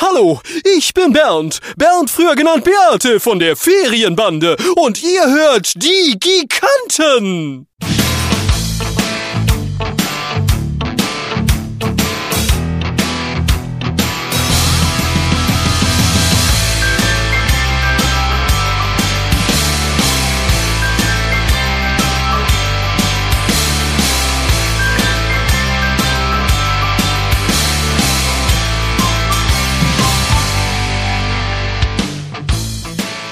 Hallo, ich bin Bernd. Bernd, früher genannt Beate von der Ferienbande. Und ihr hört die Giganten.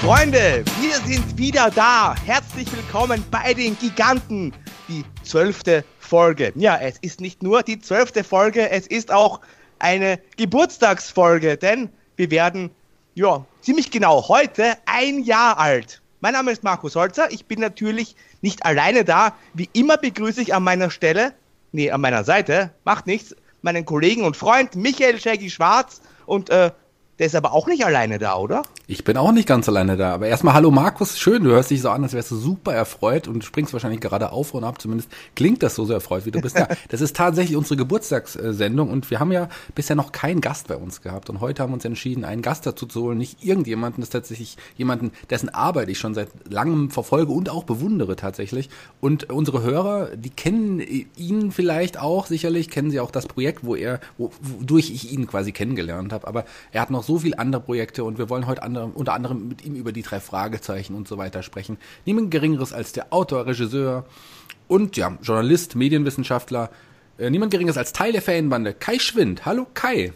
Freunde, wir sind wieder da. Herzlich willkommen bei den Giganten. Die zwölfte Folge. Ja, es ist nicht nur die zwölfte Folge, es ist auch eine Geburtstagsfolge, denn wir werden, ja, ziemlich genau heute ein Jahr alt. Mein Name ist Markus Holzer. Ich bin natürlich nicht alleine da. Wie immer begrüße ich an meiner Stelle, nee, an meiner Seite, macht nichts, meinen Kollegen und Freund Michael Shaggy Schwarz und äh, der ist aber auch nicht alleine da, oder? Ich bin auch nicht ganz alleine da. Aber erstmal hallo Markus, schön, du hörst dich so an, als wärst du super erfreut und springst wahrscheinlich gerade auf und ab. Zumindest klingt das so sehr erfreut, wie du bist. Ja, das ist tatsächlich unsere Geburtstagssendung und wir haben ja bisher noch keinen Gast bei uns gehabt. Und heute haben wir uns entschieden, einen Gast dazu zu holen. Nicht irgendjemanden, das ist tatsächlich jemanden, dessen Arbeit ich schon seit langem verfolge und auch bewundere tatsächlich. Und unsere Hörer, die kennen ihn vielleicht auch, sicherlich kennen sie auch das Projekt, wo er, wodurch ich ihn quasi kennengelernt habe. Aber er hat noch so viele andere Projekte und wir wollen heute andere, unter anderem mit ihm über die drei Fragezeichen und so weiter sprechen. Niemand Geringeres als der Autor, Regisseur und ja, Journalist, Medienwissenschaftler. Äh, niemand Geringeres als Teil der Fanbande, Kai Schwind. Hallo Kai.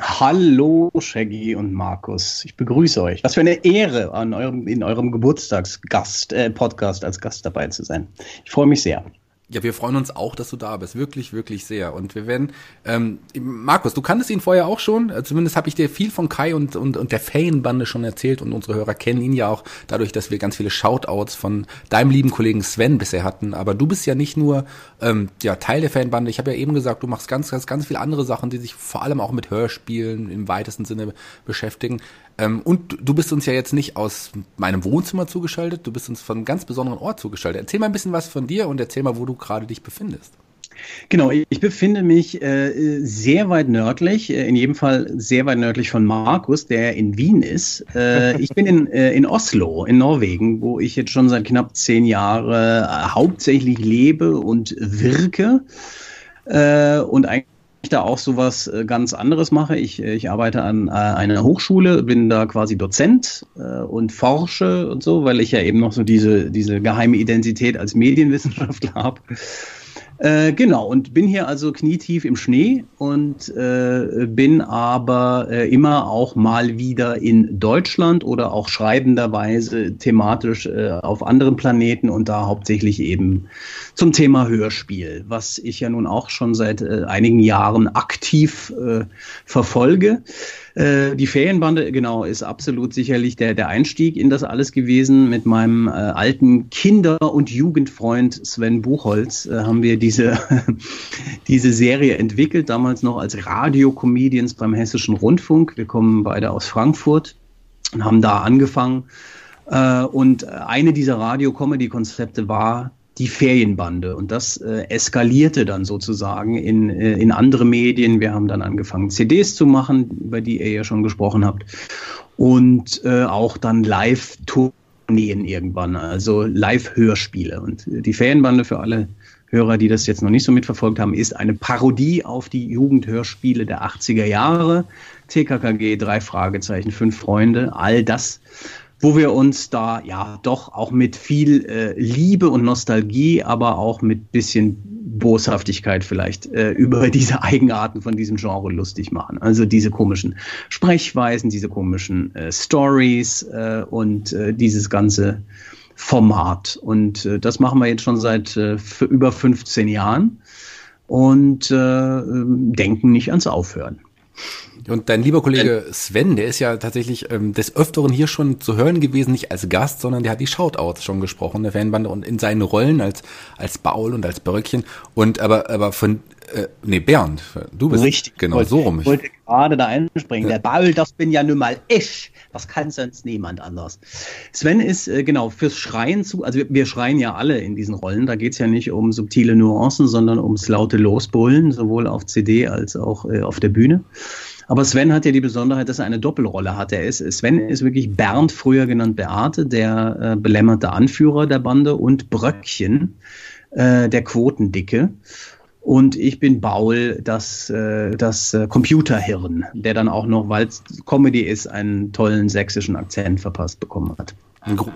Hallo Shaggy und Markus. Ich begrüße euch. Was für eine Ehre, an eurem, in eurem Geburtstagsgast, äh, als Gast dabei zu sein. Ich freue mich sehr. Ja, wir freuen uns auch, dass du da bist. Wirklich, wirklich sehr. Und wir werden, ähm, Markus, du kanntest ihn vorher auch schon. Äh, zumindest habe ich dir viel von Kai und, und, und der Fanbande schon erzählt. Und unsere Hörer kennen ihn ja auch dadurch, dass wir ganz viele Shoutouts von deinem lieben Kollegen Sven bisher hatten. Aber du bist ja nicht nur ähm, ja, Teil der Fanbande. Ich habe ja eben gesagt, du machst ganz, ganz, ganz viele andere Sachen, die sich vor allem auch mit Hörspielen im weitesten Sinne beschäftigen. Ähm, und du bist uns ja jetzt nicht aus meinem Wohnzimmer zugeschaltet, du bist uns von einem ganz besonderen Ort zugeschaltet. Erzähl mal ein bisschen was von dir und erzähl mal, wo du gerade dich befindest. Genau, ich befinde mich äh, sehr weit nördlich, äh, in jedem Fall sehr weit nördlich von Markus, der in Wien ist. Äh, ich bin in, äh, in Oslo, in Norwegen, wo ich jetzt schon seit knapp zehn Jahren äh, hauptsächlich lebe und wirke. Und eigentlich da auch sowas äh, ganz anderes mache. Ich, äh, ich arbeite an äh, einer Hochschule, bin da quasi Dozent und forsche und so, weil ich ja eben noch so diese, diese geheime Identität als Medienwissenschaftler habe. Äh, genau, und bin hier also knietief im Schnee und äh, bin aber äh, immer auch mal wieder in Deutschland oder auch schreibenderweise thematisch äh, auf anderen Planeten und da hauptsächlich eben zum Thema Hörspiel, was ich ja nun auch schon seit äh, einigen Jahren aktiv verfolge. Äh, die Ferienbande, genau, ist absolut sicherlich der, der Einstieg in das alles gewesen. Mit meinem äh, alten Kinder- und Jugendfreund Sven Buchholz äh, haben wir diese, diese Serie entwickelt, damals noch als Radio-Comedians beim Hessischen Rundfunk. Wir kommen beide aus Frankfurt und haben da angefangen. Äh, und eine dieser Radio-Comedy-Konzepte war die Ferienbande. Und das äh, eskalierte dann sozusagen in, äh, in andere Medien. Wir haben dann angefangen, CDs zu machen, über die ihr ja schon gesprochen habt. Und äh, auch dann Live-Tourneen irgendwann, also Live-Hörspiele. Und die Ferienbande für alle Hörer, die das jetzt noch nicht so mitverfolgt haben, ist eine Parodie auf die Jugendhörspiele der 80er Jahre. TKKG, drei Fragezeichen, fünf Freunde, all das wo wir uns da ja doch auch mit viel äh, Liebe und Nostalgie, aber auch mit bisschen Boshaftigkeit vielleicht äh, über diese Eigenarten von diesem Genre lustig machen. Also diese komischen Sprechweisen, diese komischen äh, Stories äh, und äh, dieses ganze Format. Und äh, das machen wir jetzt schon seit äh, über 15 Jahren und äh, ähm, denken nicht ans Aufhören. Und dein lieber Kollege Sven, der ist ja tatsächlich ähm, des Öfteren hier schon zu hören gewesen, nicht als Gast, sondern der hat die Shoutouts schon gesprochen, der Fanbande, und in seinen Rollen als, als Baul und als Börkchen. Und aber, aber von, äh, nee, Bernd, du bist Richtig, genau wollte, so rum. Ich wollte gerade da einspringen. Ja. Der Baul, das bin ja nun mal ich. Das kann sonst niemand anders. Sven ist äh, genau fürs Schreien zu, also wir, wir schreien ja alle in diesen Rollen. Da geht's ja nicht um subtile Nuancen, sondern ums laute Losbullen, sowohl auf CD als auch äh, auf der Bühne. Aber Sven hat ja die Besonderheit, dass er eine Doppelrolle hat. Er ist, Sven ist wirklich Bernd, früher genannt Beate, der äh, belämmerte Anführer der Bande und Bröckchen, äh, der Quotendicke. Und ich bin Baul, das, äh, das äh, Computerhirn, der dann auch noch, weil es Comedy ist, einen tollen sächsischen Akzent verpasst bekommen hat.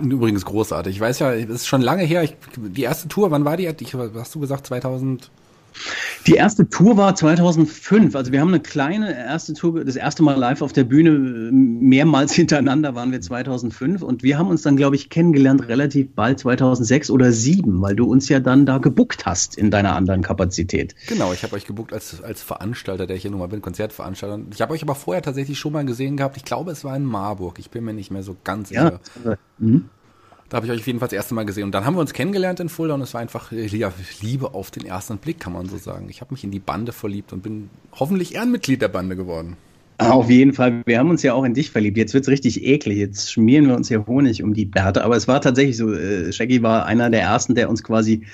Übrigens großartig. Ich weiß ja, es ist schon lange her. Ich, die erste Tour, wann war die? Ich, hast du gesagt 2000? Die erste Tour war 2005. Also wir haben eine kleine erste Tour, das erste Mal live auf der Bühne, mehrmals hintereinander waren wir 2005 und wir haben uns dann, glaube ich, kennengelernt relativ bald 2006 oder 2007, weil du uns ja dann da gebuckt hast in deiner anderen Kapazität. Genau, ich habe euch gebuckt als, als Veranstalter, der ich hier nun mal bin, Konzertveranstalter. Ich habe euch aber vorher tatsächlich schon mal gesehen gehabt. Ich glaube, es war in Marburg. Ich bin mir nicht mehr so ganz sicher. Ja. Da habe ich euch auf jeden Fall das erste Mal gesehen. Und dann haben wir uns kennengelernt in Fulda und es war einfach ja, Liebe auf den ersten Blick, kann man so sagen. Ich habe mich in die Bande verliebt und bin hoffentlich Ehrenmitglied der Bande geworden. Auf jeden Fall. Wir haben uns ja auch in dich verliebt. Jetzt wird es richtig eklig. Jetzt schmieren wir uns hier Honig um die Bärte. Aber es war tatsächlich so, äh, Shaggy war einer der ersten, der uns quasi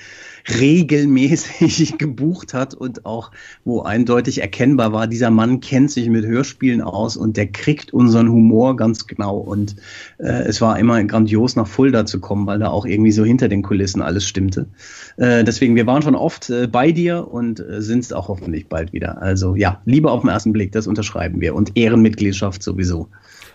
regelmäßig gebucht hat und auch, wo eindeutig erkennbar war, dieser Mann kennt sich mit Hörspielen aus und der kriegt unseren Humor ganz genau. Und äh, es war immer grandios, nach Fulda zu kommen, weil da auch irgendwie so hinter den Kulissen alles stimmte. Äh, deswegen, wir waren schon oft äh, bei dir und äh, sind es auch hoffentlich bald wieder. Also ja, Liebe auf den ersten Blick, das unterschreiben wir. Und Ehrenmitgliedschaft sowieso.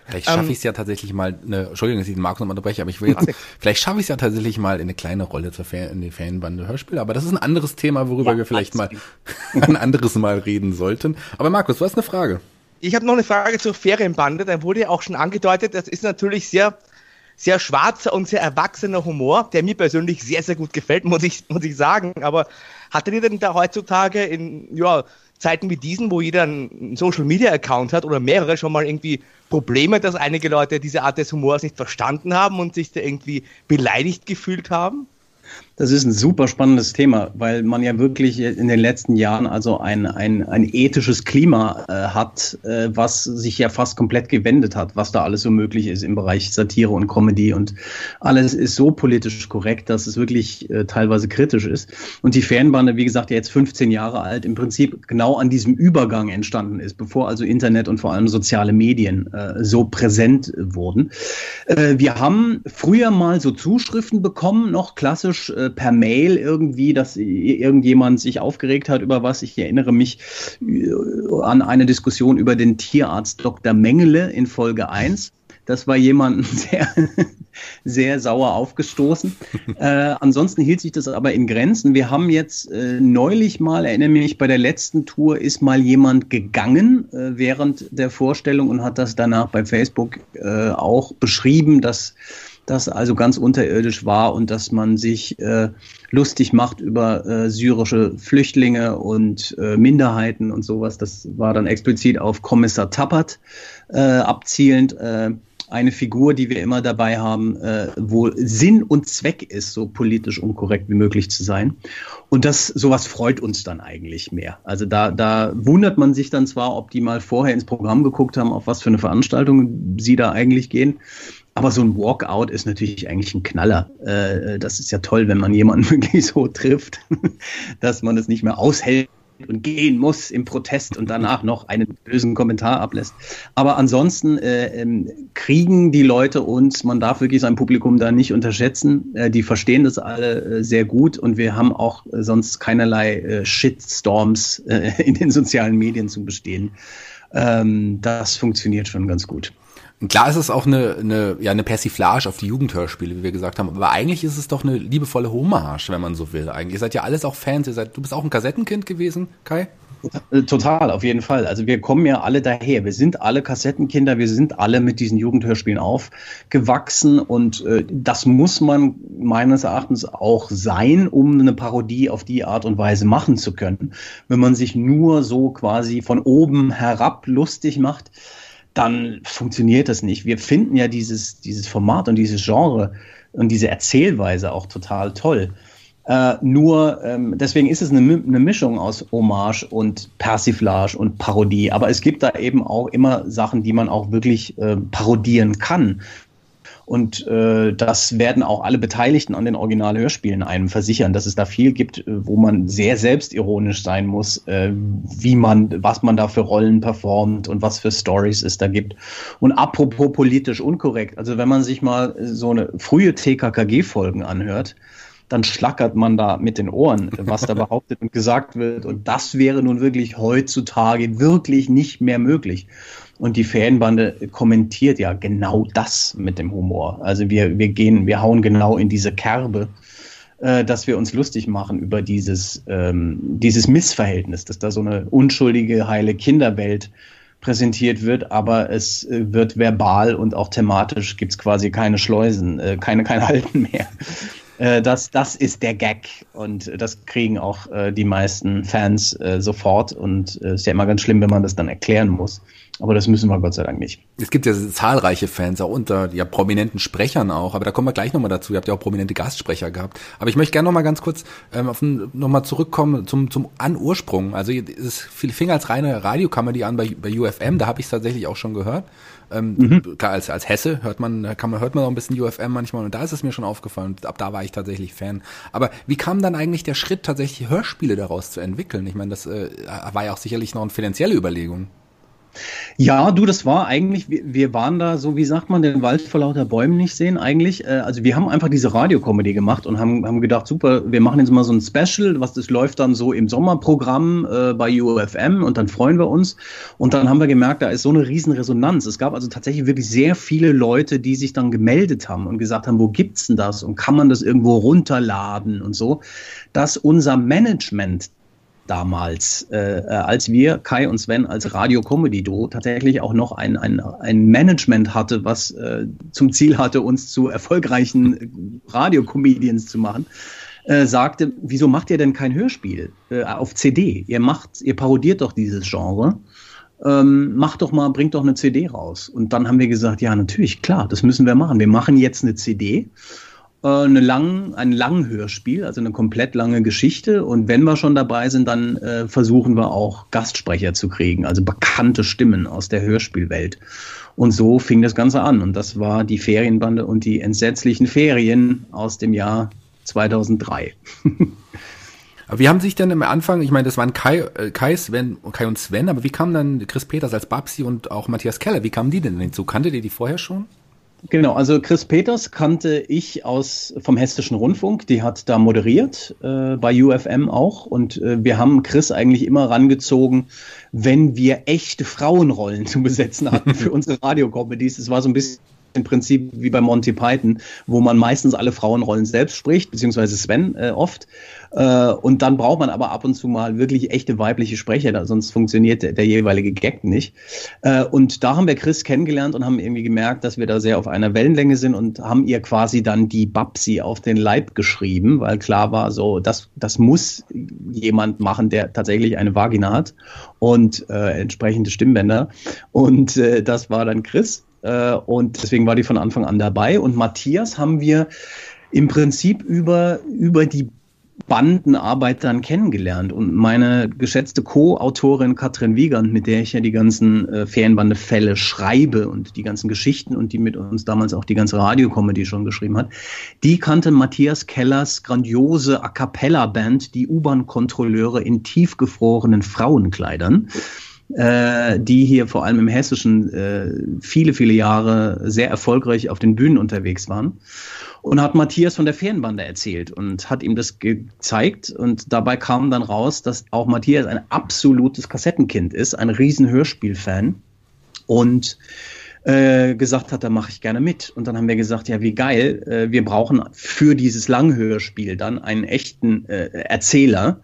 Vielleicht schaffe ähm, ich es ja tatsächlich mal, eine, Entschuldigung, dass ich den Markus nochmal unterbreche, aber ich will jetzt, vielleicht schaffe ich es ja tatsächlich mal in eine kleine Rolle zur Fan, in die Fanbande Hörspiele, aber das ist ein anderes Thema, worüber ja, wir vielleicht mal ein anderes Mal reden sollten. Aber Markus, du hast eine Frage. Ich habe noch eine Frage zur Ferienbande, da wurde ja auch schon angedeutet, das ist natürlich sehr, sehr schwarzer und sehr erwachsener Humor, der mir persönlich sehr, sehr gut gefällt, muss ich, muss ich sagen, aber hattet ihr denn da heutzutage in, ja, Zeiten wie diesen, wo jeder einen Social Media Account hat oder mehrere schon mal irgendwie Probleme, dass einige Leute diese Art des Humors nicht verstanden haben und sich da irgendwie beleidigt gefühlt haben? Das ist ein super spannendes Thema, weil man ja wirklich in den letzten Jahren also ein, ein, ein ethisches Klima äh, hat, äh, was sich ja fast komplett gewendet hat, was da alles so möglich ist im Bereich Satire und Comedy und alles ist so politisch korrekt, dass es wirklich äh, teilweise kritisch ist. Und die Fanbande, wie gesagt, jetzt 15 Jahre alt, im Prinzip genau an diesem Übergang entstanden ist, bevor also Internet und vor allem soziale Medien äh, so präsent wurden. Äh, wir haben früher mal so Zuschriften bekommen, noch klassisch äh, per Mail irgendwie, dass irgendjemand sich aufgeregt hat über was. Ich erinnere mich äh, an eine Diskussion über den Tierarzt Dr. Mengele in Folge 1. Das war jemanden sehr, sehr sauer aufgestoßen. Äh, ansonsten hielt sich das aber in Grenzen. Wir haben jetzt äh, neulich mal, erinnere mich, bei der letzten Tour ist mal jemand gegangen äh, während der Vorstellung und hat das danach bei Facebook äh, auch beschrieben, dass das also ganz unterirdisch war und dass man sich äh, lustig macht über äh, syrische Flüchtlinge und äh, Minderheiten und sowas. Das war dann explizit auf Kommissar Tappert äh, abzielend. Äh, eine Figur, die wir immer dabei haben, äh, wo Sinn und Zweck ist, so politisch unkorrekt wie möglich zu sein. Und das, sowas freut uns dann eigentlich mehr. Also da, da wundert man sich dann zwar, ob die mal vorher ins Programm geguckt haben, auf was für eine Veranstaltung sie da eigentlich gehen. Aber so ein Walkout ist natürlich eigentlich ein Knaller. Äh, das ist ja toll, wenn man jemanden wirklich so trifft, dass man es nicht mehr aushält und gehen muss im Protest und danach noch einen bösen Kommentar ablässt. Aber ansonsten äh, ähm, kriegen die Leute uns, man darf wirklich sein Publikum da nicht unterschätzen, äh, die verstehen das alle sehr gut und wir haben auch sonst keinerlei Shitstorms in den sozialen Medien zu bestehen. Ähm, das funktioniert schon ganz gut. Klar ist es auch eine, eine, ja, eine Persiflage auf die Jugendhörspiele, wie wir gesagt haben. Aber eigentlich ist es doch eine liebevolle Hommage, wenn man so will. Eigentlich ihr seid ja alles auch Fans. Ihr seid, du bist auch ein Kassettenkind gewesen, Kai? Äh, total, auf jeden Fall. Also wir kommen ja alle daher. Wir sind alle Kassettenkinder, wir sind alle mit diesen Jugendhörspielen aufgewachsen und äh, das muss man meines Erachtens auch sein, um eine Parodie auf die Art und Weise machen zu können. Wenn man sich nur so quasi von oben herab lustig macht, dann funktioniert das nicht. Wir finden ja dieses, dieses Format und dieses Genre und diese Erzählweise auch total toll. Äh, nur ähm, deswegen ist es eine, eine, Mischung aus Hommage und Persiflage und Parodie. Aber es gibt da eben auch immer Sachen, die man auch wirklich äh, parodieren kann. Und äh, das werden auch alle Beteiligten an den Originalhörspielen einem versichern, dass es da viel gibt, äh, wo man sehr selbstironisch sein muss, äh, wie man, was man da für Rollen performt und was für Stories es da gibt. Und apropos politisch unkorrekt, also wenn man sich mal so eine frühe TKKG-Folgen anhört, dann schlackert man da mit den Ohren, was da behauptet und gesagt wird. Und das wäre nun wirklich heutzutage wirklich nicht mehr möglich. Und die Fanbande kommentiert ja genau das mit dem Humor. Also wir, wir gehen, wir hauen genau in diese Kerbe, äh, dass wir uns lustig machen über dieses, ähm, dieses Missverhältnis, dass da so eine unschuldige, heile Kinderwelt präsentiert wird, aber es äh, wird verbal und auch thematisch gibt es quasi keine Schleusen, äh, keine, kein Halten mehr. Äh, das, das ist der Gag und das kriegen auch äh, die meisten Fans äh, sofort und es ist ja immer ganz schlimm, wenn man das dann erklären muss. Aber das müssen wir Gott sei Dank nicht. Es gibt ja zahlreiche Fans, auch unter ja, prominenten Sprechern auch, aber da kommen wir gleich nochmal dazu. Ihr habt ja auch prominente Gastsprecher gehabt. Aber ich möchte gerne nochmal ganz kurz ähm, auf nochmal zurückkommen zum, zum An-Ursprung. Also es fing als reine Radiokammer an bei, bei UFM, da habe ich es tatsächlich auch schon gehört. Ähm, mhm. Klar, als, als Hesse hört man, kann man, hört man auch ein bisschen UFM manchmal und da ist es mir schon aufgefallen. Ab da war ich tatsächlich Fan. Aber wie kam dann eigentlich der Schritt, tatsächlich Hörspiele daraus zu entwickeln? Ich meine, das äh, war ja auch sicherlich noch eine finanzielle Überlegung. Ja, du, das war eigentlich, wir, waren da so, wie sagt man, den Wald vor lauter Bäumen nicht sehen eigentlich. Äh, also wir haben einfach diese Radiocomedy gemacht und haben, haben gedacht, super, wir machen jetzt mal so ein Special, was das läuft dann so im Sommerprogramm äh, bei UFM und dann freuen wir uns. Und dann haben wir gemerkt, da ist so eine riesen Resonanz. Es gab also tatsächlich wirklich sehr viele Leute, die sich dann gemeldet haben und gesagt haben, wo gibt's denn das und kann man das irgendwo runterladen und so, dass unser Management damals, äh, äh, als wir, Kai und Sven, als Radio-Comedy-Duo tatsächlich auch noch ein, ein, ein Management hatte, was äh, zum Ziel hatte, uns zu erfolgreichen Radio-Comedians zu machen, äh, sagte, wieso macht ihr denn kein Hörspiel äh, auf CD? Ihr macht, ihr parodiert doch dieses Genre. Ähm, macht doch mal, bringt doch eine CD raus. Und dann haben wir gesagt, ja, natürlich, klar, das müssen wir machen. Wir machen jetzt eine CD äh, eine lang, ein langen Hörspiel, also eine komplett lange Geschichte. Und wenn wir schon dabei sind, dann äh, versuchen wir auch Gastsprecher zu kriegen, also bekannte Stimmen aus der Hörspielwelt. Und so fing das Ganze an. Und das war die Ferienbande und die entsetzlichen Ferien aus dem Jahr 2003. Aber wie haben sich denn am Anfang, ich meine, das waren Kai, äh, Kai, Sven, Kai und Sven, aber wie kam dann Chris Peters als Babsi und auch Matthias Keller, wie kamen die denn hinzu? Kanntet ihr die vorher schon? Genau, also Chris Peters kannte ich aus vom Hessischen Rundfunk, die hat da moderiert, äh, bei UFM auch. Und äh, wir haben Chris eigentlich immer rangezogen, wenn wir echte Frauenrollen zu besetzen hatten für unsere Radiocomedies. Es war so ein bisschen im Prinzip wie bei Monty Python, wo man meistens alle Frauenrollen selbst spricht, beziehungsweise Sven äh, oft. Äh, und dann braucht man aber ab und zu mal wirklich echte weibliche Sprecher, da, sonst funktioniert der, der, jeweilige Gag nicht. Äh, und da haben wir Chris kennengelernt und haben irgendwie gemerkt, dass wir da sehr auf einer Wellenlänge sind und haben ihr quasi dann die Babsi auf den Leib geschrieben, weil klar war, so, das, das muss jemand machen, der tatsächlich eine Vagina hat und äh, entsprechende Stimmbänder. Und äh, das war dann Chris. Äh, und deswegen war die von Anfang an dabei. Und Matthias haben wir im Prinzip über, über die Bandenarbeit dann kennengelernt. Und meine geschätzte Co-Autorin Katrin Wiegand, mit der ich ja die ganzen äh, Ferienbande-Fälle schreibe und die ganzen Geschichten und die mit uns damals auch die ganze Radiocomedy schon geschrieben hat, die kannte Matthias Kellers grandiose A Cappella-Band, die U-Bahn-Kontrolleure in tiefgefrorenen Frauenkleidern äh, die hier vor allem im Hessischen äh, viele, viele Jahre sehr erfolgreich auf den Bühnen unterwegs waren. Und hat Matthias von der Ferienbande erzählt und hat ihm das gezeigt. Und dabei kam dann raus, dass auch Matthias ein absolutes Kassettenkind ist, ein riesen Hörspielfan. Und äh, gesagt hat, da mache ich gerne mit. Und dann haben wir gesagt, ja, wie geil, äh, wir brauchen für dieses Langhörspiel dann einen echten äh, Erzähler,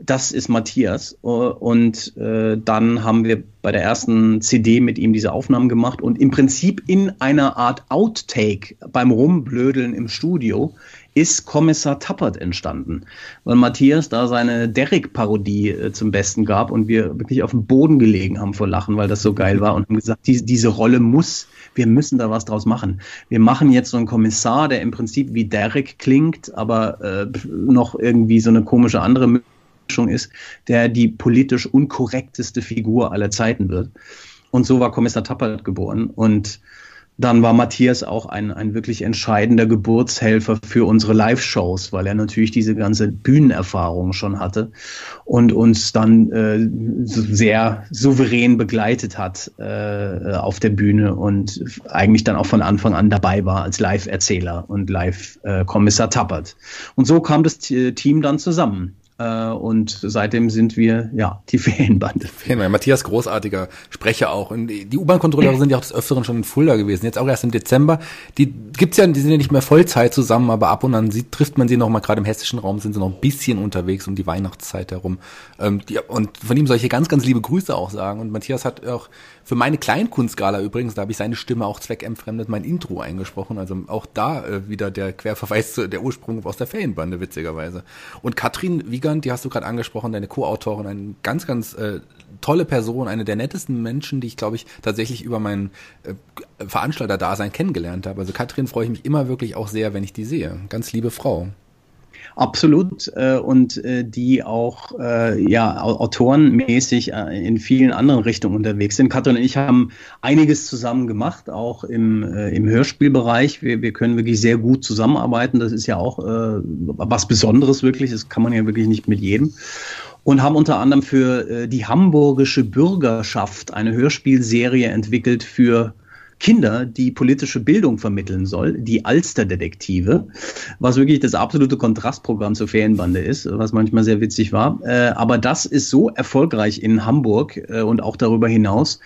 das ist Matthias. Und äh, dann haben wir bei der ersten CD mit ihm diese Aufnahmen gemacht und im Prinzip in einer Art Outtake beim Rumblödeln im Studio ist Kommissar Tappert entstanden, weil Matthias da seine Derrick-Parodie äh, zum Besten gab und wir wirklich auf dem Boden gelegen haben vor Lachen, weil das so geil war und haben gesagt, die, diese Rolle muss, wir müssen da was draus machen. Wir machen jetzt so einen Kommissar, der im Prinzip wie Derrick klingt, aber äh, noch irgendwie so eine komische andere ist, der die politisch unkorrekteste Figur aller Zeiten wird. Und so war Kommissar Tappert geboren. Und dann war Matthias auch ein, ein wirklich entscheidender Geburtshelfer für unsere Live-Shows, weil er natürlich diese ganze Bühnenerfahrung schon hatte und uns dann äh, sehr souverän begleitet hat äh, auf der Bühne und eigentlich dann auch von Anfang an dabei war als Live-Erzähler und Live-Kommissar äh, Tappert. Und so kam das Team dann zusammen. Äh, und seitdem sind wir, ja, die Ferienbande. Ferienbande. Matthias, großartiger Sprecher auch. Und die U-Bahn-Kontrolleure sind ja auch des Öfteren schon in Fulda gewesen. Jetzt auch erst im Dezember. Die gibt's ja, die sind ja nicht mehr Vollzeit zusammen, aber ab und an sie, trifft man sie noch mal, gerade im hessischen Raum sind sie noch ein bisschen unterwegs um die Weihnachtszeit herum. Ähm, die, und von ihm solche ganz, ganz liebe Grüße auch sagen. Und Matthias hat auch für meine Kleinkunstskala übrigens, da habe ich seine Stimme auch zweckentfremdet, mein Intro eingesprochen. Also auch da äh, wieder der Querverweis zu der Ursprung aus der Ferienbande, witzigerweise. Und Katrin Wiegand, die hast du gerade angesprochen, deine Co-Autorin, eine ganz, ganz äh, tolle Person, eine der nettesten Menschen, die ich, glaube ich, tatsächlich über mein äh, Veranstalter-Dasein kennengelernt habe. Also Katrin freue ich mich immer wirklich auch sehr, wenn ich die sehe. Ganz liebe Frau. Absolut. Äh, und äh, die auch äh, ja, autorenmäßig in vielen anderen Richtungen unterwegs sind. Katrin und ich haben einiges zusammen gemacht, auch im, im Hörspielbereich. Wir, wir können wirklich sehr gut zusammenarbeiten. Das ist ja auch was Besonderes wirklich. Das kann man ja wirklich nicht mit jedem und haben unter anderem für die hamburgische Bürgerschaft eine Hörspielserie entwickelt für Kinder, die politische Bildung vermitteln soll, die Alsterdetektive, was wirklich das absolute Kontrastprogramm zur Ferienbande ist, was manchmal sehr witzig war. Äh, aber das ist so erfolgreich in Hamburg äh, und auch darüber hinaus,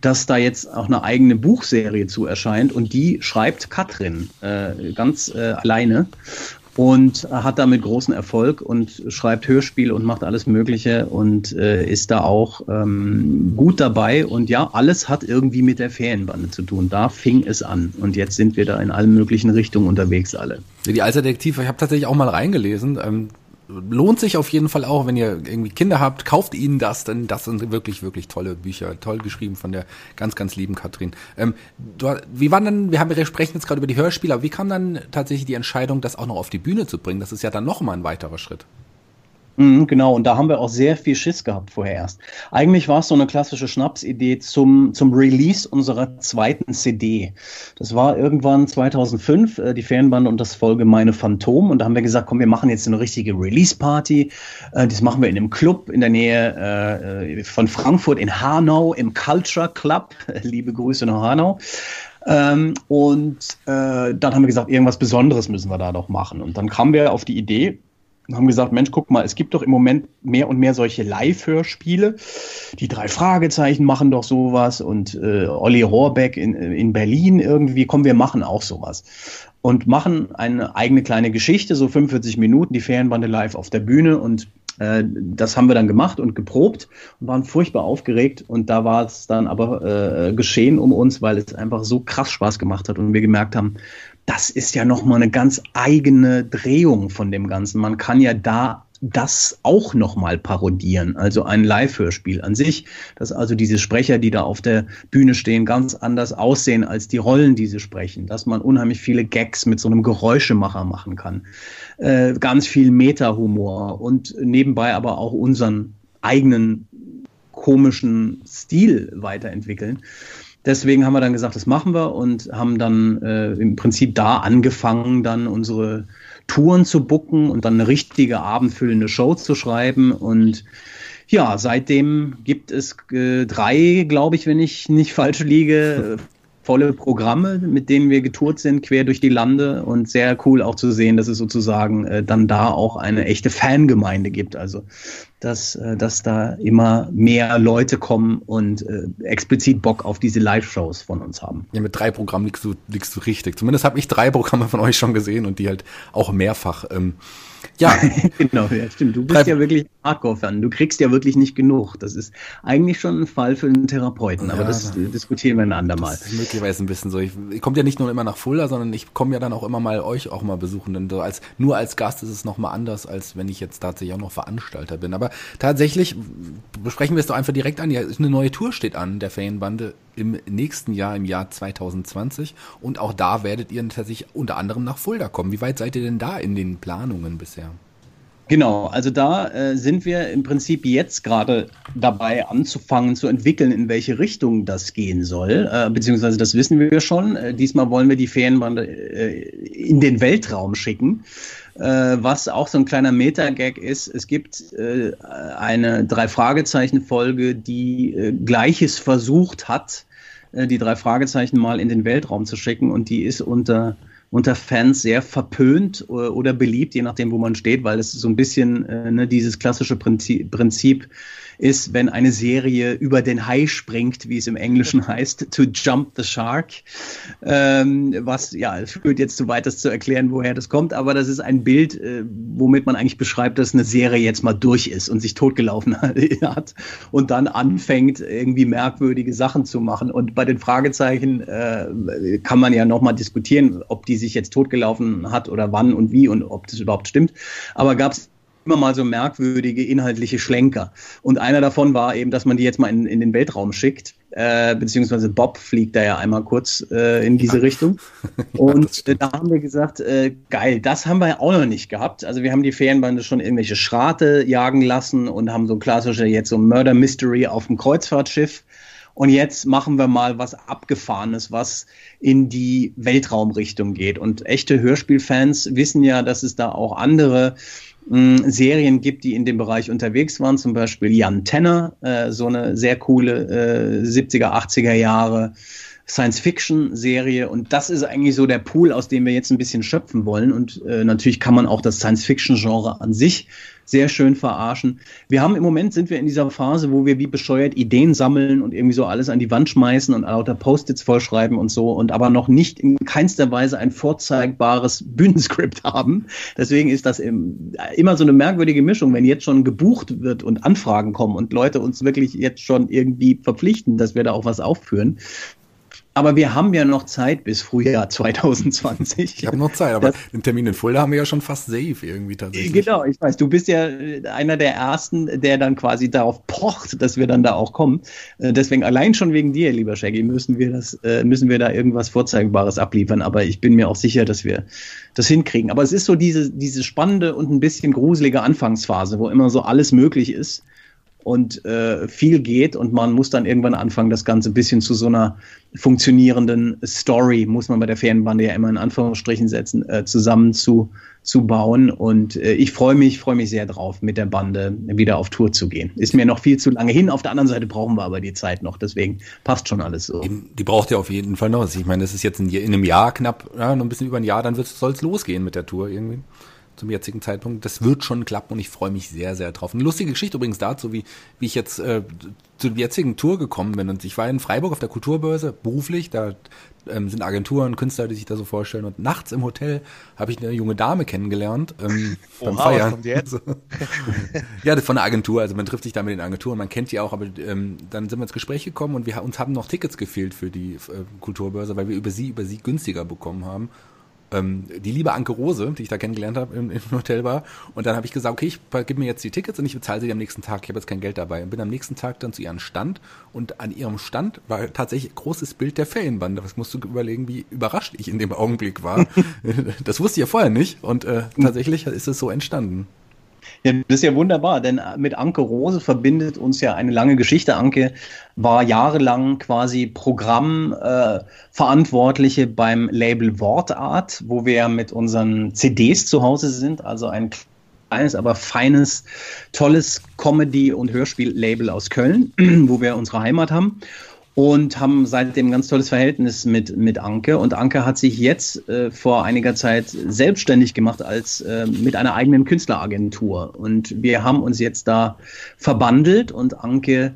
dass da jetzt auch eine eigene Buchserie zu erscheint und die schreibt Katrin äh, ganz äh, alleine und hat damit großen Erfolg und schreibt Hörspiel und macht alles Mögliche und äh, ist da auch ähm, gut dabei. Und ja, alles hat irgendwie mit der Ferienbande zu tun. Da fing es an. Und jetzt sind wir da in allen möglichen Richtungen unterwegs alle. Die Alterdetektiv, ich habe tatsächlich auch mal reingelesen. Ähm, lohnt sich auf jeden Fall auch, wenn ihr irgendwie Kinder habt, kauft ihnen das, denn das sind wirklich, wirklich tolle Bücher, toll geschrieben von der ganz, ganz lieben Katrin. Ähm, du, wie war dann, wir haben, wir sprechen jetzt gerade über die Hörspiele, aber wie kam dann tatsächlich die Entscheidung, das auch noch auf die Bühne zu bringen? Das ist ja dann noch mal ein weiterer Schritt. Mhm, genau, und da haben wir auch sehr viel Schiss gehabt vorher erst. Eigentlich war es so eine klassische Schnapsidee zum, zum Release unserer zweiten CD. Das war irgendwann 2005, äh, die Fernbande und das Folge Meine Phantom. Und da haben wir gesagt, komm, wir machen jetzt eine richtige Release-Party. Äh, das machen wir in einem Club in der Nähe äh, von Frankfurt in Hanau im Culture Club. Liebe Grüße nach Hanau. Ähm, und äh, dann haben wir gesagt, irgendwas Besonderes müssen wir da doch machen. Und dann kamen wir auf die Idee, und haben gesagt, Mensch, guck mal, es gibt doch im Moment mehr und mehr solche Live-Hörspiele. Die drei Fragezeichen machen doch sowas und äh, Olli Rohrbeck in, in Berlin irgendwie, komm, wir machen auch sowas. Und machen eine eigene kleine Geschichte, so 45 Minuten, die Ferienbande live auf der Bühne und äh, das haben wir dann gemacht und geprobt und waren furchtbar aufgeregt. Und da war es dann aber äh, geschehen um uns, weil es einfach so krass Spaß gemacht hat und wir gemerkt haben, das ist ja nochmal eine ganz eigene Drehung von dem Ganzen. Man kann ja da das auch nochmal parodieren, also ein Live-Hörspiel an sich, dass also diese Sprecher, die da auf der Bühne stehen, ganz anders aussehen als die Rollen, die sie sprechen, dass man unheimlich viele Gags mit so einem Geräuschemacher machen kann, äh, ganz viel Meta-Humor und nebenbei aber auch unseren eigenen komischen Stil weiterentwickeln. Deswegen haben wir dann gesagt, das machen wir und haben dann äh, im Prinzip da angefangen, dann unsere Touren zu bucken und dann eine richtige abendfüllende Show zu schreiben. Und ja, seitdem gibt es äh, drei, glaube ich, wenn ich nicht falsch liege, volle Programme, mit denen wir getourt sind, quer durch die Lande und sehr cool auch zu sehen, dass es sozusagen äh, dann da auch eine echte Fangemeinde gibt. Also dass, äh, dass da immer mehr Leute kommen und äh, explizit Bock auf diese Live-Shows von uns haben. Ja, mit drei Programmen liegst du, liegst du richtig. Zumindest habe ich drei Programme von euch schon gesehen und die halt auch mehrfach. Ähm, ja, genau, ja, stimmt. Du bist drei, ja wirklich Hardcore-Fan. Du kriegst ja wirklich nicht genug. Das ist eigentlich schon ein Fall für einen Therapeuten, aber ja, das äh, diskutieren wir ein andermal. Das ist möglicherweise ein bisschen so. Ich, ich komme ja nicht nur immer nach Fulda, sondern ich komme ja dann auch immer mal euch auch mal besuchen. Denn so als, nur als Gast ist es nochmal anders, als wenn ich jetzt tatsächlich auch noch Veranstalter bin. Aber tatsächlich besprechen wir es doch einfach direkt an. Ja, eine neue Tour steht an der Ferienbande im nächsten Jahr, im Jahr 2020. Und auch da werdet ihr tatsächlich unter anderem nach Fulda kommen. Wie weit seid ihr denn da in den Planungen bisher? Genau, also da äh, sind wir im Prinzip jetzt gerade dabei anzufangen zu entwickeln, in welche Richtung das gehen soll, äh, beziehungsweise das wissen wir schon. Äh, diesmal wollen wir die Ferienbande äh, in den Weltraum schicken, äh, was auch so ein kleiner Meta-Gag ist. Es gibt äh, eine Drei-Fragezeichen-Folge, die Gleiches versucht hat, die drei Fragezeichen mal in den Weltraum zu schicken und die ist unter unter Fans sehr verpönt äh, oder beliebt, je nachdem, wo man steht, weil es so ein bisschen äh, ne, dieses klassische Prinzip, Prinzip ist, wenn eine Serie über den Hai springt, wie es im Englischen heißt, to jump the shark. Ähm, was, ja, es führt jetzt zu weit, das zu erklären, woher das kommt, aber das ist ein Bild, äh, womit man eigentlich beschreibt, dass eine Serie jetzt mal durch ist und sich totgelaufen hat und dann anfängt, irgendwie merkwürdige Sachen zu machen. Und bei den Fragezeichen äh, kann man ja nochmal diskutieren, ob die sich jetzt totgelaufen hat oder wann und wie und ob das überhaupt stimmt. Aber gab es immer mal so merkwürdige inhaltliche Schlenker. Und einer davon war eben, dass man die jetzt mal in, in den Weltraum schickt. Äh, beziehungsweise Bob fliegt da ja einmal kurz äh, in diese ja. Richtung. Und ja, da haben wir gesagt, äh, geil, das haben wir ja auch noch nicht gehabt. Also wir haben die Ferienbande schon irgendwelche Schrate jagen lassen und haben so ein klassischer jetzt so ein Murder Mystery auf dem Kreuzfahrtschiff. Und jetzt machen wir mal was Abgefahrenes, was in die Weltraumrichtung geht. Und echte Hörspielfans wissen ja, dass es da auch andere Serien gibt, die in dem Bereich unterwegs waren, zum Beispiel Jan Tenner, äh, so eine sehr coole äh, 70er, 80er Jahre Science-Fiction-Serie und das ist eigentlich so der Pool, aus dem wir jetzt ein bisschen schöpfen wollen und äh, natürlich kann man auch das Science-Fiction-Genre an sich sehr schön verarschen. Wir haben im Moment sind wir in dieser Phase, wo wir wie bescheuert Ideen sammeln und irgendwie so alles an die Wand schmeißen und lauter Post-its vollschreiben und so und aber noch nicht in keinster Weise ein vorzeigbares Bühnenskript haben. Deswegen ist das im, immer so eine merkwürdige Mischung, wenn jetzt schon gebucht wird und Anfragen kommen und Leute uns wirklich jetzt schon irgendwie verpflichten, dass wir da auch was aufführen. Aber wir haben ja noch Zeit bis Frühjahr 2020. Ich habe noch Zeit, aber das, den Termin in Fulda haben wir ja schon fast safe irgendwie tatsächlich. Genau, ich weiß, du bist ja einer der Ersten, der dann quasi darauf pocht, dass wir dann da auch kommen. Äh, deswegen allein schon wegen dir, lieber Shaggy, müssen wir das, äh, müssen wir da irgendwas Vorzeigbares abliefern. Aber ich bin mir auch sicher, dass wir das hinkriegen. Aber es ist so diese, diese spannende und ein bisschen gruselige Anfangsphase, wo immer so alles möglich ist und äh, viel geht und man muss dann irgendwann anfangen, das Ganze ein bisschen zu so einer funktionierenden Story, muss man bei der Ferienbande ja immer in Anführungsstrichen setzen, äh, zusammen zu, zu bauen. Und äh, ich freue mich, freue mich sehr drauf, mit der Bande wieder auf Tour zu gehen. Ist mir noch viel zu lange hin. Auf der anderen Seite brauchen wir aber die Zeit noch, deswegen passt schon alles so. Die braucht ihr auf jeden Fall noch. Ich meine, das ist jetzt in, in einem Jahr knapp, ja, noch ein bisschen über ein Jahr, dann soll es losgehen mit der Tour irgendwie zum jetzigen Zeitpunkt. Das wird schon klappen und ich freue mich sehr, sehr drauf. Eine lustige Geschichte übrigens dazu, wie, wie ich jetzt äh, zur jetzigen Tour gekommen bin. Und ich war in Freiburg auf der Kulturbörse beruflich, da ähm, sind Agenturen, Künstler, die sich da so vorstellen. Und nachts im Hotel habe ich eine junge Dame kennengelernt ähm, beim Oha, Feiern. Was kommt jetzt? ja, von der Agentur. Also man trifft sich da mit den Agenturen, man kennt die auch, aber ähm, dann sind wir ins Gespräch gekommen und wir uns haben noch Tickets gefehlt für die äh, Kulturbörse, weil wir über sie über sie günstiger bekommen haben ähm, die liebe Anke Rose, die ich da kennengelernt habe im, im Hotel war. Und dann habe ich gesagt, okay, ich gib mir jetzt die Tickets und ich bezahle sie am nächsten Tag. Ich habe jetzt kein Geld dabei. Und bin am nächsten Tag dann zu ihrem Stand und an ihrem Stand war tatsächlich ein großes Bild der Ferienbande. Das musst du überlegen, wie überrascht ich in dem Augenblick war. das wusste ich ja vorher nicht und äh, tatsächlich ist es so entstanden. Ja, das ist ja wunderbar, denn mit Anke Rose verbindet uns ja eine lange Geschichte. Anke war jahrelang quasi Programmverantwortliche äh, beim Label Wortart, wo wir mit unseren CDs zu Hause sind, also ein kleines, aber feines, tolles Comedy- und Hörspiel-Label aus Köln, wo wir unsere Heimat haben und haben seitdem ein ganz tolles Verhältnis mit, mit Anke. Und Anke hat sich jetzt äh, vor einiger Zeit selbstständig gemacht als äh, mit einer eigenen Künstleragentur. Und wir haben uns jetzt da verbandelt und Anke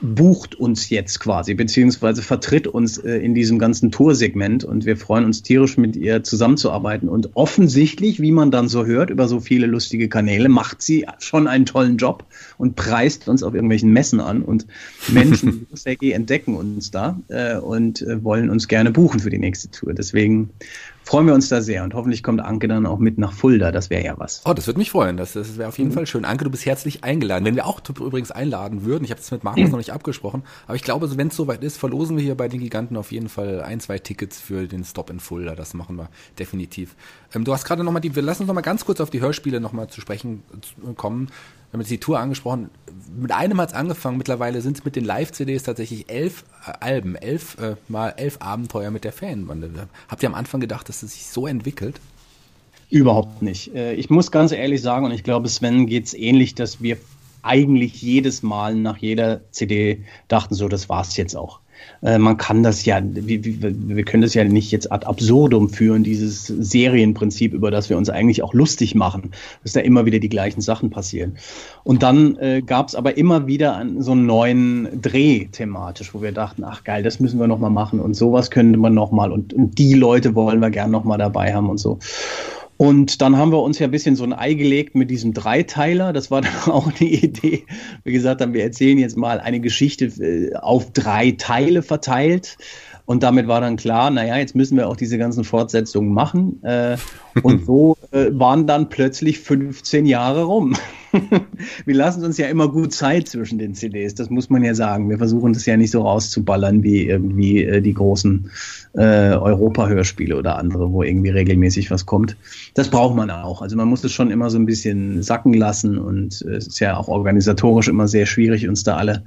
bucht uns jetzt quasi, beziehungsweise vertritt uns äh, in diesem ganzen Toursegment und wir freuen uns tierisch mit ihr zusammenzuarbeiten. Und offensichtlich, wie man dann so hört, über so viele lustige Kanäle, macht sie schon einen tollen Job und preist uns auf irgendwelchen Messen an und Menschen entdecken uns da äh, und äh, wollen uns gerne buchen für die nächste Tour. Deswegen freuen wir uns da sehr und hoffentlich kommt Anke dann auch mit nach Fulda. Das wäre ja was. Oh, das würde mich freuen. Das, das wäre auf jeden mhm. Fall schön. Anke, du bist herzlich eingeladen. Wenn wir auch übrigens einladen würden, ich habe das mit Markus mhm. noch nicht abgesprochen, aber ich glaube, wenn es soweit ist, verlosen wir hier bei den Giganten auf jeden Fall ein, zwei Tickets für den Stop in Fulda. Das machen wir definitiv. Ähm, du hast gerade nochmal die, wir lassen uns nochmal ganz kurz auf die Hörspiele nochmal zu sprechen kommen. Jetzt die Tour angesprochen. Mit einem hat es angefangen. Mittlerweile sind es mit den Live-CDs tatsächlich elf äh, Alben, elf äh, mal elf Abenteuer mit der Fanbande. Habt ihr am Anfang gedacht, dass es sich so entwickelt? Überhaupt nicht. Äh, ich muss ganz ehrlich sagen, und ich glaube, Sven geht es ähnlich, dass wir eigentlich jedes Mal nach jeder CD dachten, so, das war's jetzt auch. Äh, man kann das ja, wir, wir können das ja nicht jetzt ad absurdum führen, dieses Serienprinzip, über das wir uns eigentlich auch lustig machen, dass da immer wieder die gleichen Sachen passieren. Und dann äh, gab es aber immer wieder einen, so einen neuen Dreh thematisch, wo wir dachten, ach geil, das müssen wir nochmal machen und sowas könnte man nochmal und, und die Leute wollen wir gern nochmal dabei haben und so. Und dann haben wir uns ja ein bisschen so ein Ei gelegt mit diesem Dreiteiler. Das war dann auch eine Idee. Wir gesagt haben, wir erzählen jetzt mal eine Geschichte äh, auf drei Teile verteilt. Und damit war dann klar, naja, jetzt müssen wir auch diese ganzen Fortsetzungen machen. Und so äh, waren dann plötzlich 15 Jahre rum. wir lassen uns ja immer gut Zeit zwischen den CDs, das muss man ja sagen. Wir versuchen das ja nicht so rauszuballern wie irgendwie äh, die großen äh, Europa-Hörspiele oder andere, wo irgendwie regelmäßig was kommt. Das braucht man auch. Also man muss es schon immer so ein bisschen sacken lassen und äh, es ist ja auch organisatorisch immer sehr schwierig, uns da alle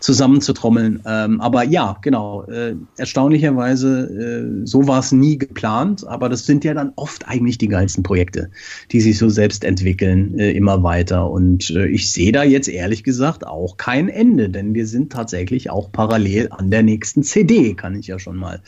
zusammenzutrommeln. Ähm, aber ja, genau, äh, erstaunlicherweise, äh, so war es nie geplant, aber das sind ja dann oft eigentlich die geilsten Projekte, die sich so selbst entwickeln, äh, immer weiter. Und äh, ich sehe da jetzt ehrlich gesagt auch kein Ende, denn wir sind tatsächlich auch parallel an der nächsten CD, kann ich ja schon mal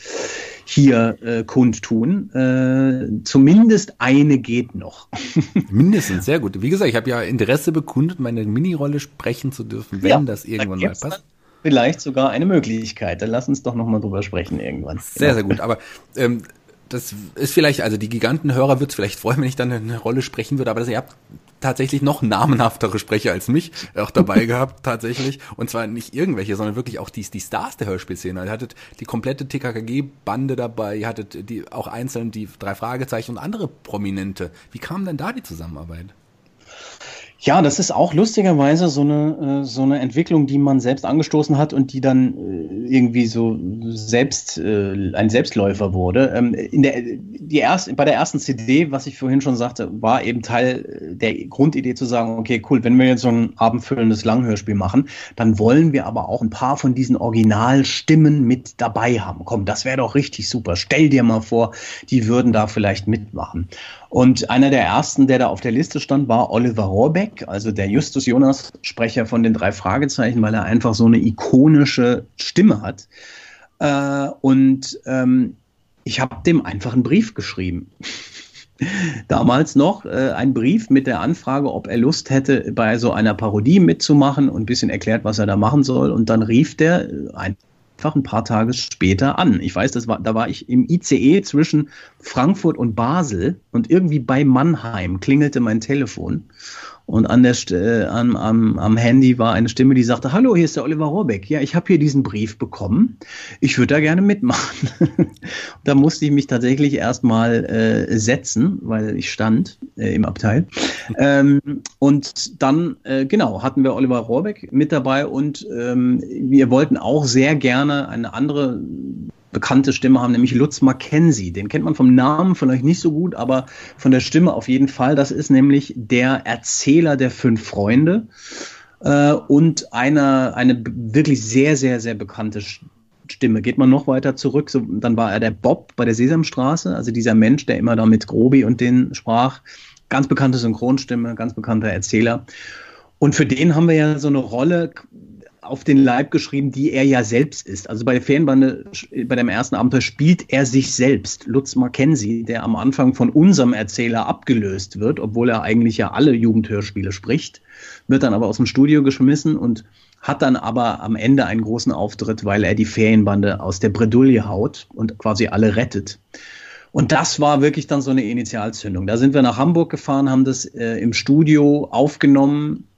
hier äh, kundtun. Äh, zumindest eine geht noch. Mindestens, sehr gut. Wie gesagt, ich habe ja Interesse bekundet, meine Minirolle sprechen zu dürfen, wenn ja, das irgendwann mal passt. Vielleicht sogar eine Möglichkeit. Dann lass uns doch noch mal drüber sprechen irgendwann. Sehr, sehr gut. Aber ähm, das ist vielleicht, also die Gigantenhörer wird es vielleicht freuen, wenn ich dann eine Rolle sprechen würde, aber das, ihr habt tatsächlich noch namenhaftere Sprecher als mich auch dabei gehabt, tatsächlich. Und zwar nicht irgendwelche, sondern wirklich auch die, die Stars der Hörspielszene. Ihr hattet die komplette TKKG-Bande dabei, ihr hattet die auch einzeln die drei Fragezeichen und andere Prominente. Wie kam denn da die Zusammenarbeit? Ja, das ist auch lustigerweise so eine, äh, so eine Entwicklung, die man selbst angestoßen hat und die dann äh, irgendwie so selbst äh, ein Selbstläufer wurde. Ähm, in der, die erst, bei der ersten CD, was ich vorhin schon sagte, war eben Teil der Grundidee zu sagen, okay, cool, wenn wir jetzt so ein abendfüllendes Langhörspiel machen, dann wollen wir aber auch ein paar von diesen Originalstimmen mit dabei haben. Komm, das wäre doch richtig super. Stell dir mal vor, die würden da vielleicht mitmachen. Und einer der ersten, der da auf der Liste stand, war Oliver Rohrbeck, also der Justus Jonas Sprecher von den drei Fragezeichen, weil er einfach so eine ikonische Stimme hat. Äh, und ähm, ich habe dem einfach einen Brief geschrieben. Damals noch äh, ein Brief mit der Anfrage, ob er Lust hätte, bei so einer Parodie mitzumachen und ein bisschen erklärt, was er da machen soll. Und dann rief der ein einfach ein paar Tage später an. Ich weiß, das war, da war ich im ICE zwischen Frankfurt und Basel und irgendwie bei Mannheim klingelte mein Telefon und an der äh, am, am, am Handy war eine Stimme, die sagte, hallo, hier ist der Oliver Rohrbeck. Ja, ich habe hier diesen Brief bekommen. Ich würde da gerne mitmachen. da musste ich mich tatsächlich erstmal äh, setzen, weil ich stand äh, im Abteil. ähm, und dann, äh, genau, hatten wir Oliver Rohrbeck mit dabei und ähm, wir wollten auch sehr gerne eine andere bekannte Stimme haben, nämlich Lutz Mackenzie. Den kennt man vom Namen vielleicht nicht so gut, aber von der Stimme auf jeden Fall. Das ist nämlich der Erzähler der fünf Freunde äh, und eine, eine wirklich sehr, sehr, sehr bekannte Stimme. Geht man noch weiter zurück, so, dann war er der Bob bei der Sesamstraße, also dieser Mensch, der immer da mit Grobi und den sprach. Ganz bekannte Synchronstimme, ganz bekannter Erzähler. Und für den haben wir ja so eine Rolle auf den Leib geschrieben, die er ja selbst ist. Also bei der Ferienbande, bei dem ersten Abenteuer spielt er sich selbst. Lutz Mackenzie, der am Anfang von unserem Erzähler abgelöst wird, obwohl er eigentlich ja alle Jugendhörspiele spricht, wird dann aber aus dem Studio geschmissen und hat dann aber am Ende einen großen Auftritt, weil er die Ferienbande aus der Bredouille haut und quasi alle rettet. Und das war wirklich dann so eine Initialzündung. Da sind wir nach Hamburg gefahren, haben das äh, im Studio aufgenommen,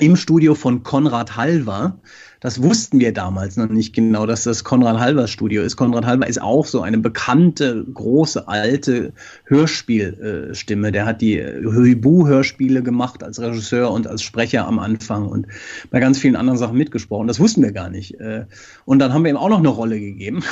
im Studio von Konrad Halver. Das wussten wir damals noch nicht genau, dass das Konrad Halvers Studio ist. Konrad Halver ist auch so eine bekannte, große, alte Hörspielstimme. Der hat die Huibu-Hörspiele gemacht als Regisseur und als Sprecher am Anfang und bei ganz vielen anderen Sachen mitgesprochen. Das wussten wir gar nicht. Äh, und dann haben wir ihm auch noch eine Rolle gegeben.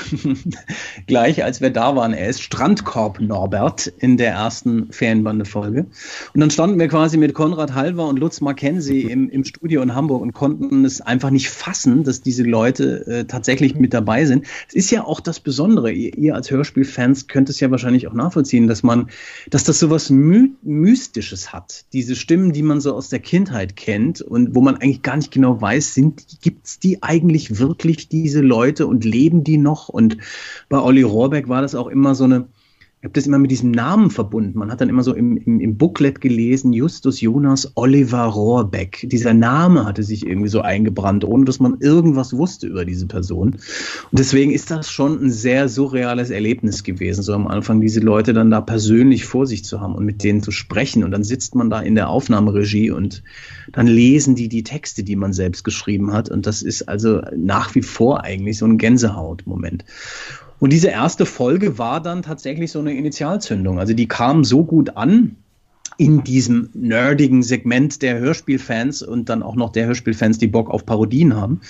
Gleich als wir da waren. Er ist Strandkorb Norbert in der ersten Ferienbande-Folge. Und dann standen wir quasi mit Konrad Halver und Lutz Mackenzie im, im Studio in Hamburg und konnten es einfach nicht fassen, dass diese Leute äh, tatsächlich mit dabei sind. Es ist ja auch das Besondere. Ihr, ihr als Hörspielfans könnt es ja wahrscheinlich auch nachvollziehen, dass man, dass das so was My Mystisches hat. Diese Stimmen, die man so aus der Kindheit kennt und wo man eigentlich gar nicht genau weiß, sind, gibt's die eigentlich wirklich, diese Leute und leben die noch? Und bei Olli Rohrbeck war das auch immer so eine, ich habe das immer mit diesem Namen verbunden. Man hat dann immer so im, im, im Booklet gelesen, Justus Jonas Oliver Rohrbeck. Dieser Name hatte sich irgendwie so eingebrannt, ohne dass man irgendwas wusste über diese Person. Und deswegen ist das schon ein sehr surreales Erlebnis gewesen, so am Anfang diese Leute dann da persönlich vor sich zu haben und mit denen zu sprechen. Und dann sitzt man da in der Aufnahmeregie und dann lesen die die Texte, die man selbst geschrieben hat. Und das ist also nach wie vor eigentlich so ein Gänsehautmoment. Und diese erste Folge war dann tatsächlich so eine Initialzündung. Also die kam so gut an in diesem nerdigen Segment der Hörspielfans und dann auch noch der Hörspielfans, die Bock auf Parodien haben.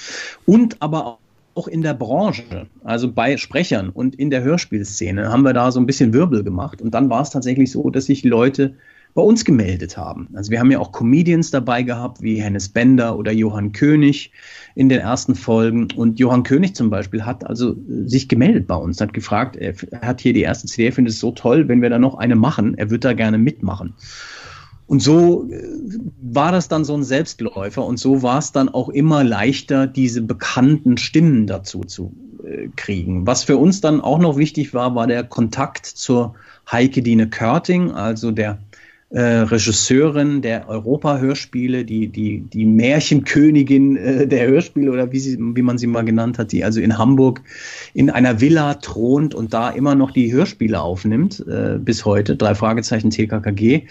Und aber auch in der Branche, also bei Sprechern und in der Hörspielszene, haben wir da so ein bisschen Wirbel gemacht. Und dann war es tatsächlich so, dass sich Leute bei uns gemeldet haben. Also wir haben ja auch Comedians dabei gehabt, wie Hennes Bender oder Johann König in den ersten Folgen. Und Johann König zum Beispiel hat also sich gemeldet bei uns, hat gefragt, er hat hier die erste CD, er findet es so toll, wenn wir da noch eine machen, er wird da gerne mitmachen. Und so äh, war das dann so ein Selbstläufer und so war es dann auch immer leichter, diese bekannten Stimmen dazu zu äh, kriegen. Was für uns dann auch noch wichtig war, war der Kontakt zur Heike Dine Körting, also der äh, Regisseurin der Europa-Hörspiele, die, die, die Märchenkönigin äh, der Hörspiele oder wie, sie, wie man sie mal genannt hat, die also in Hamburg in einer Villa thront und da immer noch die Hörspiele aufnimmt, äh, bis heute, drei Fragezeichen TKKG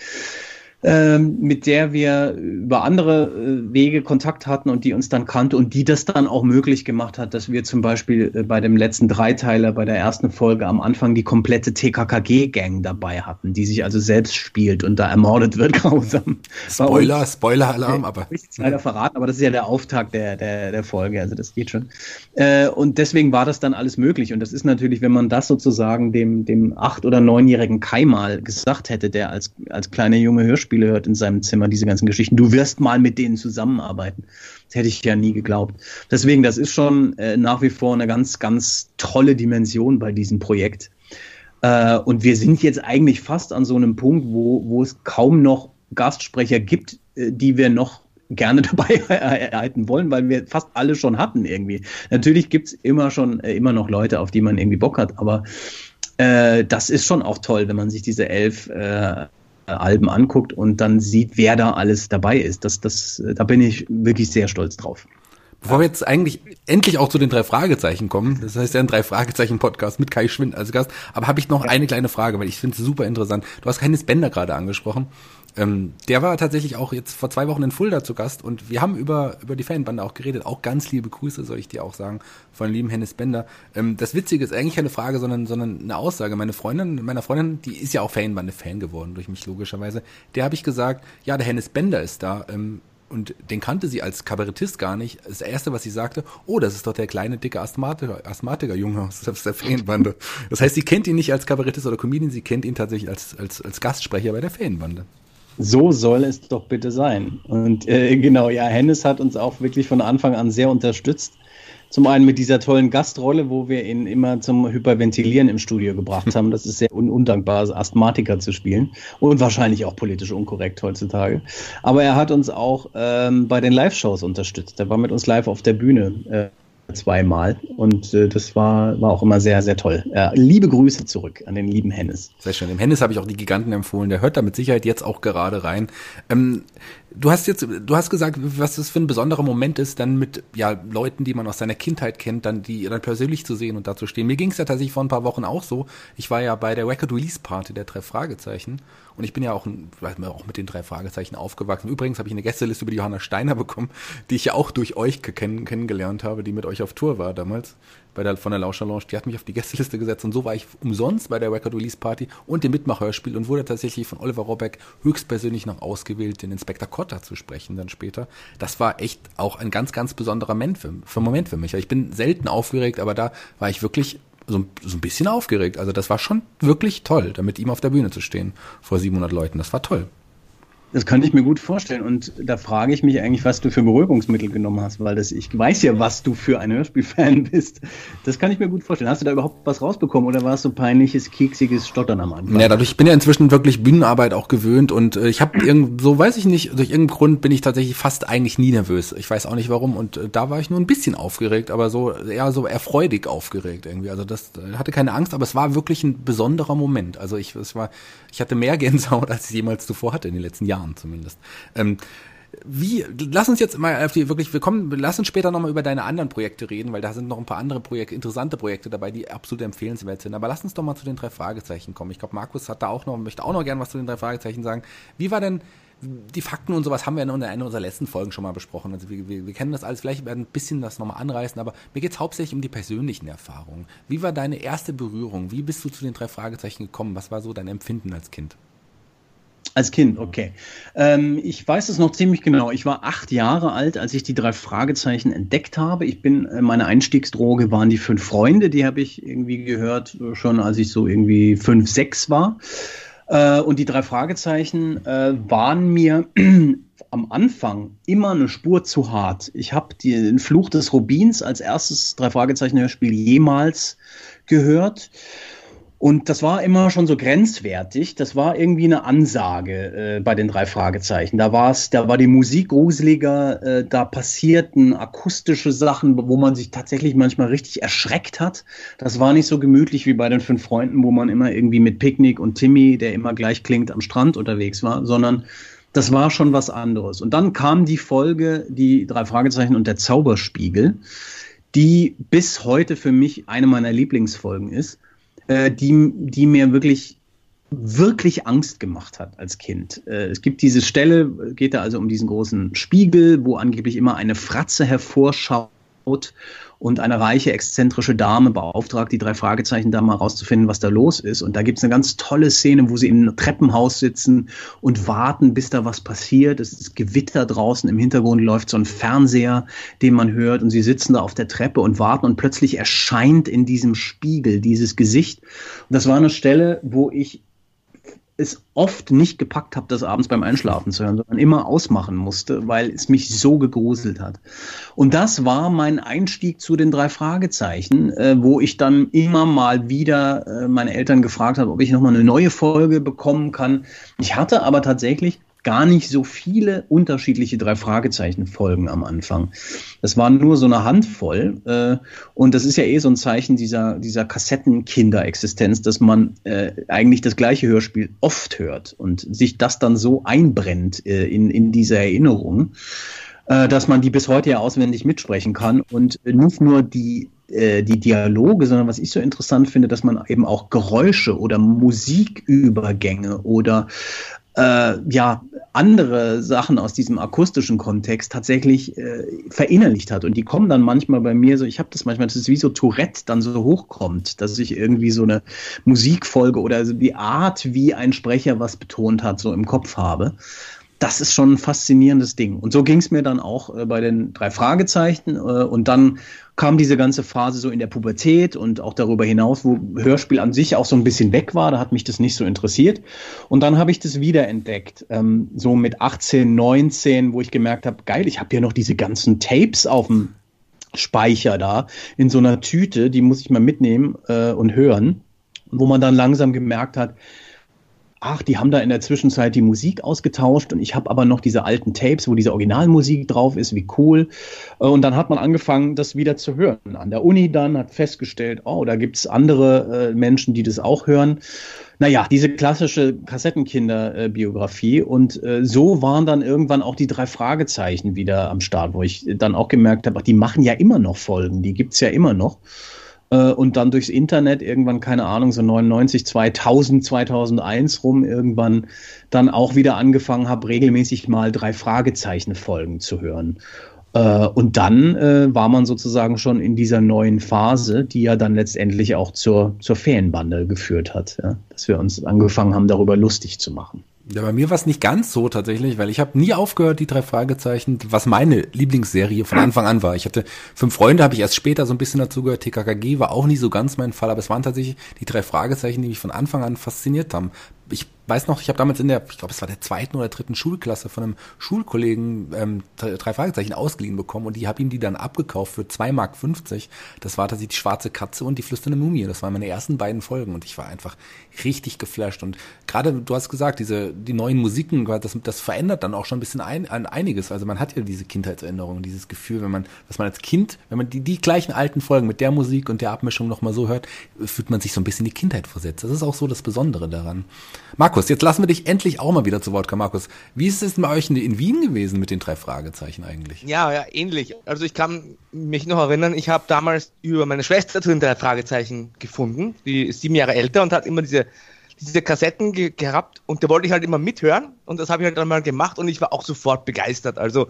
ähm, mit der wir über andere äh, Wege Kontakt hatten und die uns dann kannte und die das dann auch möglich gemacht hat, dass wir zum Beispiel äh, bei dem letzten Dreiteiler, bei der ersten Folge am Anfang die komplette TKKG-Gang dabei hatten, die sich also selbst spielt und da ermordet wird grausam. Spoiler, Spoiler-Alarm, aber. Ich will leider verraten, aber das ist ja der Auftakt der, der, der Folge, also das geht schon. Äh, und deswegen war das dann alles möglich und das ist natürlich, wenn man das sozusagen dem, dem acht- oder neunjährigen Kai mal gesagt hätte, der als, als kleiner junge Hörspiel Hörspiele hört in seinem Zimmer, diese ganzen Geschichten. Du wirst mal mit denen zusammenarbeiten. Das hätte ich ja nie geglaubt. Deswegen, das ist schon äh, nach wie vor eine ganz, ganz tolle Dimension bei diesem Projekt. Äh, und wir sind jetzt eigentlich fast an so einem Punkt, wo, wo es kaum noch Gastsprecher gibt, äh, die wir noch gerne dabei erhalten wollen, weil wir fast alle schon hatten irgendwie. Natürlich gibt es immer schon äh, immer noch Leute, auf die man irgendwie Bock hat, aber äh, das ist schon auch toll, wenn man sich diese elf äh, Alben anguckt und dann sieht, wer da alles dabei ist. Das, das, da bin ich wirklich sehr stolz drauf. Bevor wir jetzt eigentlich endlich auch zu den drei Fragezeichen kommen, das heißt ja ein drei Fragezeichen Podcast mit Kai Schwind als Gast, aber habe ich noch eine kleine Frage, weil ich finde es super interessant. Du hast Hennis Bender gerade angesprochen. Ähm, der war tatsächlich auch jetzt vor zwei Wochen in Fulda zu Gast und wir haben über, über die Fanbande auch geredet. Auch ganz liebe Grüße, soll ich dir auch sagen, von lieben Hennis Bender. Ähm, das Witzige ist eigentlich keine Frage, sondern, sondern eine Aussage. Meine Freundin, meiner Freundin, die ist ja auch Fanbande-Fan geworden durch mich logischerweise. Der habe ich gesagt, ja, der Hennis Bender ist da. Ähm, und den kannte sie als Kabarettist gar nicht. Das erste, was sie sagte, oh, das ist doch der kleine, dicke Asthmatiker, Asthmatiker-Junge aus der Fanbande. Das heißt, sie kennt ihn nicht als Kabarettist oder Comedian, sie kennt ihn tatsächlich als, als, als Gastsprecher bei der Fanbande. So soll es doch bitte sein. Und äh, genau, ja, Hennes hat uns auch wirklich von Anfang an sehr unterstützt. Zum einen mit dieser tollen Gastrolle, wo wir ihn immer zum Hyperventilieren im Studio gebracht haben. Das ist sehr un undankbar, Asthmatiker zu spielen. Und wahrscheinlich auch politisch unkorrekt heutzutage. Aber er hat uns auch ähm, bei den Live-Shows unterstützt. Er war mit uns live auf der Bühne. Äh, zweimal. Und äh, das war, war auch immer sehr, sehr toll. Äh, liebe Grüße zurück an den lieben Hennes. Sehr schön. Dem Hennes habe ich auch die Giganten empfohlen. Der hört da mit Sicherheit jetzt auch gerade rein. Ähm, du hast jetzt, du hast gesagt, was das für ein besonderer Moment ist, dann mit ja Leuten, die man aus seiner Kindheit kennt, dann die dann persönlich zu sehen und da zu stehen. Mir ging es ja tatsächlich vor ein paar Wochen auch so. Ich war ja bei der Record Release Party der drei Fragezeichen und ich bin ja auch, auch mit den drei Fragezeichen aufgewachsen. Übrigens habe ich eine Gästeliste über die Johanna Steiner bekommen, die ich ja auch durch euch kenn kennengelernt habe, die mit euch auf Tour war damals bei der, von der Lauscher Die hat mich auf die Gästeliste gesetzt und so war ich umsonst bei der Record Release Party und dem Mitmachhörspiel und wurde tatsächlich von Oliver Robeck höchstpersönlich noch ausgewählt, den Inspektor Cotta zu sprechen dann später. Das war echt auch ein ganz, ganz besonderer Moment für, für Moment für mich. Ich bin selten aufgeregt, aber da war ich wirklich so, so ein bisschen aufgeregt. Also das war schon wirklich toll, da mit ihm auf der Bühne zu stehen vor 700 Leuten. Das war toll. Das kann ich mir gut vorstellen. Und da frage ich mich eigentlich, was du für Beruhigungsmittel genommen hast, weil das, ich weiß ja, was du für ein Hörspielfan bist. Das kann ich mir gut vorstellen. Hast du da überhaupt was rausbekommen oder war es so peinliches, kieksiges Stottern am Anfang? Ja, dadurch, ich bin ja inzwischen wirklich Bühnenarbeit auch gewöhnt und äh, ich habe irgend, so weiß ich nicht, durch irgendeinen Grund bin ich tatsächlich fast eigentlich nie nervös. Ich weiß auch nicht warum und äh, da war ich nur ein bisschen aufgeregt, aber so eher so erfreudig aufgeregt irgendwie. Also das äh, hatte keine Angst, aber es war wirklich ein besonderer Moment. Also ich, es war, ich hatte mehr Gänsehaut, als ich jemals zuvor hatte in den letzten Jahren zumindest. Ähm, wie, lass uns jetzt mal auf die wirklich, wir kommen, lass uns später nochmal über deine anderen Projekte reden, weil da sind noch ein paar andere Projekte, interessante Projekte dabei, die absolut empfehlenswert sind. Aber lass uns doch mal zu den drei Fragezeichen kommen. Ich glaube, Markus hat da auch noch, möchte auch noch gern was zu den drei Fragezeichen sagen. Wie war denn, die Fakten und sowas haben wir in einer unserer letzten Folgen schon mal besprochen. Also wir, wir, wir kennen das alles, vielleicht werden ein bisschen das nochmal anreißen, aber mir geht es hauptsächlich um die persönlichen Erfahrungen. Wie war deine erste Berührung? Wie bist du zu den drei Fragezeichen gekommen? Was war so dein Empfinden als Kind? Als Kind, okay. Ähm, ich weiß es noch ziemlich genau. Ich war acht Jahre alt, als ich die drei Fragezeichen entdeckt habe. Ich bin, äh, meine Einstiegsdroge waren die fünf Freunde, die habe ich irgendwie gehört, äh, schon als ich so irgendwie fünf, sechs war. Äh, und die drei Fragezeichen äh, waren mir am Anfang immer eine Spur zu hart. Ich habe den Fluch des Rubins als erstes drei Fragezeichen-Hörspiel jemals gehört. Und das war immer schon so grenzwertig. Das war irgendwie eine Ansage äh, bei den drei Fragezeichen. Da war es, da war die Musik gruseliger, äh, da passierten akustische Sachen, wo man sich tatsächlich manchmal richtig erschreckt hat. Das war nicht so gemütlich wie bei den fünf Freunden, wo man immer irgendwie mit Picknick und Timmy, der immer gleich klingt, am Strand unterwegs war, sondern das war schon was anderes. Und dann kam die Folge, die drei Fragezeichen und der Zauberspiegel, die bis heute für mich eine meiner Lieblingsfolgen ist äh, die, die mir wirklich wirklich Angst gemacht hat als Kind. Äh, es gibt diese Stelle, geht da also um diesen großen Spiegel, wo angeblich immer eine Fratze hervorschaut und eine reiche, exzentrische Dame beauftragt, die drei Fragezeichen da mal rauszufinden, was da los ist. Und da gibt es eine ganz tolle Szene, wo sie im Treppenhaus sitzen und warten, bis da was passiert. Es ist Gewitter draußen, im Hintergrund läuft so ein Fernseher, den man hört und sie sitzen da auf der Treppe und warten und plötzlich erscheint in diesem Spiegel dieses Gesicht. Und das war eine Stelle, wo ich es oft nicht gepackt habe, das abends beim Einschlafen zu hören, sondern immer ausmachen musste, weil es mich so gegruselt hat. Und das war mein Einstieg zu den drei Fragezeichen, äh, wo ich dann immer mal wieder äh, meine Eltern gefragt habe, ob ich nochmal eine neue Folge bekommen kann. Ich hatte aber tatsächlich gar nicht so viele unterschiedliche drei Fragezeichen Folgen am Anfang. Das waren nur so eine Handvoll äh, und das ist ja eh so ein Zeichen dieser dieser Kassettenkinderexistenz, dass man äh, eigentlich das gleiche Hörspiel oft hört und sich das dann so einbrennt äh, in in diese Erinnerung, äh, dass man die bis heute ja auswendig mitsprechen kann und nicht nur die äh, die Dialoge, sondern was ich so interessant finde, dass man eben auch Geräusche oder Musikübergänge oder äh, ja andere Sachen aus diesem akustischen Kontext tatsächlich äh, verinnerlicht hat. Und die kommen dann manchmal bei mir so, ich habe das manchmal, das ist wie so Tourette dann so hochkommt, dass ich irgendwie so eine Musikfolge oder also die Art, wie ein Sprecher was betont hat, so im Kopf habe das ist schon ein faszinierendes Ding. Und so ging es mir dann auch äh, bei den drei Fragezeichen. Äh, und dann kam diese ganze Phase so in der Pubertät und auch darüber hinaus, wo Hörspiel an sich auch so ein bisschen weg war. Da hat mich das nicht so interessiert. Und dann habe ich das wiederentdeckt, ähm, so mit 18, 19, wo ich gemerkt habe, geil, ich habe hier noch diese ganzen Tapes auf dem Speicher da in so einer Tüte, die muss ich mal mitnehmen äh, und hören. Wo man dann langsam gemerkt hat, ach, die haben da in der Zwischenzeit die Musik ausgetauscht und ich habe aber noch diese alten Tapes, wo diese Originalmusik drauf ist, wie cool. Äh, und dann hat man angefangen, das wieder zu hören. An der Uni dann hat festgestellt, oh, da gibt es andere äh, Menschen, die das auch hören. Naja, diese klassische Kassettenkinder-Biografie. Und äh, so waren dann irgendwann auch die drei Fragezeichen wieder am Start, wo ich dann auch gemerkt habe, die machen ja immer noch Folgen, die gibt's ja immer noch. Äh, und dann durchs Internet irgendwann, keine Ahnung, so 99, 2000, 2001 rum, irgendwann dann auch wieder angefangen habe, regelmäßig mal drei Fragezeichen-Folgen zu hören. Äh, und dann äh, war man sozusagen schon in dieser neuen Phase, die ja dann letztendlich auch zur, zur Ferienbande geführt hat, ja? dass wir uns angefangen haben, darüber lustig zu machen. Ja, bei mir war es nicht ganz so tatsächlich, weil ich habe nie aufgehört, die drei Fragezeichen, was meine Lieblingsserie von Anfang an war. Ich hatte fünf Freunde, habe ich erst später so ein bisschen dazu gehört. TKKG war auch nie so ganz mein Fall, aber es waren tatsächlich die drei Fragezeichen, die mich von Anfang an fasziniert haben. Ich weiß noch, ich habe damals in der, ich glaube, es war der zweiten oder dritten Schulklasse von einem Schulkollegen ähm, drei Fragezeichen ausgeliehen bekommen und die habe ihm die dann abgekauft für zwei Mark. fünfzig. Das war tatsächlich die schwarze Katze und die flüsternde Mumie. Das waren meine ersten beiden Folgen und ich war einfach richtig geflasht. Und gerade, du hast gesagt, diese, die neuen Musiken, das, das verändert dann auch schon ein bisschen ein, ein, einiges. Also man hat ja diese Kindheitserinnerung, dieses Gefühl, wenn man, was man als Kind, wenn man die, die gleichen alten Folgen mit der Musik und der Abmischung nochmal so hört, fühlt man sich so ein bisschen die Kindheit versetzt. Das ist auch so das Besondere daran. Markus, jetzt lassen wir dich endlich auch mal wieder zu Wort kommen, Markus. Wie ist es bei euch in Wien gewesen mit den drei Fragezeichen eigentlich? Ja, ja, ähnlich. Also ich kann mich noch erinnern, ich habe damals über meine Schwester zu den drei Fragezeichen gefunden. Die ist sieben Jahre älter und hat immer diese, diese Kassetten ge gehabt und da wollte ich halt immer mithören und das habe ich halt dann mal gemacht und ich war auch sofort begeistert. Also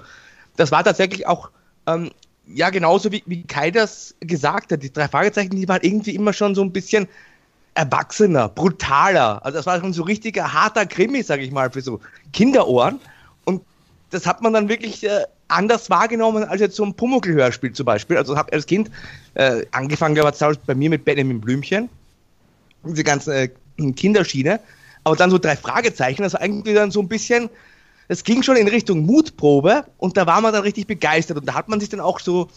das war tatsächlich auch ähm, ja, genauso wie, wie Kai das gesagt hat, die drei Fragezeichen, die waren irgendwie immer schon so ein bisschen erwachsener, brutaler. Also das war schon so richtiger harter Krimi, sage ich mal, für so Kinderohren. Und das hat man dann wirklich äh, anders wahrgenommen als jetzt so ein Pumuckl-Hörspiel zum Beispiel. Also habe als Kind äh, angefangen, glaube ich, bei mir mit Benjamin Blümchen, diese ganze äh, Kinderschiene. Aber dann so drei Fragezeichen, das war eigentlich dann so ein bisschen, es ging schon in Richtung Mutprobe und da war man dann richtig begeistert und da hat man sich dann auch so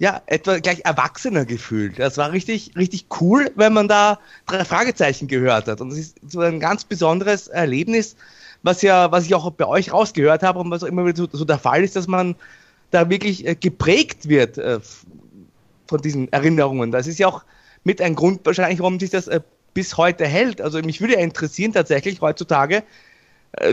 ja, etwa gleich erwachsener gefühlt. Das war richtig, richtig cool, wenn man da drei Fragezeichen gehört hat. Und das ist so ein ganz besonderes Erlebnis, was ja, was ich auch bei euch rausgehört habe und was auch immer wieder so, so der Fall ist, dass man da wirklich äh, geprägt wird äh, von diesen Erinnerungen. Das ist ja auch mit ein Grund wahrscheinlich, warum sich das äh, bis heute hält. Also mich würde ja interessieren tatsächlich heutzutage,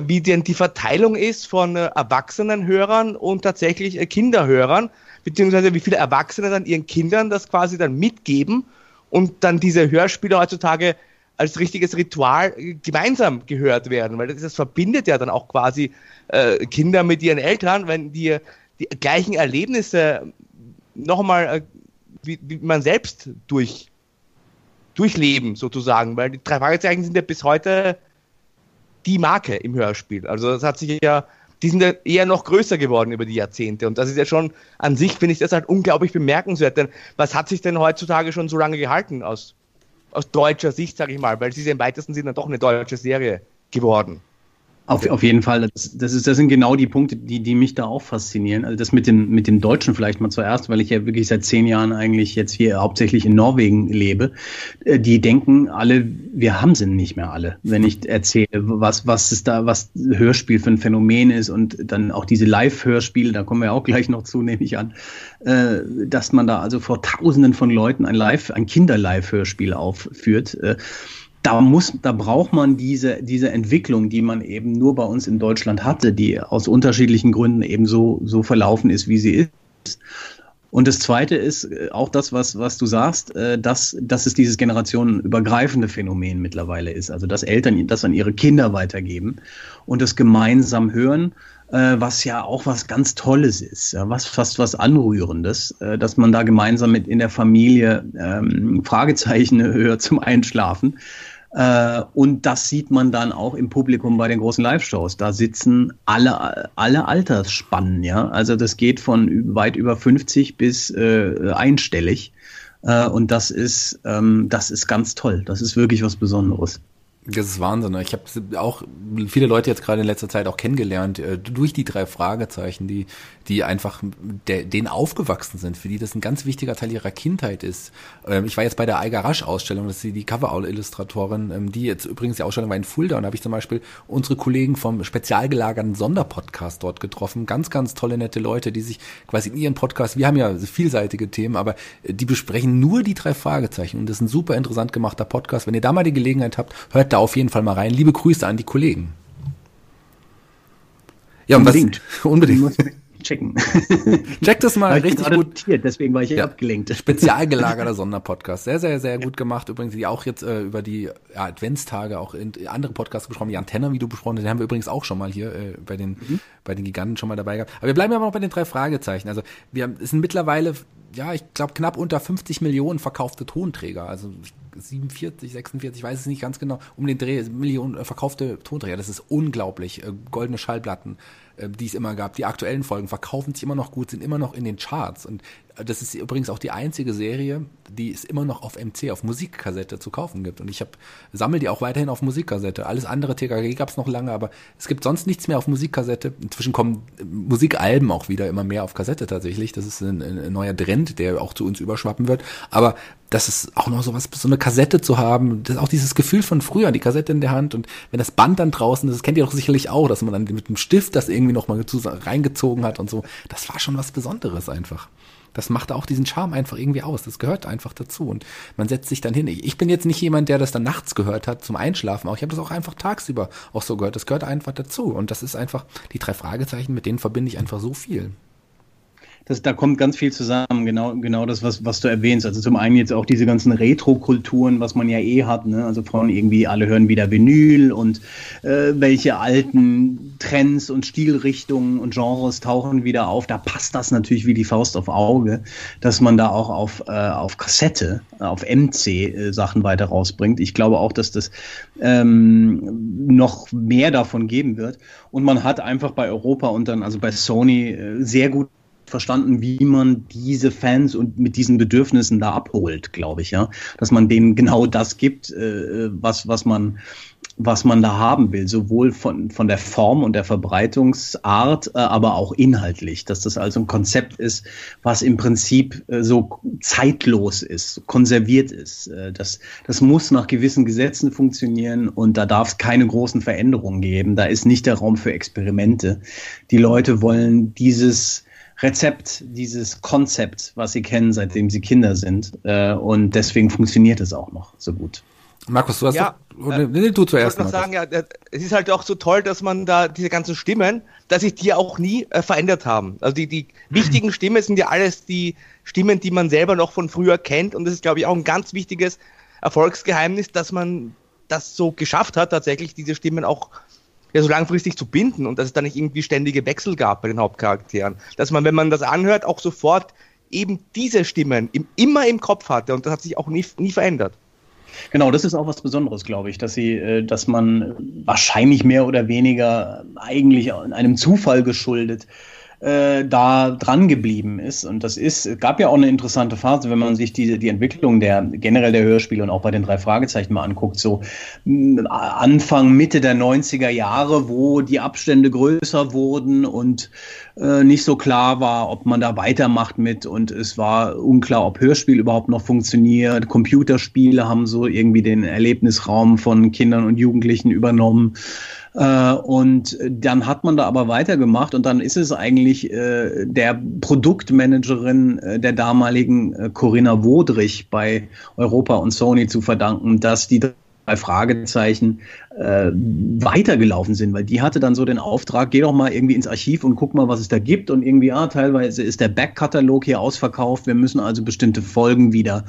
wie denn die Verteilung ist von äh, erwachsenen Hörern und tatsächlich Kinderhörern beziehungsweise wie viele Erwachsene dann ihren Kindern das quasi dann mitgeben und dann diese Hörspiele heutzutage als richtiges Ritual gemeinsam gehört werden, weil das, das verbindet ja dann auch quasi äh, Kinder mit ihren Eltern, wenn die die gleichen Erlebnisse nochmal äh, wie, wie man selbst durch, durchleben sozusagen, weil die drei Fragezeichen sind ja bis heute die Marke im Hörspiel. Also das hat sich ja die sind ja eher noch größer geworden über die Jahrzehnte. Und das ist ja schon an sich, finde ich das halt unglaublich bemerkenswert. Denn was hat sich denn heutzutage schon so lange gehalten aus, aus deutscher Sicht, sage ich mal? Weil es ist ja im weitesten Sinne doch eine deutsche Serie geworden. Auf, auf jeden Fall, das, das, ist, das sind genau die Punkte, die, die mich da auch faszinieren. Also das mit dem, mit dem Deutschen vielleicht mal zuerst, weil ich ja wirklich seit zehn Jahren eigentlich jetzt hier hauptsächlich in Norwegen lebe. Äh, die denken alle, wir haben sie nicht mehr alle. Wenn ich erzähle, was, was ist da, was Hörspiel für ein Phänomen ist und dann auch diese Live-Hörspiele, da kommen wir auch gleich noch zu, nehme ich an, äh, dass man da also vor Tausenden von Leuten ein Live, ein Kinder-Live-Hörspiel aufführt. Da muss, da braucht man diese, diese Entwicklung, die man eben nur bei uns in Deutschland hatte, die aus unterschiedlichen Gründen eben so, so verlaufen ist, wie sie ist. Und das Zweite ist äh, auch das, was, was du sagst, äh, dass, dass es dieses generationenübergreifende Phänomen mittlerweile ist. Also dass Eltern das an ihre Kinder weitergeben und das gemeinsam hören, äh, was ja auch was ganz Tolles ist, was fast was Anrührendes, dass man da gemeinsam mit in der Familie ähm, Fragezeichen hört zum Einschlafen und das sieht man dann auch im Publikum bei den großen Live-Shows. Da sitzen alle, alle Altersspannen, ja. Also das geht von weit über 50 bis äh, einstellig. Äh, und das ist, ähm, das ist ganz toll. Das ist wirklich was Besonderes. Das ist Wahnsinn. Ne? Ich habe auch viele Leute jetzt gerade in letzter Zeit auch kennengelernt äh, durch die drei Fragezeichen, die die einfach der, denen aufgewachsen sind, für die das ein ganz wichtiger Teil ihrer Kindheit ist. Ähm, ich war jetzt bei der Eiger Rasch Ausstellung, das ist die Cover-Illustratorin, ähm, die jetzt übrigens die Ausstellung war in Fulda und da habe ich zum Beispiel unsere Kollegen vom spezial gelagerten Sonderpodcast dort getroffen. Ganz, ganz tolle, nette Leute, die sich quasi in ihren Podcast, wir haben ja vielseitige Themen, aber äh, die besprechen nur die drei Fragezeichen und das ist ein super interessant gemachter Podcast. Wenn ihr da mal die Gelegenheit habt, hört da da auf jeden Fall mal rein. Liebe Grüße an die Kollegen. Ja, unbedingt. Was, unbedingt. Checken. Check das mal richtig gut. Notiert, deswegen war ich ja, abgelenkt. Spezial gelagerter Sonderpodcast. Sehr, sehr, sehr gut gemacht. Übrigens, die auch jetzt äh, über die ja, Adventstage auch in andere Podcasts besprochen. Die Antenna, wie du besprochen hast, den haben wir übrigens auch schon mal hier äh, bei den mhm. bei den Giganten schon mal dabei gehabt. Aber wir bleiben aber noch bei den drei Fragezeichen. Also wir haben, es sind mittlerweile ja, ich glaube, knapp unter 50 Millionen verkaufte Tonträger. Also 47, 46, ich weiß es nicht ganz genau, um den Dreh, Millionen äh, verkaufte Tonträger. Das ist unglaublich. Äh, goldene Schallplatten, äh, die es immer gab. Die aktuellen Folgen verkaufen sich immer noch gut, sind immer noch in den Charts. Und das ist übrigens auch die einzige Serie, die es immer noch auf MC, auf Musikkassette zu kaufen gibt. Und ich habe sammle die auch weiterhin auf Musikkassette. Alles andere TKG gab es noch lange, aber es gibt sonst nichts mehr auf Musikkassette. Inzwischen kommen Musikalben auch wieder immer mehr auf Kassette tatsächlich. Das ist ein, ein neuer Trend, der auch zu uns überschwappen wird. Aber das ist auch noch so was, so eine Kassette zu haben, das ist auch dieses Gefühl von früher, die Kassette in der Hand und wenn das Band dann draußen ist, das kennt ihr doch sicherlich auch, dass man dann mit dem Stift das irgendwie noch mal reingezogen hat und so. Das war schon was Besonderes einfach. Das macht auch diesen Charme einfach irgendwie aus. Das gehört einfach dazu. Und man setzt sich dann hin. Ich bin jetzt nicht jemand, der das dann nachts gehört hat zum Einschlafen. Auch ich habe das auch einfach tagsüber auch so gehört. Das gehört einfach dazu. Und das ist einfach die drei Fragezeichen, mit denen verbinde ich einfach so viel das, da kommt ganz viel zusammen, genau, genau das, was, was du erwähnst. Also zum einen jetzt auch diese ganzen Retro-Kulturen, was man ja eh hat, ne? also von irgendwie alle hören wieder Vinyl und äh, welche alten Trends und Stilrichtungen und Genres tauchen wieder auf. Da passt das natürlich wie die Faust auf Auge, dass man da auch auf, äh, auf Kassette, auf MC äh, Sachen weiter rausbringt. Ich glaube auch, dass das ähm, noch mehr davon geben wird. Und man hat einfach bei Europa und dann, also bei Sony, äh, sehr gut verstanden, wie man diese Fans und mit diesen Bedürfnissen da abholt, glaube ich, ja. Dass man denen genau das gibt, äh, was, was man, was man da haben will, sowohl von, von der Form und der Verbreitungsart, äh, aber auch inhaltlich, dass das also ein Konzept ist, was im Prinzip äh, so zeitlos ist, konserviert ist. Äh, das, das muss nach gewissen Gesetzen funktionieren und da darf es keine großen Veränderungen geben. Da ist nicht der Raum für Experimente. Die Leute wollen dieses Rezept, dieses Konzept, was sie kennen, seitdem sie Kinder sind. Äh, und deswegen funktioniert es auch noch so gut. Markus, du hast ja, doch, äh, nee, du zuerst. Ich wollte sagen, ja, es ist halt auch so toll, dass man da diese ganzen Stimmen, dass sich die auch nie äh, verändert haben. Also die, die wichtigen Stimmen sind ja alles die Stimmen, die man selber noch von früher kennt. Und das ist, glaube ich, auch ein ganz wichtiges Erfolgsgeheimnis, dass man das so geschafft hat, tatsächlich diese Stimmen auch ja, so langfristig zu binden und dass es da nicht irgendwie ständige Wechsel gab bei den Hauptcharakteren. Dass man, wenn man das anhört, auch sofort eben diese Stimmen im, immer im Kopf hatte und das hat sich auch nie, nie verändert. Genau, das ist auch was Besonderes, glaube ich, dass sie, äh, dass man wahrscheinlich mehr oder weniger eigentlich einem Zufall geschuldet äh, da dran geblieben ist. Und das ist, es gab ja auch eine interessante Phase, wenn man sich die, die Entwicklung der generell der Hörspiele und auch bei den drei Fragezeichen mal anguckt, so Anfang, Mitte der 90er Jahre, wo die Abstände größer wurden und äh, nicht so klar war, ob man da weitermacht mit und es war unklar, ob Hörspiel überhaupt noch funktioniert. Computerspiele haben so irgendwie den Erlebnisraum von Kindern und Jugendlichen übernommen. Äh, und dann hat man da aber weitergemacht und dann ist es eigentlich äh, der Produktmanagerin äh, der damaligen Corinna Wodrich bei Europa und Sony zu verdanken, dass die drei Fragezeichen weitergelaufen sind, weil die hatte dann so den Auftrag, geh doch mal irgendwie ins Archiv und guck mal, was es da gibt und irgendwie, ah, teilweise ist der Backkatalog hier ausverkauft, wir müssen also bestimmte Folgen wieder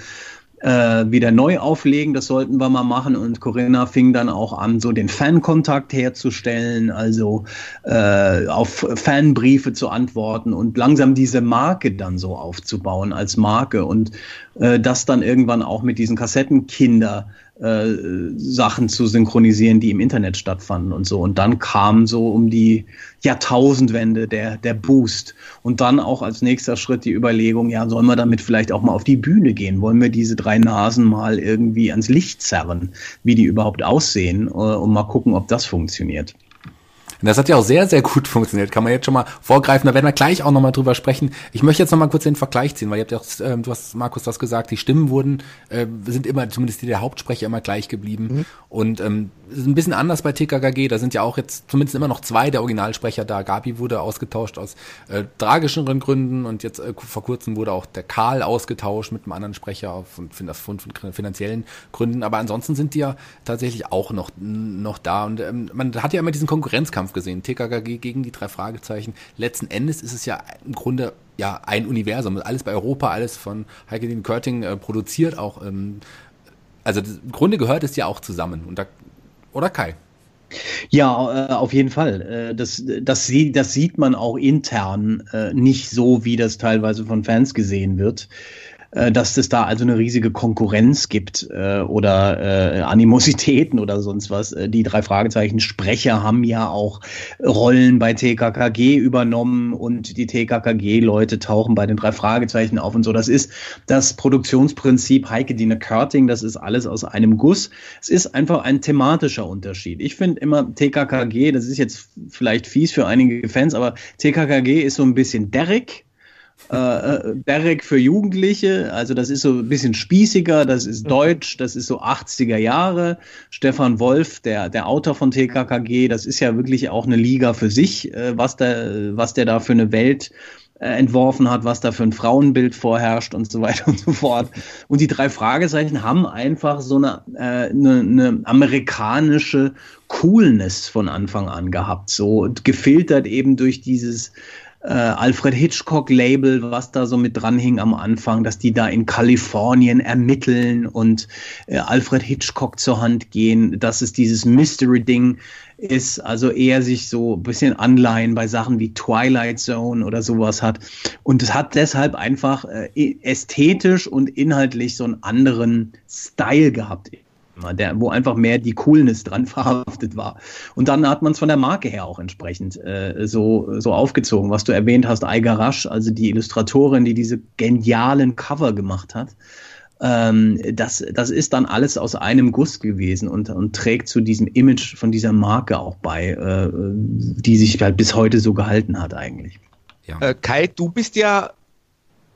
äh, wieder neu auflegen. Das sollten wir mal machen. Und Corinna fing dann auch an, so den Fankontakt herzustellen, also äh, auf Fanbriefe zu antworten und langsam diese Marke dann so aufzubauen als Marke und äh, das dann irgendwann auch mit diesen Kassettenkinder äh, Sachen zu synchronisieren, die im Internet stattfanden und so. Und dann kam so um die Jahrtausendwende der, der Boost. Und dann auch als nächster Schritt die Überlegung, ja, sollen wir damit vielleicht auch mal auf die Bühne gehen? Wollen wir diese drei Nasen mal irgendwie ans Licht zerren, wie die überhaupt aussehen äh, und mal gucken, ob das funktioniert? Und das hat ja auch sehr, sehr gut funktioniert. Kann man jetzt schon mal vorgreifen. Da werden wir gleich auch nochmal drüber sprechen. Ich möchte jetzt nochmal kurz den Vergleich ziehen, weil ihr habt ja auch, äh, du hast, Markus, das gesagt, die Stimmen wurden, äh, sind immer, zumindest die der Hauptsprecher immer gleich geblieben. Mhm. Und ähm, ist ein bisschen anders bei TKKG. Da sind ja auch jetzt zumindest immer noch zwei der Originalsprecher da. Gabi wurde ausgetauscht aus äh, tragischeren Gründen und jetzt äh, vor kurzem wurde auch der Karl ausgetauscht mit einem anderen Sprecher von, von, von finanziellen Gründen. Aber ansonsten sind die ja tatsächlich auch noch, noch da. Und ähm, man hat ja immer diesen Konkurrenzkampf gesehen. TKKG gegen die drei Fragezeichen. Letzten Endes ist es ja im Grunde ja ein Universum. Alles bei Europa, alles von Heike Dean Körting äh, produziert auch. Ähm, also im Grunde gehört es ja auch zusammen. Und da, oder Kai? Ja, äh, auf jeden Fall. Äh, das, das, das sieht man auch intern äh, nicht so, wie das teilweise von Fans gesehen wird. Äh, dass es da also eine riesige Konkurrenz gibt äh, oder äh, Animositäten oder sonst was. Äh, die drei Fragezeichen Sprecher haben ja auch Rollen bei TKKG übernommen und die TKKG-Leute tauchen bei den drei Fragezeichen auf und so. Das ist das Produktionsprinzip Heike Dine Körting, das ist alles aus einem Guss. Es ist einfach ein thematischer Unterschied. Ich finde immer TKKG, das ist jetzt vielleicht fies für einige Fans, aber TKKG ist so ein bisschen Derrick äh, äh, Derek für Jugendliche, also das ist so ein bisschen spießiger, das ist mhm. deutsch, das ist so 80er Jahre. Stefan Wolf, der, der Autor von TKKG, das ist ja wirklich auch eine Liga für sich, äh, was, der, was der da für eine Welt äh, entworfen hat, was da für ein Frauenbild vorherrscht und so weiter und so fort. Und die drei Fragezeichen haben einfach so eine, äh, eine, eine amerikanische Coolness von Anfang an gehabt, so gefiltert eben durch dieses äh, Alfred Hitchcock-Label, was da so mit dran hing am Anfang, dass die da in Kalifornien ermitteln und äh, Alfred Hitchcock zur Hand gehen, dass es dieses Mystery-Ding ist, also eher sich so ein bisschen Anleihen bei Sachen wie Twilight Zone oder sowas hat. Und es hat deshalb einfach äh, ästhetisch und inhaltlich so einen anderen Style gehabt der, wo einfach mehr die Coolness dran verhaftet war. Und dann hat man es von der Marke her auch entsprechend äh, so, so aufgezogen. Was du erwähnt hast, Aiga Rasch, also die Illustratorin, die diese genialen Cover gemacht hat. Ähm, das, das ist dann alles aus einem Guss gewesen und, und trägt zu diesem Image von dieser Marke auch bei, äh, die sich halt bis heute so gehalten hat eigentlich. Ja. Äh, Kai, du bist ja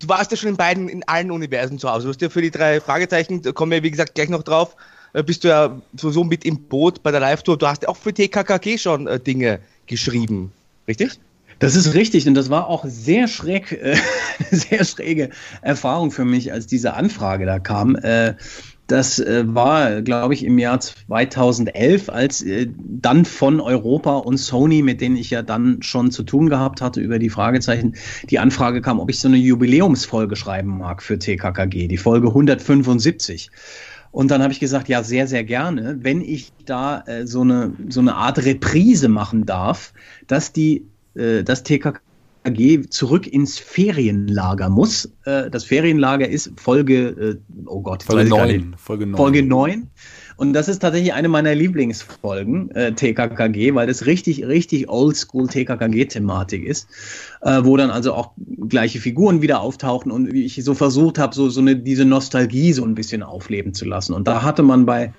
du warst ja schon in beiden, in allen Universen zu Hause. Du hast ja für die drei Fragezeichen, da kommen wir wie gesagt gleich noch drauf, bist du ja sowieso mit im Boot bei der Live-Tour. Du hast ja auch für TKKG schon äh, Dinge geschrieben, richtig? Das ist richtig und das war auch sehr schräg, äh, sehr schräge Erfahrung für mich, als diese Anfrage da kam. Äh, das äh, war, glaube ich, im Jahr 2011, als äh, dann von Europa und Sony, mit denen ich ja dann schon zu tun gehabt hatte über die Fragezeichen, die Anfrage kam, ob ich so eine Jubiläumsfolge schreiben mag für TKKG, die Folge 175. Und dann habe ich gesagt, ja, sehr, sehr gerne, wenn ich da äh, so, eine, so eine Art Reprise machen darf, dass die, äh, das TKKG zurück ins Ferienlager muss. Äh, das Ferienlager ist Folge, äh, oh Gott, Folge 9. Folge 9. Folge 9. Und das ist tatsächlich eine meiner Lieblingsfolgen, äh, TKKG, weil das richtig, richtig oldschool TKKG-Thematik ist, äh, wo dann also auch gleiche Figuren wieder auftauchen und ich so versucht habe, so, so eine, diese Nostalgie so ein bisschen aufleben zu lassen. Und da hatte man bei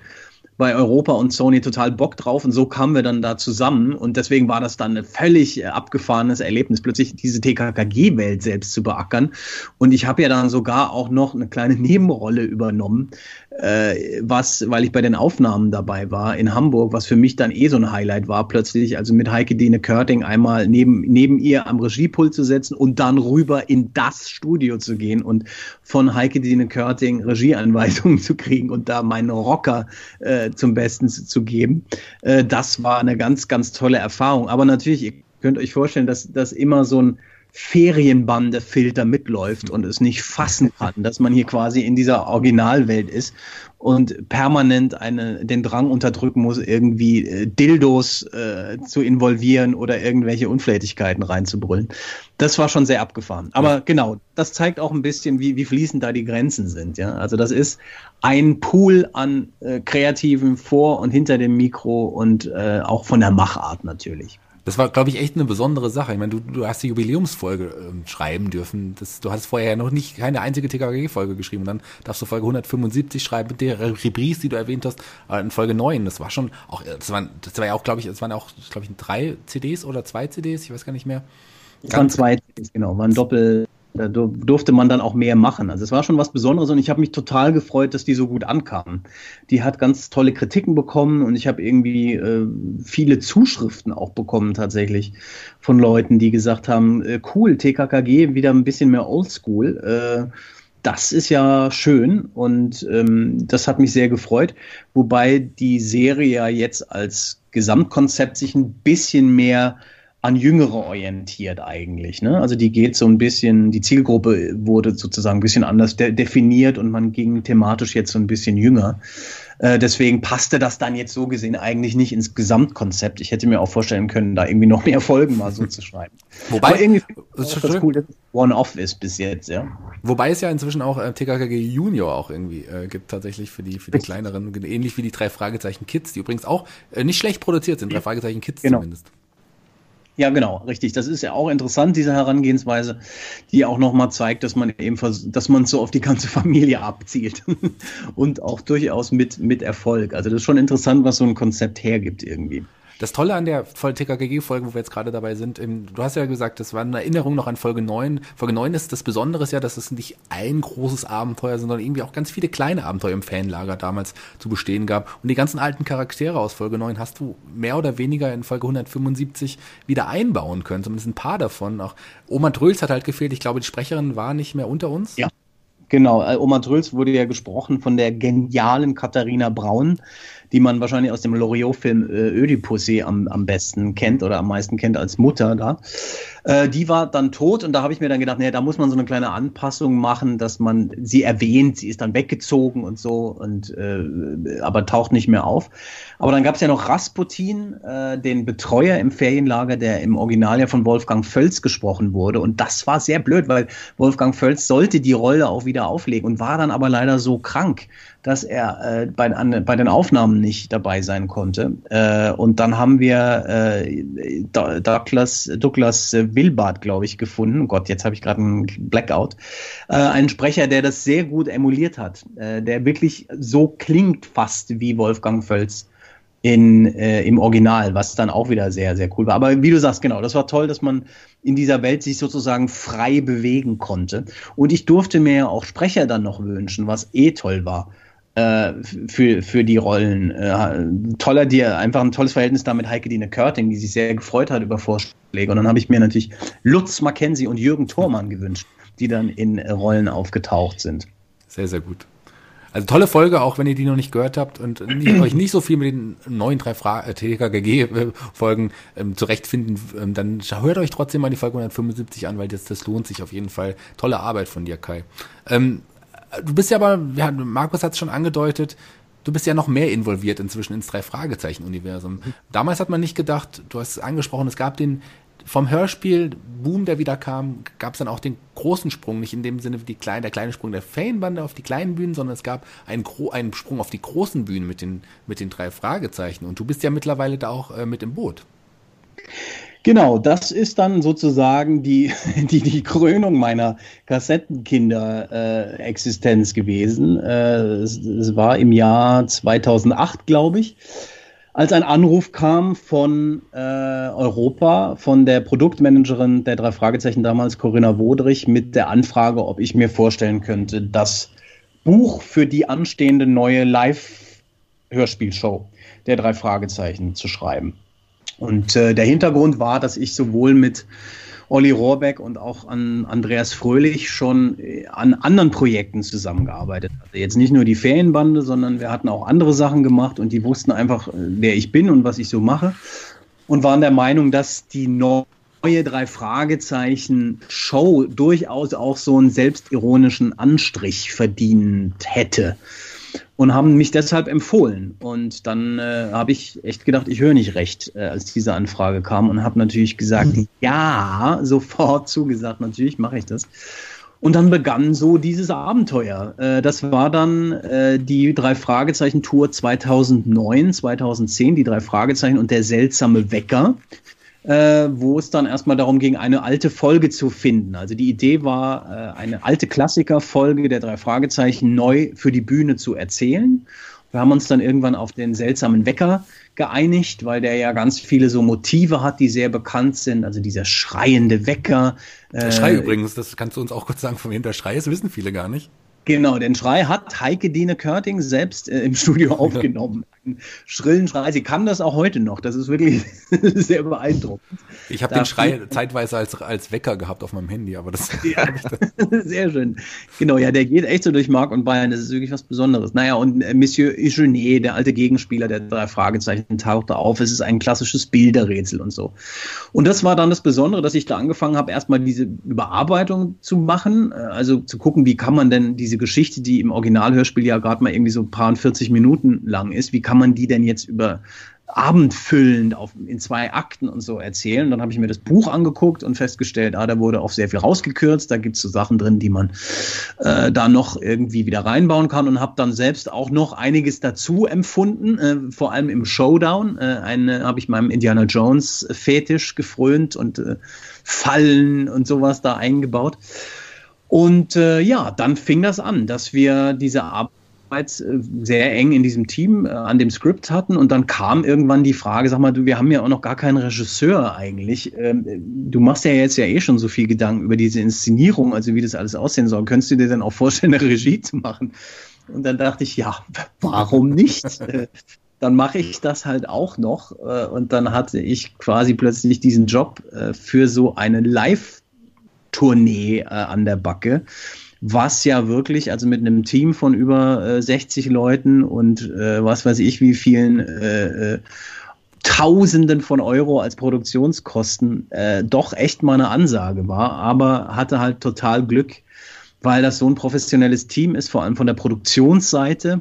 bei Europa und Sony total Bock drauf und so kamen wir dann da zusammen und deswegen war das dann ein völlig äh, abgefahrenes Erlebnis, plötzlich diese TKKG-Welt selbst zu beackern und ich habe ja dann sogar auch noch eine kleine Nebenrolle übernommen, äh, was, weil ich bei den Aufnahmen dabei war in Hamburg, was für mich dann eh so ein Highlight war, plötzlich, also mit Heike Dene Körting einmal neben, neben ihr am Regiepult zu setzen und dann rüber in das Studio zu gehen und von Heike Dene Körting Regieanweisungen zu kriegen und da meinen Rocker äh, zum Besten zu, zu geben. Äh, das war eine ganz, ganz tolle Erfahrung. Aber natürlich, ihr könnt euch vorstellen, dass das immer so ein Ferienbande-Filter mitläuft und es nicht fassen kann, dass man hier quasi in dieser Originalwelt ist und permanent eine, den Drang unterdrücken muss, irgendwie äh, Dildos äh, zu involvieren oder irgendwelche Unflätigkeiten reinzubrüllen. Das war schon sehr abgefahren. Aber ja. genau, das zeigt auch ein bisschen, wie, wie fließend da die Grenzen sind. Ja? Also das ist ein Pool an äh, Kreativen vor und hinter dem Mikro und äh, auch von der Machart natürlich. Das war, glaube ich, echt eine besondere Sache. Ich meine, du, du hast die Jubiläumsfolge äh, schreiben dürfen. Das, du hast vorher ja noch nicht keine einzige TKG-Folge geschrieben. Und dann darfst du Folge 175 schreiben mit der Reprise, die du erwähnt hast, äh, in Folge 9. Das war schon auch, das waren, das war ja auch, glaube ich, es waren auch, glaube ich, drei CDs oder zwei CDs, ich weiß gar nicht mehr. Es waren zwei CDs, genau, waren Doppel, da durfte man dann auch mehr machen. Also es war schon was Besonderes und ich habe mich total gefreut, dass die so gut ankamen. Die hat ganz tolle Kritiken bekommen und ich habe irgendwie äh, viele Zuschriften auch bekommen tatsächlich von Leuten, die gesagt haben, äh, cool, TKKG wieder ein bisschen mehr Oldschool. Äh, das ist ja schön und ähm, das hat mich sehr gefreut. Wobei die Serie ja jetzt als Gesamtkonzept sich ein bisschen mehr an Jüngere orientiert eigentlich. Ne? Also die geht so ein bisschen, die Zielgruppe wurde sozusagen ein bisschen anders de definiert und man ging thematisch jetzt so ein bisschen jünger. Äh, deswegen passte das dann jetzt so gesehen eigentlich nicht ins Gesamtkonzept. Ich hätte mir auch vorstellen können, da irgendwie noch mehr Folgen mal so zu schreiben. Wobei Aber irgendwie ist das cool, dass es One-Off ist bis jetzt, ja. Wobei es ja inzwischen auch äh, TKKG Junior auch irgendwie äh, gibt, tatsächlich für die, für die kleineren, ähnlich wie die drei Fragezeichen Kids, die übrigens auch äh, nicht schlecht produziert sind, drei Fragezeichen Kids genau. zumindest. Ja, genau, richtig. Das ist ja auch interessant, diese Herangehensweise, die auch nochmal zeigt, dass man eben, dass man so auf die ganze Familie abzielt und auch durchaus mit, mit Erfolg. Also das ist schon interessant, was so ein Konzept hergibt irgendwie. Das Tolle an der TKKG-Folge, wo wir jetzt gerade dabei sind, du hast ja gesagt, das war eine Erinnerung noch an Folge 9. Folge 9 ist das Besondere ja, dass es nicht ein großes Abenteuer, sondern irgendwie auch ganz viele kleine Abenteuer im Fanlager damals zu bestehen gab. Und die ganzen alten Charaktere aus Folge 9 hast du mehr oder weniger in Folge 175 wieder einbauen können, zumindest ein paar davon. Auch Oma Dröls hat halt gefehlt. Ich glaube, die Sprecherin war nicht mehr unter uns. Ja. Genau, äh, Oma Dröls wurde ja gesprochen von der genialen Katharina Braun, die man wahrscheinlich aus dem Loriot-Film äh, Ödipussy am, am besten kennt oder am meisten kennt als Mutter da. Äh, die war dann tot und da habe ich mir dann gedacht, naja, da muss man so eine kleine Anpassung machen, dass man sie erwähnt, sie ist dann weggezogen und so, und äh, aber taucht nicht mehr auf. Aber dann gab es ja noch Rasputin, äh, den Betreuer im Ferienlager, der im Original ja von Wolfgang Völz gesprochen wurde. Und das war sehr blöd, weil Wolfgang Völz sollte die Rolle auch wieder auflegen und war dann aber leider so krank, dass er äh, bei, an, bei den Aufnahmen nicht dabei sein konnte. Äh, und dann haben wir äh, Douglas, Douglas Wilbart, glaube ich, gefunden. Oh Gott, jetzt habe ich gerade einen Blackout. Äh, einen Sprecher, der das sehr gut emuliert hat, äh, der wirklich so klingt fast wie Wolfgang Völz in, äh, im Original, was dann auch wieder sehr, sehr cool war. Aber wie du sagst, genau, das war toll, dass man in dieser Welt sich sozusagen frei bewegen konnte. Und ich durfte mir ja auch Sprecher dann noch wünschen, was eh toll war äh, für, für die Rollen. Äh, toller dir, einfach ein tolles Verhältnis da mit Heike Dine Körting, die sich sehr gefreut hat über Vorschläge. Und dann habe ich mir natürlich Lutz Mackenzie und Jürgen Thormann gewünscht, die dann in Rollen aufgetaucht sind. Sehr, sehr gut. Also tolle Folge, auch wenn ihr die noch nicht gehört habt und nicht, euch nicht so viel mit den neuen drei äh, TKGG-Folgen ähm, zurechtfinden, ähm, dann hört euch trotzdem mal die Folge 175 an, weil das, das lohnt sich auf jeden Fall. Tolle Arbeit von dir, Kai. Ähm, du bist ja aber, ja, Markus hat es schon angedeutet, du bist ja noch mehr involviert inzwischen ins Drei-Fragezeichen-Universum. Damals hat man nicht gedacht, du hast es angesprochen, es gab den vom Hörspiel Boom, der wieder kam, gab es dann auch den großen Sprung, nicht in dem Sinne wie kleine, der kleine Sprung der Fanbande auf die kleinen Bühnen, sondern es gab einen, einen Sprung auf die großen Bühnen mit den, mit den drei Fragezeichen. Und du bist ja mittlerweile da auch äh, mit im Boot. Genau, das ist dann sozusagen die, die, die Krönung meiner Kassettenkinder-Existenz äh, gewesen. Äh, es, es, war im Jahr 2008, glaube ich, als ein Anruf kam von äh, Europa, von der Produktmanagerin der drei Fragezeichen damals, Corinna Wodrich, mit der Anfrage, ob ich mir vorstellen könnte, das Buch für die anstehende neue Live-Hörspielshow der drei Fragezeichen zu schreiben. Und äh, der Hintergrund war, dass ich sowohl mit Olli Rohrbeck und auch an Andreas Fröhlich schon äh, an anderen Projekten zusammengearbeitet hatte. Jetzt nicht nur die Ferienbande, sondern wir hatten auch andere Sachen gemacht und die wussten einfach, äh, wer ich bin und was ich so mache und waren der Meinung, dass die neue drei Fragezeichen Show durchaus auch so einen selbstironischen Anstrich verdient hätte und haben mich deshalb empfohlen. Und dann äh, habe ich echt gedacht, ich höre nicht recht, äh, als diese Anfrage kam und habe natürlich gesagt, mhm. ja, sofort zugesagt, natürlich mache ich das. Und dann begann so dieses Abenteuer. Äh, das war dann äh, die drei Fragezeichen Tour 2009, 2010, die drei Fragezeichen und der seltsame Wecker. Äh, wo es dann erstmal darum ging, eine alte Folge zu finden. Also die Idee war, äh, eine alte Klassikerfolge der drei Fragezeichen neu für die Bühne zu erzählen. Wir haben uns dann irgendwann auf den seltsamen Wecker geeinigt, weil der ja ganz viele so Motive hat, die sehr bekannt sind. Also dieser schreiende Wecker. Der Schrei äh, übrigens, das kannst du uns auch kurz sagen, von wem der Schrei ist, wissen viele gar nicht. Genau, den Schrei hat Heike Dine Körting selbst äh, im Studio aufgenommen. Einen schrillen Schrei. Sie kann das auch heute noch. Das ist wirklich sehr beeindruckend. Ich habe den Schrei zeitweise als, als Wecker gehabt auf meinem Handy, aber das. Ja, sehr schön. Genau, ja, der geht echt so durch Mark und Bein. Das ist wirklich was Besonderes. Naja, und äh, Monsieur Eugenie, der alte Gegenspieler der drei Fragezeichen, tauchte auf. Es ist ein klassisches Bilderrätsel und so. Und das war dann das Besondere, dass ich da angefangen habe, erstmal diese Überarbeitung zu machen. Äh, also zu gucken, wie kann man denn diese diese Geschichte, die im Originalhörspiel ja gerade mal irgendwie so ein paar 40 Minuten lang ist, wie kann man die denn jetzt über abendfüllend auf, in zwei Akten und so erzählen. Und dann habe ich mir das Buch angeguckt und festgestellt, ah, da wurde auch sehr viel rausgekürzt. Da gibt es so Sachen drin, die man äh, da noch irgendwie wieder reinbauen kann und habe dann selbst auch noch einiges dazu empfunden, äh, vor allem im Showdown. Äh, habe ich meinem Indiana Jones Fetisch gefrönt und äh, Fallen und sowas da eingebaut. Und äh, ja, dann fing das an, dass wir diese Arbeit äh, sehr eng in diesem Team äh, an dem Skript hatten und dann kam irgendwann die Frage, sag mal, du, wir haben ja auch noch gar keinen Regisseur eigentlich. Ähm, du machst ja jetzt ja eh schon so viel Gedanken über diese Inszenierung, also wie das alles aussehen soll. Könntest du dir denn auch vorstellen, eine Regie zu machen? Und dann dachte ich, ja, warum nicht? Äh, dann mache ich das halt auch noch. Äh, und dann hatte ich quasi plötzlich diesen Job für so eine Live- Tournee äh, an der Backe. Was ja wirklich, also mit einem Team von über äh, 60 Leuten und äh, was weiß ich, wie vielen äh, äh, Tausenden von Euro als Produktionskosten äh, doch echt mal eine Ansage war, aber hatte halt total Glück, weil das so ein professionelles Team ist, vor allem von der Produktionsseite.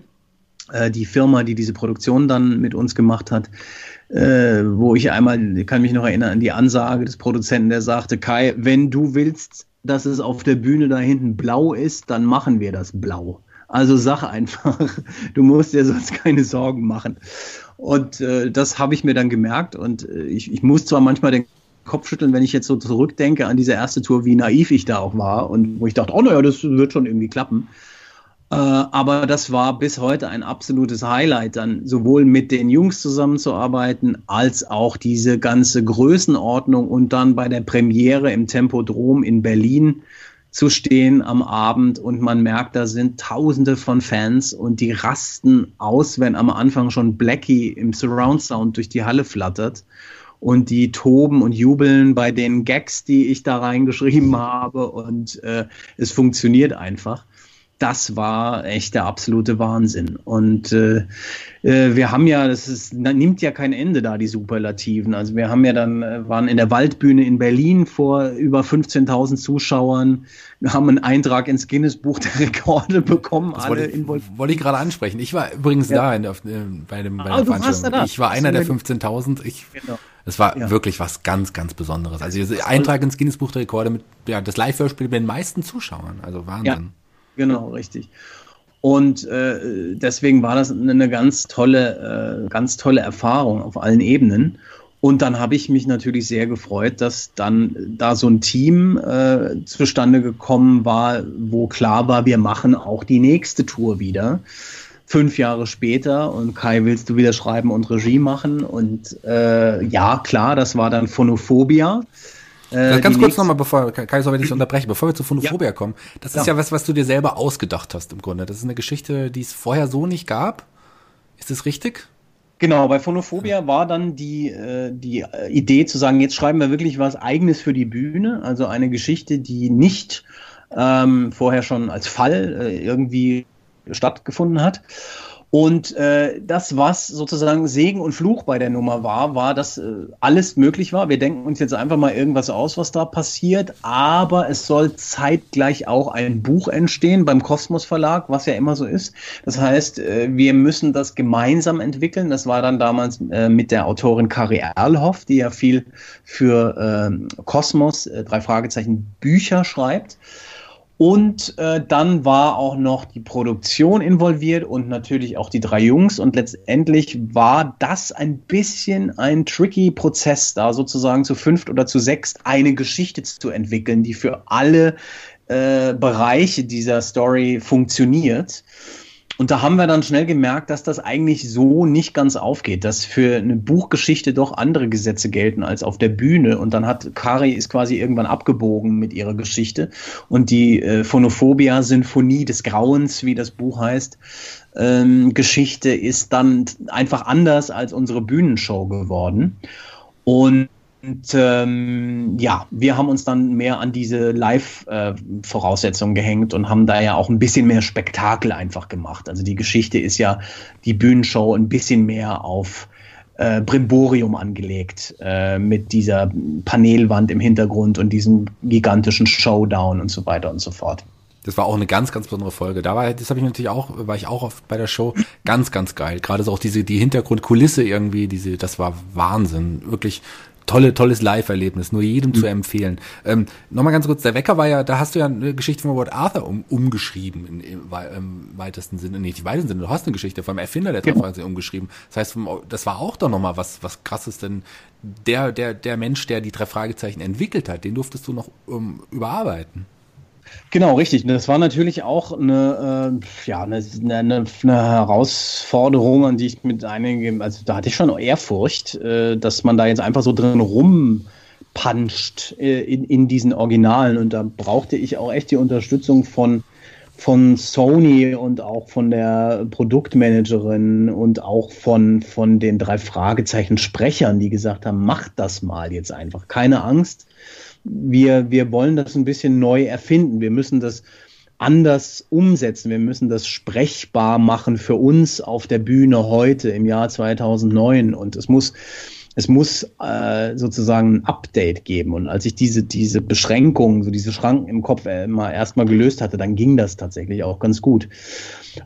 Die Firma, die diese Produktion dann mit uns gemacht hat, äh, wo ich einmal, kann mich noch erinnern an die Ansage des Produzenten, der sagte, Kai, wenn du willst, dass es auf der Bühne da hinten blau ist, dann machen wir das blau. Also sag einfach, du musst dir sonst keine Sorgen machen. Und äh, das habe ich mir dann gemerkt und äh, ich, ich muss zwar manchmal den Kopf schütteln, wenn ich jetzt so zurückdenke an diese erste Tour, wie naiv ich da auch war und wo ich dachte, oh naja, das wird schon irgendwie klappen. Äh, aber das war bis heute ein absolutes Highlight, dann sowohl mit den Jungs zusammenzuarbeiten, als auch diese ganze Größenordnung und dann bei der Premiere im Tempodrom in Berlin zu stehen am Abend. Und man merkt, da sind Tausende von Fans und die rasten aus, wenn am Anfang schon Blackie im Surround Sound durch die Halle flattert. Und die toben und jubeln bei den Gags, die ich da reingeschrieben habe. Und äh, es funktioniert einfach das war echt der absolute Wahnsinn. Und äh, äh, wir haben ja, das ist, nimmt ja kein Ende da, die Superlativen. Also wir haben ja dann, äh, waren in der Waldbühne in Berlin vor über 15.000 Zuschauern. Wir haben einen Eintrag ins Guinness-Buch der Rekorde bekommen, das alle wollte, wollte ich gerade ansprechen. Ich war übrigens ja. da in, auf, äh, bei dem bei ah, der Veranstaltung. Ich war einer der 15.000. Ich, genau. Das war ja. wirklich was ganz, ganz Besonderes. Also Eintrag ins Guinness-Buch der Rekorde mit ja, das Live-Hörspiel mit den meisten Zuschauern. Also Wahnsinn. Ja. Genau, richtig. Und äh, deswegen war das eine ganz tolle, äh, ganz tolle Erfahrung auf allen Ebenen. Und dann habe ich mich natürlich sehr gefreut, dass dann da so ein Team äh, zustande gekommen war, wo klar war, wir machen auch die nächste Tour wieder. Fünf Jahre später und Kai, willst du wieder schreiben und Regie machen? Und äh, ja, klar, das war dann Phonophobia. Äh, ganz kurz nochmal, bevor, Kaiser, wenn ich unterbreche, bevor wir zu Phonophobia ja. kommen. Das ist ja. ja was, was du dir selber ausgedacht hast im Grunde. Das ist eine Geschichte, die es vorher so nicht gab. Ist das richtig? Genau, bei Phonophobia war dann die, äh, die äh, Idee zu sagen, jetzt schreiben wir wirklich was Eigenes für die Bühne, also eine Geschichte, die nicht ähm, vorher schon als Fall äh, irgendwie stattgefunden hat. Und äh, das, was sozusagen Segen und Fluch bei der Nummer war, war, dass äh, alles möglich war. Wir denken uns jetzt einfach mal irgendwas aus, was da passiert, aber es soll zeitgleich auch ein Buch entstehen beim Kosmos Verlag, was ja immer so ist. Das heißt, äh, wir müssen das gemeinsam entwickeln. Das war dann damals äh, mit der Autorin Kari Erlhoff, die ja viel für äh, Kosmos, äh, drei Fragezeichen, Bücher schreibt. Und äh, dann war auch noch die Produktion involviert und natürlich auch die drei Jungs. Und letztendlich war das ein bisschen ein tricky Prozess, da sozusagen zu fünft oder zu sechst eine Geschichte zu entwickeln, die für alle äh, Bereiche dieser Story funktioniert. Und da haben wir dann schnell gemerkt, dass das eigentlich so nicht ganz aufgeht, dass für eine Buchgeschichte doch andere Gesetze gelten als auf der Bühne. Und dann hat Kari ist quasi irgendwann abgebogen mit ihrer Geschichte. Und die äh, Phonophobia Sinfonie des Grauens, wie das Buch heißt, ähm, Geschichte ist dann einfach anders als unsere Bühnenshow geworden. Und und ähm, ja, wir haben uns dann mehr an diese Live-Voraussetzungen gehängt und haben da ja auch ein bisschen mehr Spektakel einfach gemacht. Also die Geschichte ist ja die Bühnenshow ein bisschen mehr auf äh, Brimborium angelegt, äh, mit dieser Panelwand im Hintergrund und diesem gigantischen Showdown und so weiter und so fort. Das war auch eine ganz, ganz besondere Folge. Da war, das habe ich natürlich auch, war ich auch oft bei der Show ganz, ganz geil. Gerade so auch diese, die Hintergrundkulisse irgendwie, diese, das war Wahnsinn. Wirklich tolle, tolles Live-Erlebnis, nur jedem mhm. zu empfehlen. Ähm, Nochmal ganz kurz, der Wecker war ja, da hast du ja eine Geschichte von Robert Arthur um, umgeschrieben, in, im, im weitesten Sinne, nicht im weitesten Sinne, du hast eine Geschichte vom Erfinder der genau. Drei umgeschrieben. Das heißt, das war auch doch nochmal was, was krasses, denn der, der, der Mensch, der die drei Fragezeichen entwickelt hat, den durftest du noch um, überarbeiten. Genau, richtig. Das war natürlich auch eine, äh, ja, eine, eine, eine, Herausforderung, an die ich mit einigen, also da hatte ich schon Ehrfurcht, äh, dass man da jetzt einfach so drin rumpuncht äh, in, in diesen Originalen. Und da brauchte ich auch echt die Unterstützung von, von Sony und auch von der Produktmanagerin und auch von, von den drei Fragezeichen Sprechern, die gesagt haben, macht das mal jetzt einfach. Keine Angst wir, wir wollen das ein bisschen neu erfinden. Wir müssen das anders umsetzen. Wir müssen das sprechbar machen für uns auf der Bühne heute im Jahr 2009. Und es muss, es muss äh, sozusagen ein Update geben. Und als ich diese, diese Beschränkungen, so diese Schranken im Kopf äh, immer erstmal gelöst hatte, dann ging das tatsächlich auch ganz gut.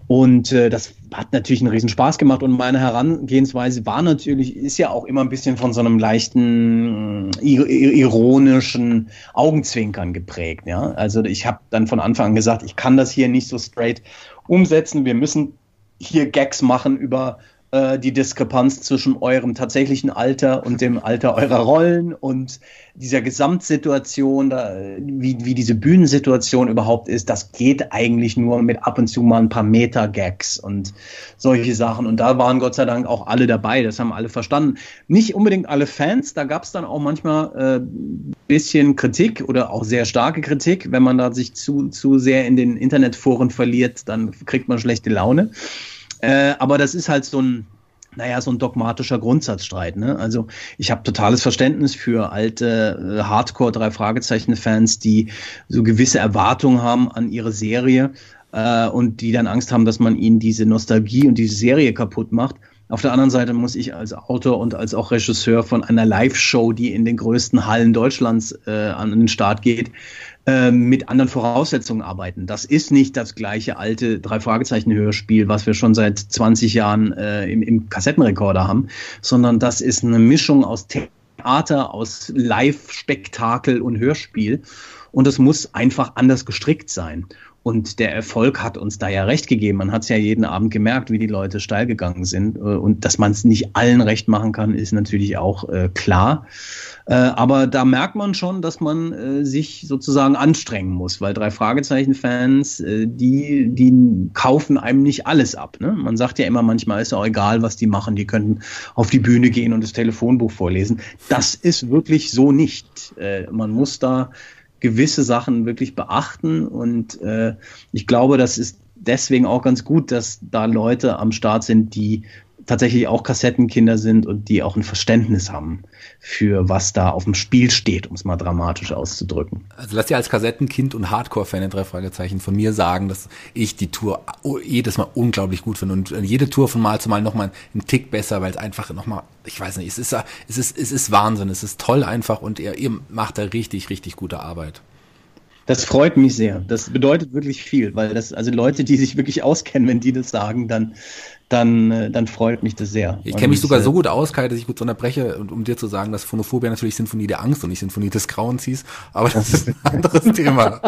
Und äh, das hat natürlich einen riesen Spaß gemacht und meine Herangehensweise war natürlich, ist ja auch immer ein bisschen von so einem leichten, ironischen Augenzwinkern geprägt. Ja? Also ich habe dann von Anfang an gesagt, ich kann das hier nicht so straight umsetzen. Wir müssen hier Gags machen über äh, die Diskrepanz zwischen eurem tatsächlichen Alter und dem Alter eurer Rollen und dieser Gesamtsituation, da, wie, wie diese Bühnensituation überhaupt ist, das geht eigentlich nur mit ab und zu mal ein paar Meta-Gags und solche Sachen. Und da waren Gott sei Dank auch alle dabei, das haben alle verstanden. Nicht unbedingt alle Fans, da gab es dann auch manchmal äh, bisschen Kritik oder auch sehr starke Kritik. Wenn man da sich zu, zu sehr in den Internetforen verliert, dann kriegt man schlechte Laune. Äh, aber das ist halt so ein, naja, so ein dogmatischer Grundsatzstreit. Ne? Also ich habe totales Verständnis für alte äh, Hardcore drei Fragezeichen Fans, die so gewisse Erwartungen haben an ihre Serie äh, und die dann Angst haben, dass man ihnen diese Nostalgie und diese Serie kaputt macht. Auf der anderen Seite muss ich als Autor und als auch Regisseur von einer Live-Show, die in den größten Hallen Deutschlands äh, an den Start geht, mit anderen Voraussetzungen arbeiten. Das ist nicht das gleiche alte Drei-Fragezeichen-Hörspiel, was wir schon seit 20 Jahren äh, im, im Kassettenrekorder haben, sondern das ist eine Mischung aus Theater, aus Live-Spektakel und Hörspiel. Und es muss einfach anders gestrickt sein. Und der Erfolg hat uns da ja recht gegeben. Man hat es ja jeden Abend gemerkt, wie die Leute steil gegangen sind. Äh, und dass man es nicht allen recht machen kann, ist natürlich auch äh, klar. Äh, aber da merkt man schon, dass man äh, sich sozusagen anstrengen muss, weil drei Fragezeichen-Fans, die, die kaufen einem nicht alles ab. Ne? Man sagt ja immer, manchmal ist auch egal, was die machen, die könnten auf die Bühne gehen und das Telefonbuch vorlesen. Das ist wirklich so nicht. Man muss da gewisse Sachen wirklich beachten. Und äh, ich glaube, das ist deswegen auch ganz gut, dass da Leute am Start sind, die tatsächlich auch Kassettenkinder sind und die auch ein Verständnis haben für was da auf dem Spiel steht, um es mal dramatisch auszudrücken. Also lass dir als Kassettenkind und Hardcore-Fan in drei Fragezeichen von mir sagen, dass ich die Tour jedes Mal unglaublich gut finde und jede Tour von Mal zu Mal nochmal einen Tick besser, weil es einfach nochmal, ich weiß nicht, es ist, es ist, es ist Wahnsinn, es ist toll einfach und ihr, ihr macht da richtig, richtig gute Arbeit. Das freut mich sehr. Das bedeutet wirklich viel, weil das, also Leute, die sich wirklich auskennen, wenn die das sagen, dann, dann, äh, dann freut mich das sehr. Ich kenne mich sogar so gut aus, Kai, dass ich gut unterbreche, um dir zu sagen, dass Phonophobia natürlich Sinfonie der Angst und nicht Sinfonie des Grauens hieß, aber das ist ein anderes Thema.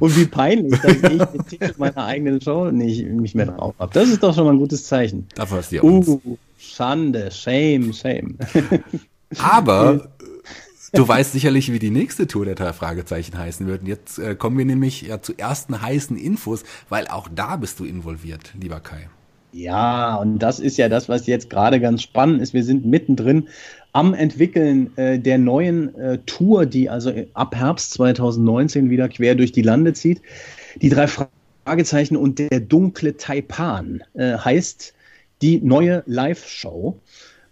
Und wie peinlich, dass ich den Titel meiner eigenen Show nicht, nicht mehr drauf habe. Das ist doch schon mal ein gutes Zeichen. Dafür hast du ja. Uh, Schande, shame, shame. Aber du weißt sicherlich, wie die nächste Tour der drei Fragezeichen heißen wird. Und jetzt äh, kommen wir nämlich ja zu ersten heißen Infos, weil auch da bist du involviert, lieber Kai. Ja, und das ist ja das, was jetzt gerade ganz spannend ist. Wir sind mittendrin am Entwickeln äh, der neuen äh, Tour, die also ab Herbst 2019 wieder quer durch die Lande zieht. Die drei Fragezeichen und der dunkle Taipan äh, heißt die neue Live-Show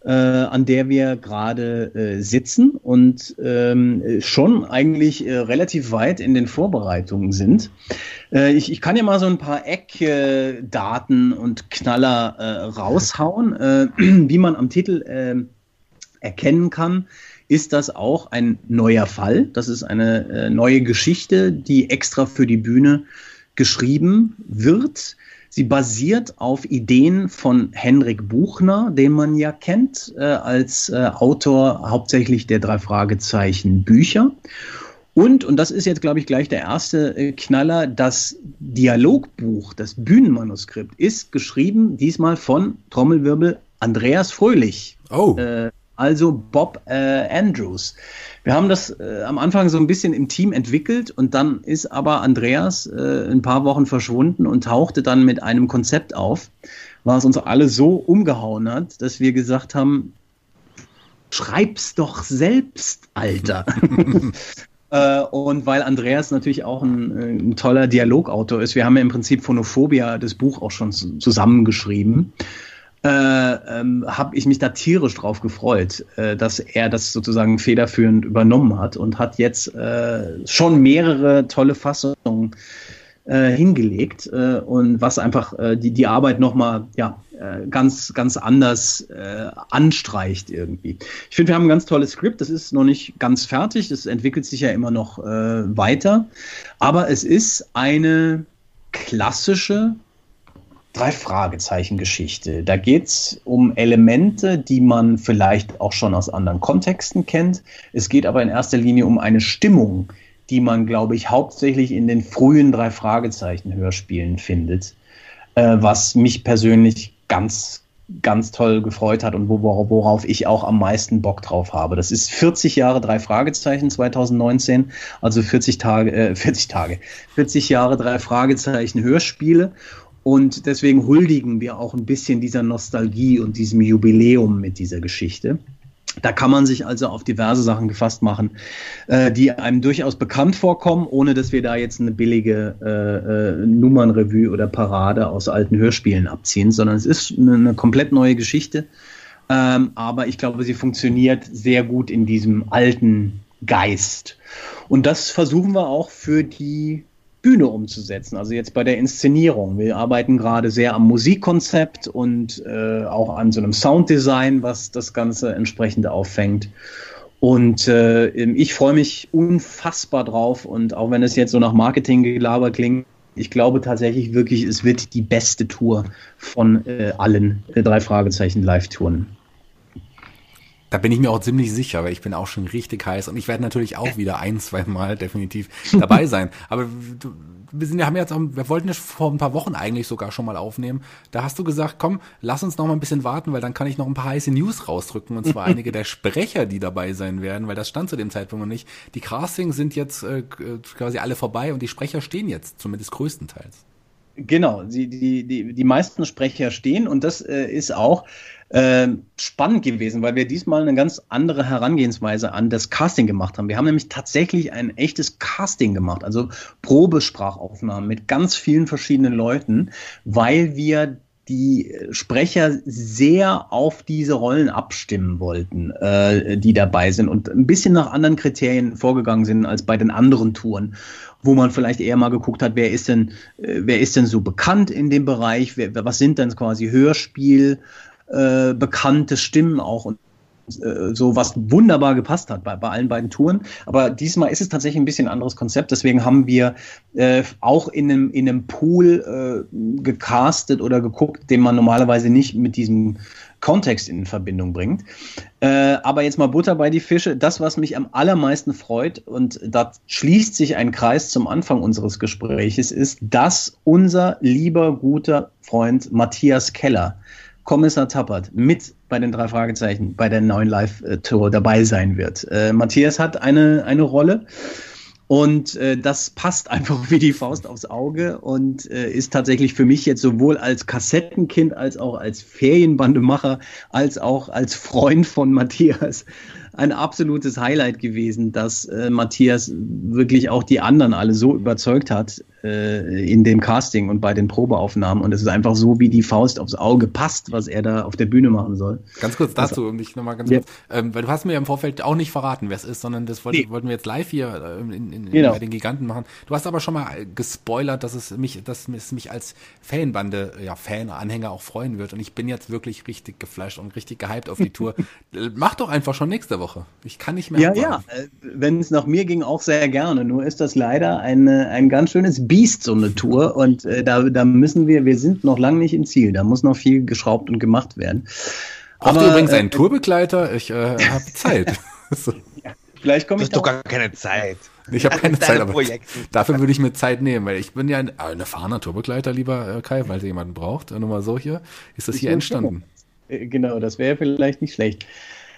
äh, an der wir gerade äh, sitzen und ähm, schon eigentlich äh, relativ weit in den Vorbereitungen sind. Äh, ich, ich kann ja mal so ein paar Eckdaten und Knaller äh, raushauen, äh, wie man am Titel erkennen kann ist das auch ein neuer Fall. Das ist eine äh, neue Geschichte, die extra für die Bühne geschrieben wird. Sie basiert auf Ideen von Henrik Buchner, den man ja kennt äh, als äh, Autor hauptsächlich der drei Fragezeichen Bücher. Und, und das ist jetzt, glaube ich, gleich der erste äh, Knaller, das Dialogbuch, das Bühnenmanuskript ist geschrieben, diesmal von Trommelwirbel Andreas Fröhlich. Oh. Äh, also Bob äh, Andrews. Wir haben das äh, am Anfang so ein bisschen im Team entwickelt und dann ist aber Andreas äh, ein paar Wochen verschwunden und tauchte dann mit einem Konzept auf, was uns alle so umgehauen hat, dass wir gesagt haben, schreib's doch selbst, Alter. Äh, und weil Andreas natürlich auch ein, ein, toller Dialogautor ist, wir haben ja im Prinzip Phonophobia, das Buch auch schon zusammengeschrieben äh, ähm, habe ich mich da tierisch drauf gefreut, äh, dass er das sozusagen federführend übernommen hat und hat jetzt äh, schon mehrere tolle Fassungen äh, hingelegt äh, und was einfach äh, die, die Arbeit nochmal ja, ganz, ganz anders anstreicht irgendwie. Ich finde, wir haben ein ganz tolles Skript, das ist noch nicht ganz fertig, das entwickelt sich ja immer noch weiter, aber es ist eine klassische drei Fragezeichen Geschichte. Da geht es um Elemente, die man vielleicht auch schon aus anderen Kontexten kennt. Es geht aber in erster Linie um eine Stimmung, die man, glaube ich, hauptsächlich in den frühen drei Fragezeichen Hörspielen findet, äh, was mich persönlich ganz ganz toll gefreut hat und worauf ich auch am meisten Bock drauf habe. Das ist 40 Jahre drei Fragezeichen 2019, also 40 Tage, äh, 40 Tage, 40 Jahre drei Fragezeichen Hörspiele und deswegen huldigen wir auch ein bisschen dieser Nostalgie und diesem Jubiläum mit dieser Geschichte. Da kann man sich also auf diverse Sachen gefasst machen, äh, die einem durchaus bekannt vorkommen, ohne dass wir da jetzt eine billige äh, äh, Nummernrevue oder Parade aus alten Hörspielen abziehen, sondern es ist eine, eine komplett neue Geschichte. Ähm, aber ich glaube, sie funktioniert sehr gut in diesem alten Geist. Und das versuchen wir auch für die Bühne umzusetzen. Also jetzt bei der Inszenierung. Wir arbeiten gerade sehr am Musikkonzept und äh, auch an so einem Sounddesign, was das Ganze entsprechend auffängt. Und äh, ich freue mich unfassbar drauf. Und auch wenn es jetzt so nach Marketinggelaber klingt, ich glaube tatsächlich wirklich, es wird die beste Tour von äh, allen äh, drei Fragezeichen Live-Touren. Da bin ich mir auch ziemlich sicher, weil ich bin auch schon richtig heiß und ich werde natürlich auch wieder ein, zwei Mal definitiv dabei sein. Aber du, wir sind, wir haben jetzt auch, wir wollten das vor ein paar Wochen eigentlich sogar schon mal aufnehmen. Da hast du gesagt, komm, lass uns noch mal ein bisschen warten, weil dann kann ich noch ein paar heiße News rausdrücken und zwar einige der Sprecher, die dabei sein werden, weil das stand zu dem Zeitpunkt noch nicht. Die Castings sind jetzt äh, quasi alle vorbei und die Sprecher stehen jetzt, zumindest größtenteils. Genau, die, die, die, die meisten Sprecher stehen und das äh, ist auch äh, spannend gewesen, weil wir diesmal eine ganz andere Herangehensweise an das Casting gemacht haben. Wir haben nämlich tatsächlich ein echtes Casting gemacht, also Probesprachaufnahmen mit ganz vielen verschiedenen Leuten, weil wir die Sprecher sehr auf diese Rollen abstimmen wollten, äh, die dabei sind und ein bisschen nach anderen Kriterien vorgegangen sind als bei den anderen Touren, wo man vielleicht eher mal geguckt hat, wer ist denn, äh, wer ist denn so bekannt in dem Bereich, wer, was sind denn quasi Hörspiel, äh, bekannte Stimmen auch und äh, so was wunderbar gepasst hat bei, bei allen beiden Touren. Aber diesmal ist es tatsächlich ein bisschen anderes Konzept. Deswegen haben wir äh, auch in einem, in einem Pool äh, gecastet oder geguckt, den man normalerweise nicht mit diesem Kontext in Verbindung bringt. Äh, aber jetzt mal Butter bei die Fische. Das, was mich am allermeisten freut, und da schließt sich ein Kreis zum Anfang unseres Gespräches, ist, dass unser lieber, guter Freund Matthias Keller, Kommissar Tappert, mit bei den drei Fragezeichen bei der neuen Live-Tour dabei sein wird. Äh, Matthias hat eine, eine Rolle und äh, das passt einfach wie die Faust aufs Auge und äh, ist tatsächlich für mich jetzt sowohl als Kassettenkind als auch als Ferienbandemacher als auch als Freund von Matthias ein absolutes Highlight gewesen, dass äh, Matthias wirklich auch die anderen alle so überzeugt hat, äh, in dem Casting und bei den Probeaufnahmen. Und es ist einfach so, wie die Faust aufs Auge passt, was er da auf der Bühne machen soll. Ganz kurz dazu, also, um dich nochmal ganz ja. kurz, ähm, weil du hast mir im Vorfeld auch nicht verraten, wer es ist, sondern das wollte, nee. wollten wir jetzt live hier äh, in, in, genau. bei den Giganten machen. Du hast aber schon mal gespoilert, dass es mich, dass es mich als Fanbande, ja, Fan, Anhänger auch freuen wird. Und ich bin jetzt wirklich richtig geflasht und richtig gehypt auf die Tour. Mach doch einfach schon nächste Woche. Ich kann nicht mehr. Ja, abwarten. ja. Äh, wenn es nach mir ging, auch sehr gerne. Nur ist das leider ein, ein ganz schönes Biest, so eine Tour. Und äh, da, da müssen wir, wir sind noch lange nicht im Ziel. Da muss noch viel geschraubt und gemacht werden. Braucht ihr übrigens einen äh, Tourbegleiter? Ich äh, habe Zeit. so. ja, vielleicht komme ich. Du hast doch gar keine Zeit. Ich habe keine Zeit, aber Projekten. dafür würde ich mir Zeit nehmen, weil ich bin ja ein, ein erfahrener Tourbegleiter, lieber äh, Kai, weil ihr jemanden braucht. Nur mal so hier. Ist das hier entstanden? Äh, genau, das wäre vielleicht nicht schlecht.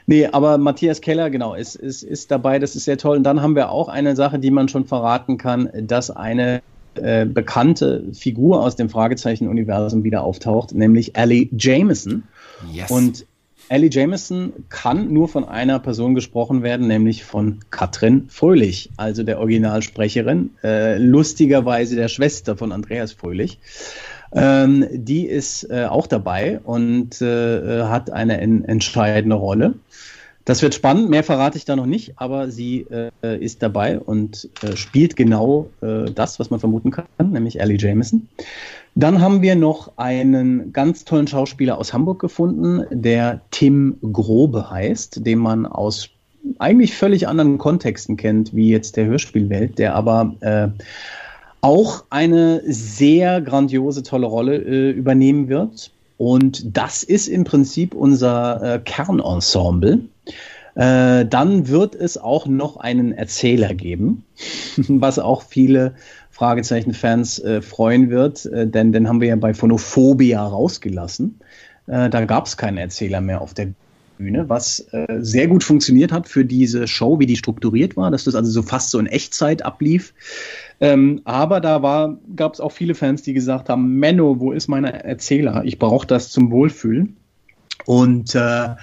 Nee, aber Matthias Keller, genau, ist, ist, ist dabei, das ist sehr toll. Und dann haben wir auch eine Sache, die man schon verraten kann, dass eine äh, bekannte Figur aus dem Fragezeichen-Universum wieder auftaucht, nämlich Ellie Jameson. Yes. Und Ellie Jameson kann nur von einer Person gesprochen werden, nämlich von Katrin Fröhlich, also der Originalsprecherin, äh, lustigerweise der Schwester von Andreas Fröhlich. Ähm, die ist äh, auch dabei und äh, hat eine en entscheidende Rolle. Das wird spannend, mehr verrate ich da noch nicht, aber sie äh, ist dabei und äh, spielt genau äh, das, was man vermuten kann, nämlich Ellie Jameson. Dann haben wir noch einen ganz tollen Schauspieler aus Hamburg gefunden, der Tim Grobe heißt, den man aus eigentlich völlig anderen Kontexten kennt, wie jetzt der Hörspielwelt, der aber äh, auch eine sehr grandiose, tolle Rolle äh, übernehmen wird. Und das ist im Prinzip unser äh, Kernensemble. Äh, dann wird es auch noch einen Erzähler geben, was auch viele Fragezeichen-Fans äh, freuen wird, äh, denn den haben wir ja bei Phonophobia rausgelassen. Äh, da gab es keinen Erzähler mehr auf der Bühne, was äh, sehr gut funktioniert hat für diese Show, wie die strukturiert war, dass das also so fast so in Echtzeit ablief. Ähm, aber da gab es auch viele Fans, die gesagt haben, Menno, wo ist mein Erzähler? Ich brauche das zum Wohlfühlen. Und äh,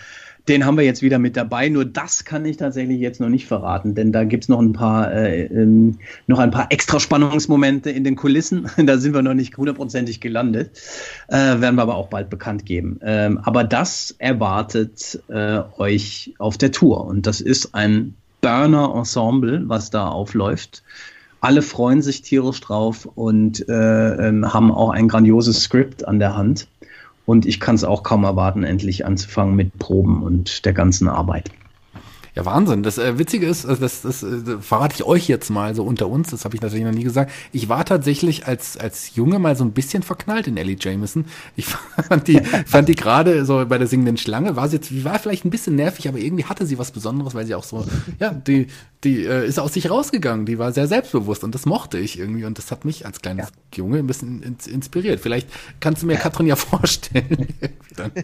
den haben wir jetzt wieder mit dabei. Nur das kann ich tatsächlich jetzt noch nicht verraten, denn da gibt es noch ein paar äh, ähm, noch ein paar extra Spannungsmomente in den Kulissen. da sind wir noch nicht hundertprozentig gelandet. Äh, werden wir aber auch bald bekannt geben. Ähm, aber das erwartet äh, euch auf der Tour. Und das ist ein Burner-Ensemble, was da aufläuft. Alle freuen sich tierisch drauf und äh, ähm, haben auch ein grandioses Skript an der Hand. Und ich kann es auch kaum erwarten, endlich anzufangen mit Proben und der ganzen Arbeit. Ja, Wahnsinn. Das äh, Witzige ist, also das, das, äh, verrate ich euch jetzt mal so unter uns, das habe ich natürlich noch nie gesagt. Ich war tatsächlich als, als Junge mal so ein bisschen verknallt in Ellie Jameson. Ich fand die, fand die gerade so bei der singenden Schlange, war sie jetzt, war vielleicht ein bisschen nervig, aber irgendwie hatte sie was Besonderes, weil sie auch so, ja, die, die äh, ist aus sich rausgegangen, die war sehr selbstbewusst und das mochte ich irgendwie und das hat mich als kleines ja. Junge ein bisschen ins, inspiriert. Vielleicht kannst du mir Katrin ja vorstellen.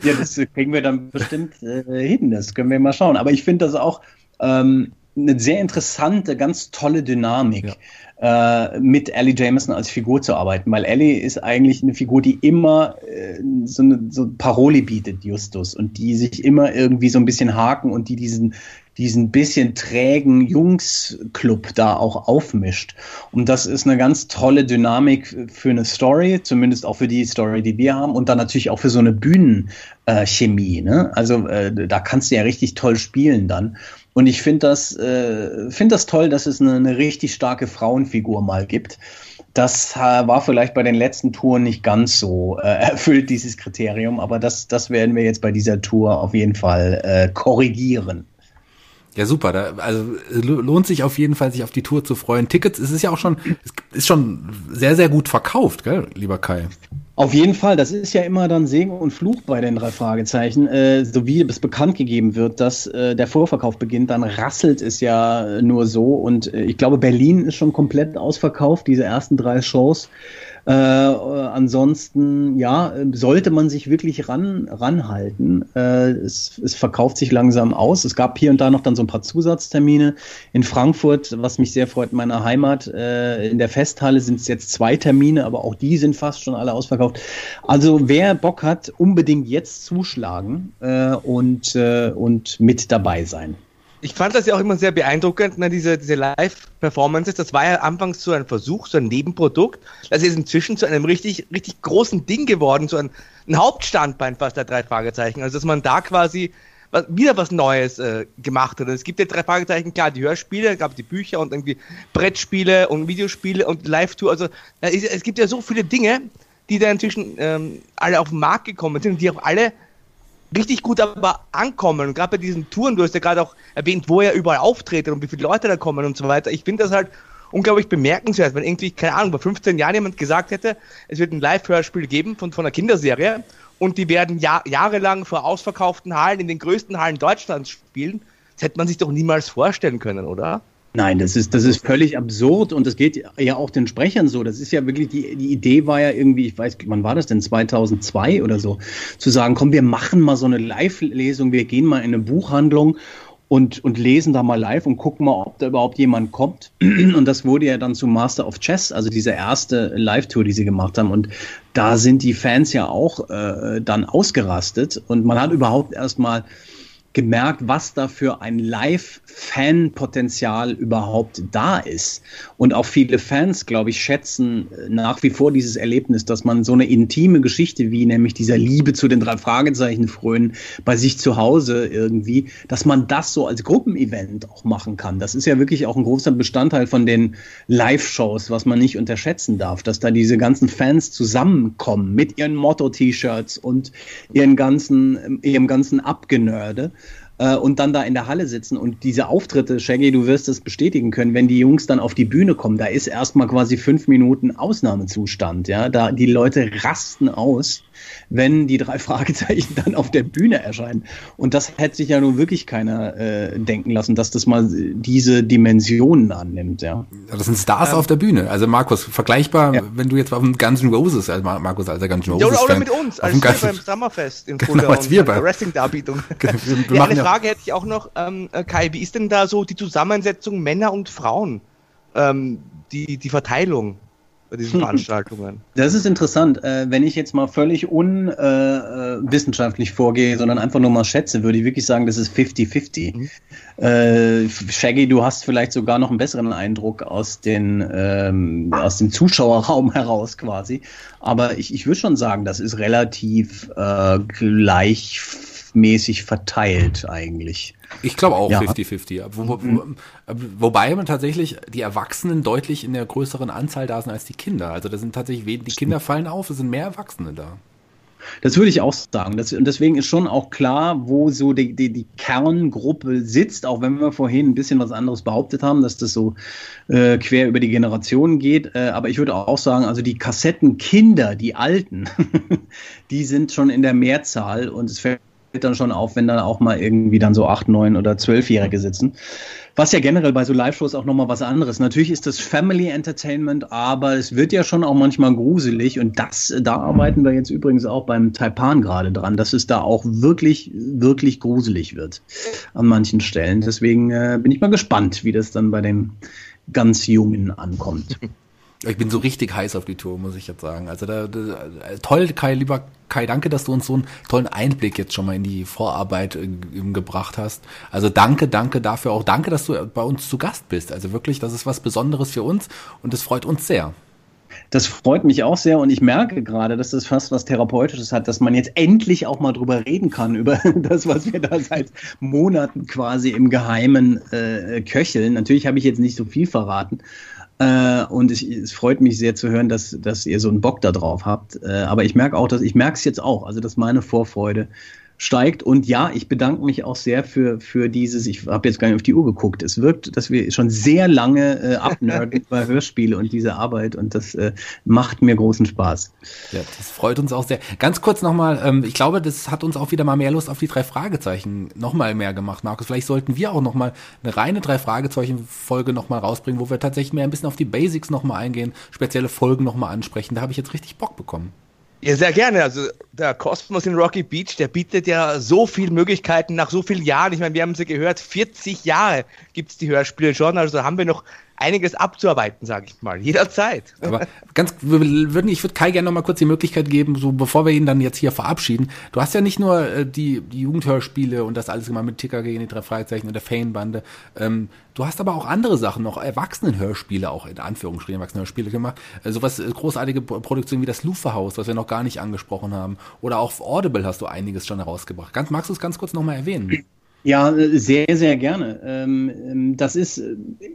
ja, das kriegen wir dann bestimmt äh, hin, das können wir mal schauen. Aber ich finde das auch ähm, eine sehr interessante, ganz tolle Dynamik. Ja. Äh, mit Ellie Jameson als Figur zu arbeiten, weil Ellie ist eigentlich eine Figur, die immer äh, so eine so Paroli bietet, Justus, und die sich immer irgendwie so ein bisschen haken und die diesen diesen bisschen trägen Jungs-Club da auch aufmischt. Und das ist eine ganz tolle Dynamik für eine Story, zumindest auch für die Story, die wir haben, und dann natürlich auch für so eine Bühnenchemie. ne? Also äh, da kannst du ja richtig toll spielen dann. Und ich finde das, äh, find das toll, dass es eine, eine richtig starke Frauenfigur mal gibt. Das äh, war vielleicht bei den letzten Touren nicht ganz so äh, erfüllt, dieses Kriterium, aber das, das werden wir jetzt bei dieser Tour auf jeden Fall äh, korrigieren. Ja, super. Da, also lohnt sich auf jeden Fall, sich auf die Tour zu freuen. Tickets, es ist ja auch schon, es ist schon sehr, sehr gut verkauft, gell, lieber Kai. Auf jeden Fall, das ist ja immer dann Segen und Fluch bei den drei Fragezeichen. Äh, so wie es bekannt gegeben wird, dass äh, der Vorverkauf beginnt, dann rasselt es ja nur so. Und äh, ich glaube, Berlin ist schon komplett ausverkauft, diese ersten drei Shows. Äh, ansonsten, ja, sollte man sich wirklich ran, ranhalten. Äh, es, es verkauft sich langsam aus. Es gab hier und da noch dann so ein paar Zusatztermine. In Frankfurt, was mich sehr freut, in meiner Heimat, äh, in der Festhalle sind es jetzt zwei Termine, aber auch die sind fast schon alle ausverkauft. Also wer Bock hat, unbedingt jetzt zuschlagen äh, und, äh, und mit dabei sein ich fand das ja auch immer sehr beeindruckend, ne, diese, diese Live-Performances. Das war ja anfangs so ein Versuch, so ein Nebenprodukt. Das ist inzwischen zu einem richtig, richtig großen Ding geworden, so ein, ein Hauptstandbein fast der drei Fragezeichen. Also, dass man da quasi was, wieder was Neues äh, gemacht hat. Es gibt ja drei Fragezeichen, klar, die Hörspiele, gab die Bücher und irgendwie Brettspiele und Videospiele und Live-Tour. Also, es gibt ja so viele Dinge, die da inzwischen ähm, alle auf den Markt gekommen sind und die auch alle richtig gut aber ankommen. Und gerade bei diesen Touren, du hast ja gerade auch erwähnt, wo er überall auftritt und wie viele Leute da kommen und so weiter. Ich finde das halt unglaublich bemerkenswert, wenn irgendwie, keine Ahnung, bei 15 Jahren jemand gesagt hätte, es wird ein Live-Hörspiel geben von, von einer Kinderserie und die werden Jahr, jahrelang vor ausverkauften Hallen in den größten Hallen Deutschlands spielen. Das hätte man sich doch niemals vorstellen können, oder? Nein, das ist, das ist völlig absurd und das geht ja auch den Sprechern so. Das ist ja wirklich, die, die Idee war ja irgendwie, ich weiß, wann war das denn, 2002 oder so, zu sagen, komm, wir machen mal so eine Live-Lesung, wir gehen mal in eine Buchhandlung und, und lesen da mal live und gucken mal, ob da überhaupt jemand kommt. Und das wurde ja dann zu Master of Chess, also diese erste Live-Tour, die sie gemacht haben. Und da sind die Fans ja auch äh, dann ausgerastet und man hat überhaupt erstmal mal gemerkt, was da für ein Live-Fan-Potenzial überhaupt da ist. Und auch viele Fans, glaube ich, schätzen äh, nach wie vor dieses Erlebnis, dass man so eine intime Geschichte wie nämlich dieser Liebe zu den drei Fragezeichen frönen bei sich zu Hause irgendwie, dass man das so als Gruppenevent auch machen kann. Das ist ja wirklich auch ein großer Bestandteil von den Live-Shows, was man nicht unterschätzen darf, dass da diese ganzen Fans zusammenkommen mit ihren Motto-T-Shirts und ihren ganzen, ihrem ganzen Abgenörde äh, und dann da in der Halle sitzen und diese Auftritte, Shaggy, du wirst es bestätigen können, wenn die Jungs dann auf die Bühne kommen, da ist erstmal quasi fünf Minuten Ausnahmezustand, ja, da die Leute rasten aus wenn die drei Fragezeichen dann auf der Bühne erscheinen. Und das hätte sich ja nun wirklich keiner äh, denken lassen, dass das mal diese Dimensionen annimmt, ja. Das sind Stars ähm, auf der Bühne. Also Markus, vergleichbar, ja. wenn du jetzt auf dem Guns N' Roses, also Markus, alter Guns N' Roses. Ja, oder, oder mit uns, als wir beim Summerfest in Fulda genau, als wir bei Wrestling-Darbietung. ja, eine Frage hätte ich auch noch, ähm, Kai, wie ist denn da so die Zusammensetzung Männer und Frauen? Ähm, die, die Verteilung? bei diesen Veranstaltungen. Das ist interessant. Äh, wenn ich jetzt mal völlig unwissenschaftlich äh, vorgehe, sondern einfach nur mal schätze, würde ich wirklich sagen, das ist 50-50. Mhm. Äh, Shaggy, du hast vielleicht sogar noch einen besseren Eindruck aus, den, ähm, aus dem Zuschauerraum heraus quasi. Aber ich, ich würde schon sagen, das ist relativ äh, gleichmäßig verteilt eigentlich. Ich glaube auch 50-50. Ja. Wo, wo, mhm. wobei man tatsächlich die Erwachsenen deutlich in der größeren Anzahl da sind als die Kinder. Also da sind tatsächlich, die Kinder fallen auf, es sind mehr Erwachsene da. Das würde ich auch sagen. Das, und deswegen ist schon auch klar, wo so die, die, die, Kerngruppe sitzt, auch wenn wir vorhin ein bisschen was anderes behauptet haben, dass das so äh, quer über die Generationen geht. Äh, aber ich würde auch sagen, also die Kassettenkinder, die Alten, die sind schon in der Mehrzahl und es fällt dann schon auf, wenn dann auch mal irgendwie dann so acht, neun oder zwölfjährige sitzen. Was ja generell bei so Live-Shows auch nochmal was anderes. Natürlich ist das Family Entertainment, aber es wird ja schon auch manchmal gruselig und das, da arbeiten wir jetzt übrigens auch beim Taipan gerade dran, dass es da auch wirklich, wirklich gruselig wird an manchen Stellen. Deswegen äh, bin ich mal gespannt, wie das dann bei den ganz Jungen ankommt. Ich bin so richtig heiß auf die Tour, muss ich jetzt sagen. Also da, da, toll, Kai, lieber Kai, danke, dass du uns so einen tollen Einblick jetzt schon mal in die Vorarbeit äh, gebracht hast. Also danke, danke dafür auch. Danke, dass du bei uns zu Gast bist. Also wirklich, das ist was Besonderes für uns und es freut uns sehr. Das freut mich auch sehr und ich merke gerade, dass das fast was Therapeutisches hat, dass man jetzt endlich auch mal drüber reden kann, über das, was wir da seit Monaten quasi im Geheimen äh, köcheln. Natürlich habe ich jetzt nicht so viel verraten, äh, und ich, es freut mich sehr zu hören, dass, dass ihr so einen Bock da drauf habt. Äh, aber ich merke auch, dass ich merke es jetzt auch, also dass meine Vorfreude steigt. Und ja, ich bedanke mich auch sehr für, für dieses, ich habe jetzt gar nicht auf die Uhr geguckt, es wirkt, dass wir schon sehr lange äh, abnerden über Hörspiele und diese Arbeit und das äh, macht mir großen Spaß. Ja, das freut uns auch sehr. Ganz kurz nochmal, ähm, ich glaube, das hat uns auch wieder mal mehr Lust auf die drei Fragezeichen nochmal mehr gemacht, Markus. Vielleicht sollten wir auch nochmal eine reine drei Fragezeichen-Folge nochmal rausbringen, wo wir tatsächlich mehr ein bisschen auf die Basics nochmal eingehen, spezielle Folgen nochmal ansprechen. Da habe ich jetzt richtig Bock bekommen. Ja, sehr gerne. Also der Kosmos in Rocky Beach, der bietet ja so viele Möglichkeiten nach so vielen Jahren. Ich meine, wir haben sie gehört, 40 Jahre gibt es die Hörspiele schon, also haben wir noch einiges abzuarbeiten, sage ich mal, jederzeit. Aber ganz, würden, ich würde Kai gerne noch mal kurz die Möglichkeit geben, so bevor wir ihn dann jetzt hier verabschieden. Du hast ja nicht nur äh, die, die Jugendhörspiele und das alles gemacht mit Ticker gegen die drei Freizeichen und der Fanbande. Ähm, du hast aber auch andere Sachen, noch Erwachsenenhörspiele auch in Anführungsstrichen Erwachsenenhörspiele gemacht. Äh, sowas äh, großartige Produktionen wie das Luferhaus, was wir noch gar nicht angesprochen haben. Oder auch auf Audible hast du einiges schon herausgebracht. Ganz, magst du es ganz kurz noch mal erwähnen? Ja, sehr, sehr gerne. Ähm, ähm, das ist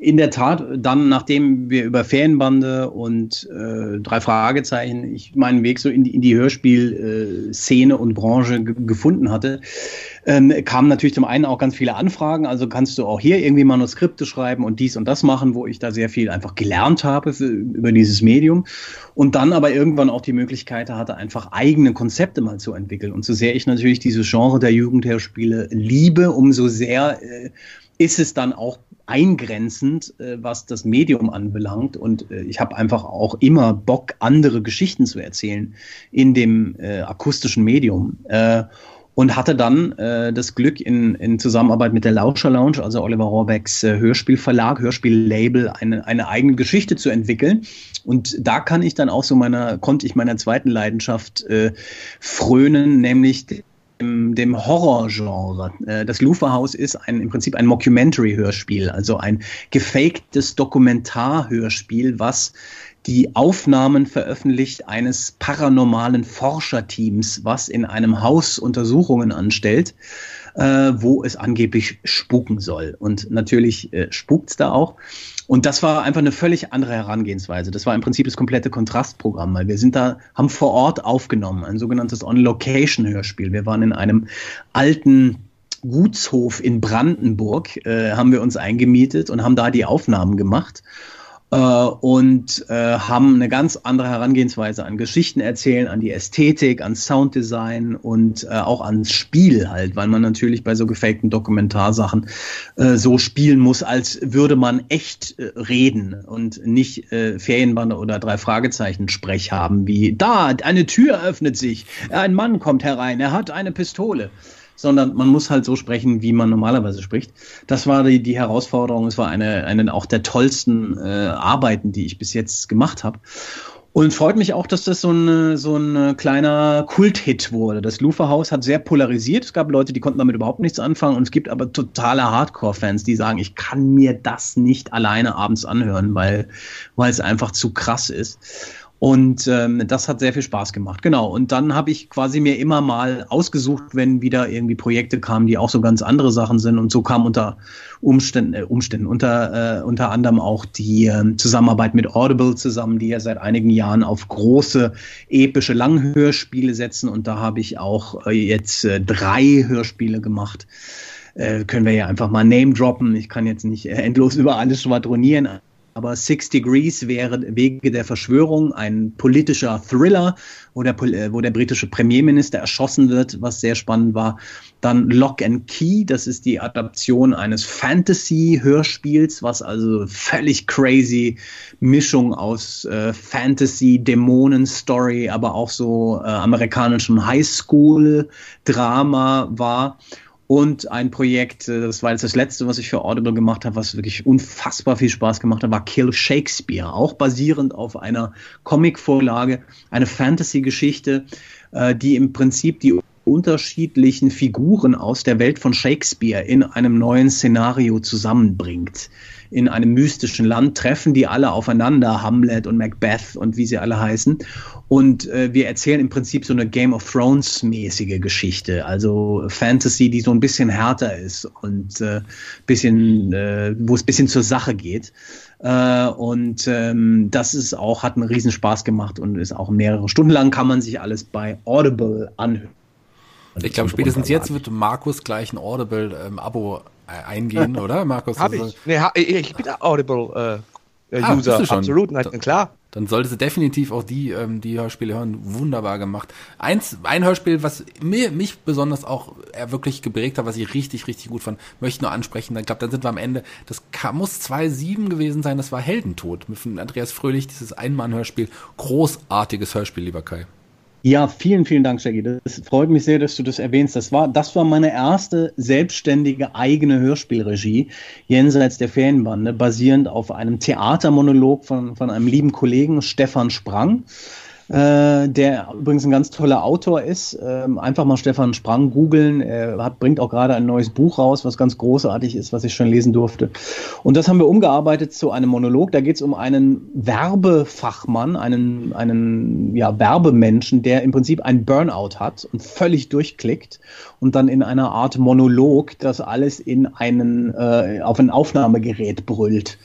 in der Tat dann, nachdem wir über Fanbande und äh, drei Fragezeichen, ich meinen Weg so in die, in die Hörspielszene und Branche gefunden hatte, ähm, kamen natürlich zum einen auch ganz viele Anfragen. Also kannst du auch hier irgendwie Manuskripte schreiben und dies und das machen, wo ich da sehr viel einfach gelernt habe für, über dieses Medium. Und dann aber irgendwann auch die Möglichkeit hatte, einfach eigene Konzepte mal zu entwickeln. Und so sehr ich natürlich dieses Genre der Jugendhörspiele liebe, umso sehr äh, ist es dann auch eingrenzend, äh, was das Medium anbelangt. Und äh, ich habe einfach auch immer Bock, andere Geschichten zu erzählen in dem äh, akustischen Medium. Und hatte dann äh, das Glück in, in Zusammenarbeit mit der Lauscher Lounge, also Oliver Rohrbecks äh, Hörspielverlag, Hörspiellabel, eine, eine eigene Geschichte zu entwickeln. Und da kann ich dann auch so meiner, konnte ich meiner zweiten Leidenschaft äh, frönen, nämlich dem, dem Horrorgenre. Äh, das Luferhaus ist ein, im Prinzip ein Mockumentary-Hörspiel, also ein gefaktes Dokumentar-Hörspiel, was die Aufnahmen veröffentlicht eines paranormalen Forscherteams, was in einem Haus Untersuchungen anstellt, äh, wo es angeblich spuken soll. Und natürlich äh, spukt's da auch. Und das war einfach eine völlig andere Herangehensweise. Das war im Prinzip das komplette Kontrastprogramm, weil wir sind da, haben vor Ort aufgenommen, ein sogenanntes On-Location-Hörspiel. Wir waren in einem alten Gutshof in Brandenburg, äh, haben wir uns eingemietet und haben da die Aufnahmen gemacht und äh, haben eine ganz andere Herangehensweise an Geschichten erzählen, an die Ästhetik, an Sounddesign und äh, auch ans Spiel halt, weil man natürlich bei so gefakten Dokumentarsachen äh, so spielen muss, als würde man echt äh, reden und nicht äh, Ferienbande oder drei Fragezeichen Sprech haben, wie da, eine Tür öffnet sich, ein Mann kommt herein, er hat eine Pistole sondern man muss halt so sprechen, wie man normalerweise spricht. Das war die, die Herausforderung. Es war eine, eine auch der tollsten äh, Arbeiten, die ich bis jetzt gemacht habe. Und freut mich auch, dass das so ein, so ein kleiner Kult-Hit wurde. Das Luferhaus hat sehr polarisiert. Es gab Leute, die konnten damit überhaupt nichts anfangen. Und es gibt aber totale Hardcore-Fans, die sagen, ich kann mir das nicht alleine abends anhören, weil, weil es einfach zu krass ist. Und ähm, das hat sehr viel Spaß gemacht. Genau. Und dann habe ich quasi mir immer mal ausgesucht, wenn wieder irgendwie Projekte kamen, die auch so ganz andere Sachen sind. Und so kam unter Umständen, äh, Umständen unter, äh, unter anderem auch die äh, Zusammenarbeit mit Audible zusammen, die ja seit einigen Jahren auf große epische Langhörspiele setzen. Und da habe ich auch äh, jetzt äh, drei Hörspiele gemacht. Äh, können wir ja einfach mal Name droppen. Ich kann jetzt nicht äh, endlos über alles schwadronieren aber Six Degrees wäre Wege der Verschwörung, ein politischer Thriller, wo der, äh, wo der britische Premierminister erschossen wird, was sehr spannend war. Dann Lock and Key, das ist die Adaption eines Fantasy-Hörspiels, was also völlig crazy Mischung aus äh, Fantasy, Dämonen-Story, aber auch so äh, amerikanischem Highschool-Drama war. Und ein Projekt, äh, das war jetzt das letzte, was ich für Audible gemacht habe, was wirklich unfassbar viel Spaß gemacht hat, war Kill Shakespeare. Auch basierend auf einer Comicvorlage, eine Fantasy-Geschichte, äh, die im Prinzip die unterschiedlichen Figuren aus der Welt von Shakespeare in einem neuen Szenario zusammenbringt in einem mystischen Land, treffen die alle aufeinander, Hamlet und Macbeth und wie sie alle heißen. Und äh, wir erzählen im Prinzip so eine Game of Thrones-mäßige Geschichte, also Fantasy, die so ein bisschen härter ist und äh, bisschen, äh, wo es ein bisschen zur Sache geht. Äh, und ähm, das ist auch, hat einen Riesenspaß gemacht und ist auch mehrere Stunden lang kann man sich alles bei Audible anhören. Ich glaube, spätestens jetzt wird Markus gleich ein Audible-Abo ähm, eingehen, oder, Markus? Hab Also- ich. Nee, ha, ich bin Audible äh, Ah, du schon? Absolut, na, klar. dann solltest du definitiv auch die, ähm, die Hörspiele hören. Wunderbar gemacht. Eins, ein Hörspiel, was mir, mich besonders auch äh, wirklich geprägt hat, was ich richtig, richtig gut fand, möchte ich nur ansprechen. Ich glaube, dann sind wir am Ende. Das kann, muss 2.7 gewesen sein. Das war Heldentod mit von Andreas Fröhlich, dieses Einmann-Hörspiel. Großartiges Hörspiel, lieber Kai. Ja, vielen, vielen Dank, Shaggy. Das freut mich sehr, dass du das erwähnst. Das war, das war meine erste selbstständige eigene Hörspielregie jenseits der Ferienbande, basierend auf einem Theatermonolog von, von einem lieben Kollegen, Stefan Sprang. Äh, der übrigens ein ganz toller Autor ist. Ähm, einfach mal Stefan Sprang googeln. Er hat, bringt auch gerade ein neues Buch raus, was ganz großartig ist, was ich schon lesen durfte. Und das haben wir umgearbeitet zu einem Monolog. Da geht es um einen Werbefachmann, einen, einen ja, Werbemenschen, der im Prinzip ein Burnout hat und völlig durchklickt und dann in einer Art Monolog das alles in einen, äh, auf ein Aufnahmegerät brüllt.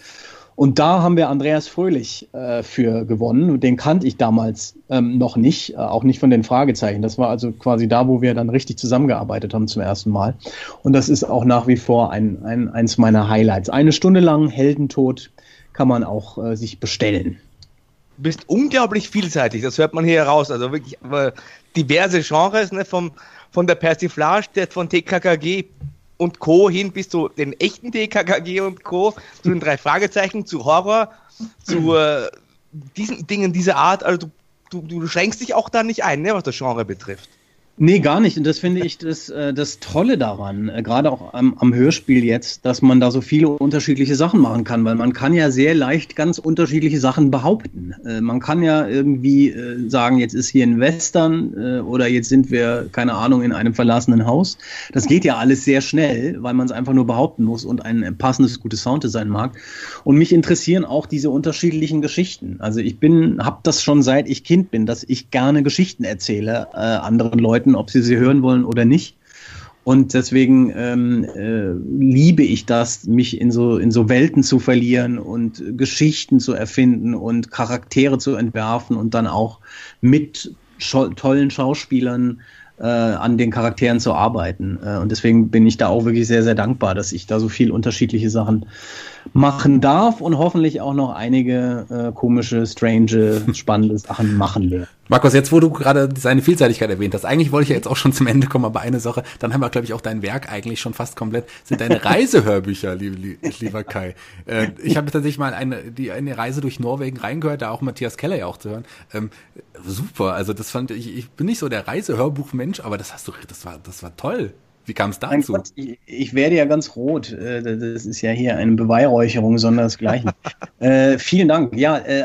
Und da haben wir Andreas Fröhlich äh, für gewonnen. Den kannte ich damals ähm, noch nicht, äh, auch nicht von den Fragezeichen. Das war also quasi da, wo wir dann richtig zusammengearbeitet haben zum ersten Mal. Und das ist auch nach wie vor ein, ein, eins meiner Highlights. Eine Stunde lang Heldentod kann man auch äh, sich bestellen. Du bist unglaublich vielseitig, das hört man hier heraus. Also wirklich äh, diverse Genres, ne, vom, von der Persiflage, von TKKG und Co. hin bis zu den echten TKKG und Co. zu den drei Fragezeichen, zu Horror, zu äh, diesen Dingen dieser Art. Also du, du, du schränkst dich auch da nicht ein, ne, was das Genre betrifft. Nee, gar nicht. Und das finde ich das, äh, das Tolle daran, äh, gerade auch am, am Hörspiel jetzt, dass man da so viele unterschiedliche Sachen machen kann, weil man kann ja sehr leicht ganz unterschiedliche Sachen behaupten. Äh, man kann ja irgendwie sagen, jetzt ist hier ein Western oder jetzt sind wir, keine Ahnung, in einem verlassenen Haus. Das geht ja alles sehr schnell, weil man es einfach nur behaupten muss und ein passendes, gutes Sounddesign mag. Und mich interessieren auch diese unterschiedlichen Geschichten. Also ich bin, habe das schon seit ich Kind bin, dass ich gerne Geschichten erzähle äh, anderen Leuten, ob sie sie hören wollen oder nicht. Und deswegen ähm, äh, liebe ich das, mich in so, in so Welten zu verlieren und Geschichten zu erfinden und Charaktere zu entwerfen und dann auch mit tollen Schauspielern äh, an den Charakteren zu arbeiten. Äh, und deswegen bin ich da auch wirklich sehr, sehr dankbar, dass ich da so viel unterschiedliche Sachen machen darf und hoffentlich auch noch einige äh, komische, strange, spannende Sachen machen werde. Markus, jetzt wo du gerade seine Vielseitigkeit erwähnt hast, eigentlich wollte ich ja jetzt auch schon zum Ende kommen, aber eine Sache, dann haben wir, glaube ich, auch dein Werk eigentlich schon fast komplett, sind deine Reisehörbücher, lieb, lieber Kai. Äh, ich habe tatsächlich mal eine, die, eine Reise durch Norwegen reingehört, da auch Matthias Keller ja auch zu hören. Ähm, super, also das fand ich, ich bin nicht so der Reisehörbuchmensch, aber das hast du, das war, das war toll. Wie kam es dazu? Gott, ich, ich werde ja ganz rot. Äh, Das ist ja hier eine Beweihräucherung, sondersgleichen. äh, vielen Dank. Ja, äh,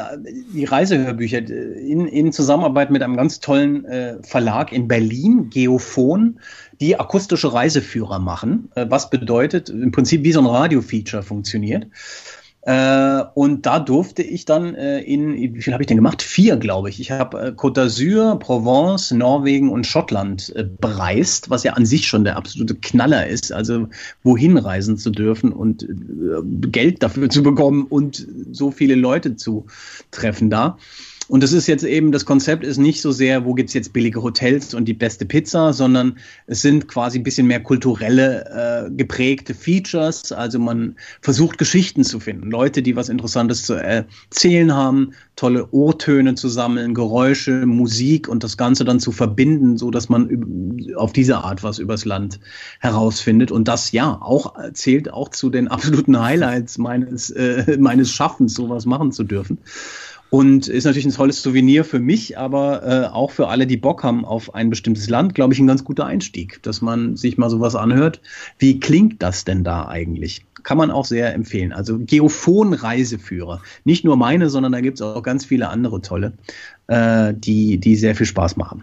die Reisehörbücher äh, in, in Zusammenarbeit mit einem ganz tollen äh, Verlag in Berlin, Geophon, die akustische Reiseführer machen, was bedeutet im Prinzip wie so ein Radio-Feature funktioniert. Äh, und da durfte ich dann äh, in, wie viel habe ich denn gemacht? Vier, glaube ich. Ich habe äh, Côte d'Azur, Provence, Norwegen und Schottland äh, bereist, was ja an sich schon der absolute Knaller ist. Also wohin reisen zu dürfen und äh, Geld dafür zu bekommen und so viele Leute zu treffen da. Und das ist jetzt eben, das Konzept ist nicht so sehr, wo gibt's jetzt billige Hotels und die beste Pizza, sondern es sind quasi ein bisschen mehr kulturelle äh, geprägte Features. Also man versucht Geschichten zu finden, Leute, die was Interessantes zu erzählen haben, tolle Ohrtöne zu sammeln, Geräusche, Musik und das Ganze dann zu verbinden, so dass man auf diese Art was übers Land herausfindet. Und das ja auch zählt auch zu den absoluten Highlights meines, äh, meines Schaffens, sowas machen zu dürfen. Und ist natürlich ein tolles Souvenir für mich, aber äh, auch für alle, die Bock haben auf ein bestimmtes Land, glaube ich, ein ganz guter Einstieg, dass man sich mal sowas anhört. Wie klingt das denn da eigentlich? Kann man auch sehr empfehlen. Also Geophon-Reiseführer. Nicht nur meine, sondern da gibt es auch ganz viele andere tolle, äh, die, die sehr viel Spaß machen.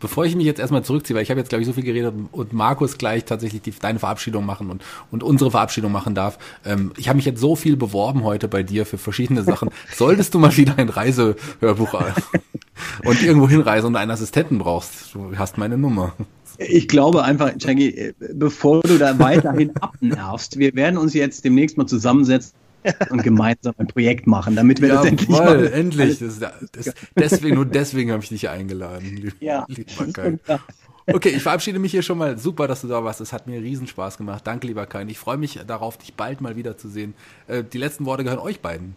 Bevor ich mich jetzt erstmal zurückziehe, weil ich habe jetzt, glaube ich, so viel geredet und Markus gleich tatsächlich die, deine Verabschiedung machen und, und unsere Verabschiedung machen darf. Ähm, ich habe mich jetzt so viel beworben heute bei dir für verschiedene Sachen. Solltest du mal wieder ein Reisehörbuch und irgendwo hinreisen und einen Assistenten brauchst, du hast meine Nummer. Ich glaube einfach, Shaggy, äh, bevor du da weiterhin abnervst, wir werden uns jetzt demnächst mal zusammensetzen und gemeinsam ein Projekt machen, damit wir das endlich Jawohl, mal endlich. Das, das, deswegen, nur deswegen habe ich dich eingeladen, Ja. Okay, ich verabschiede mich hier schon mal. Super, dass du da warst. Es hat mir riesen Spaß gemacht. Danke, lieber Kain. Ich freue mich darauf, dich bald mal wiederzusehen. Äh, die letzten Worte gehören euch beiden.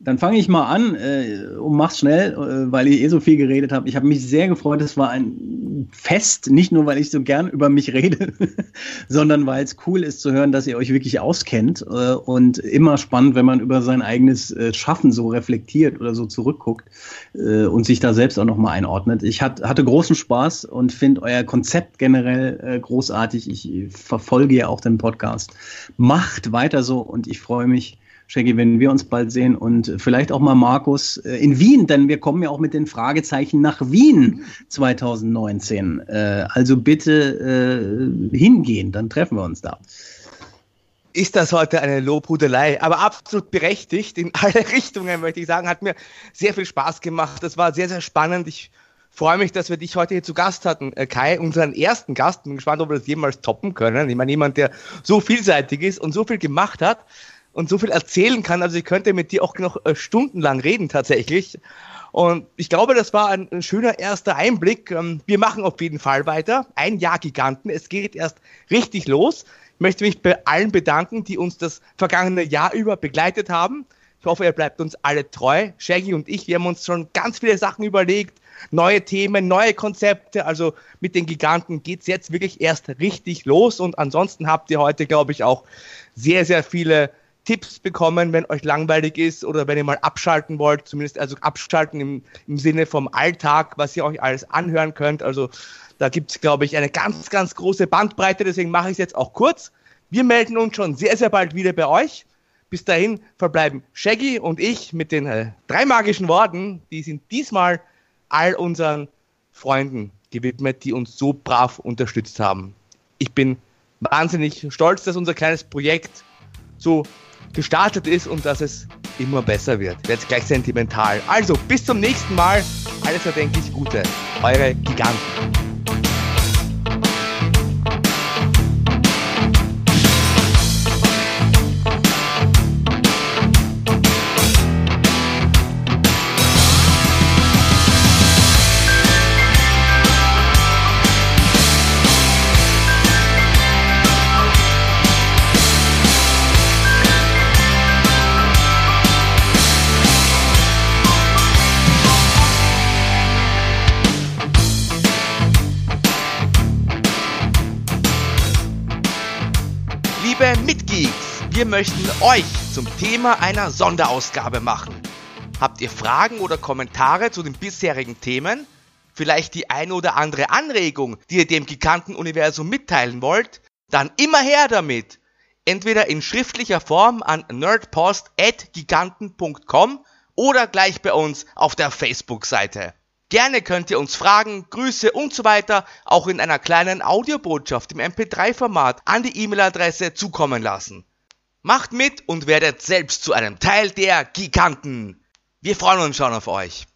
Dann fange ich mal an äh, und mach's schnell, äh, weil ich eh so viel geredet habe. Ich habe mich sehr gefreut. Es war ein Fest, nicht nur, weil ich so gern über mich rede, sondern weil es cool ist zu hören, dass ihr euch wirklich auskennt äh, und immer spannend, wenn man über sein eigenes äh, Schaffen so reflektiert oder so zurückguckt äh, und sich da selbst auch nochmal einordnet. Ich hat, hatte großen Spaß und finde euer Konzept generell äh, großartig. Ich verfolge ja auch den Podcast. Macht weiter so und ich freue mich Shaggy, wenn wir uns bald sehen und vielleicht auch mal Markus äh, in Wien, denn wir kommen ja auch mit den Fragezeichen nach Wien 2019. Äh, also bitte äh, hingehen, dann treffen wir uns da. Ist das heute eine Lobhudelei, aber absolut berechtigt in alle Richtungen, möchte ich sagen. Hat mir sehr viel Spaß gemacht. Das war sehr, sehr spannend. Ich freue mich, dass wir dich heute hier zu Gast hatten, Kai, unseren ersten Gast. Bin gespannt, ob wir das jemals toppen können. Ich meine, jemand, der so vielseitig ist und so viel gemacht hat und so viel erzählen kann. Also ich könnte mit dir auch noch äh, stundenlang reden tatsächlich. Und ich glaube, das war ein, ein, schöner erster Einblick. Ähm, wir machen auf jeden Fall weiter. Ein Jahr Giganten. Es geht erst richtig los. Ich möchte mich bei allen bedanken, die uns das vergangene Jahr über begleitet haben. Ich hoffe, ihr bleibt uns alle treu. Shaggy und ich, wir haben uns schon ganz viele Sachen überlegt. Neue Themen, neue Konzepte. Also mit den Giganten geht's jetzt wirklich erst richtig los. Und ansonsten habt ihr heute, glaube ich, auch sehr, sehr viele Tipps bekommen, wenn euch langweilig ist oder wenn ihr mal abschalten wollt, zumindest also abschalten im, im Sinne vom Alltag, was ihr euch alles anhören könnt. Also da gibt es, glaube ich, eine ganz, ganz große Bandbreite, deswegen mache ich es jetzt auch kurz. Wir melden uns schon sehr, sehr bald wieder bei euch. Bis dahin verbleiben Shaggy und ich mit den äh, drei magischen Worten, die sind diesmal all unseren Freunden gewidmet, die uns so brav unterstützt haben. Ich bin wahnsinnig stolz, dass unser kleines Projekt so gestartet ist und dass es immer besser wird. Jetzt gleich sentimental. Also, bis zum nächsten Mal. Alles erdenklich Gute. Eure Giganten. Wir möchten euch zum Thema einer Sonderausgabe machen. Habt ihr Fragen oder Kommentare zu den bisherigen Themen? Vielleicht die eine oder andere Anregung, die ihr dem Giganten-Universum mitteilen wollt? Dann immer her damit! Entweder in schriftlicher Form an nerdpost.giganten.com oder gleich bei uns auf der Facebook-Seite. Gerne könnt ihr uns Fragen, Grüße und so weiter auch in einer kleinen Audiobotschaft im MP3-Format an die E-Mail-Adresse zukommen lassen. Macht mit und werdet selbst zu einem Teil der Giganten. Wir freuen uns schon auf euch.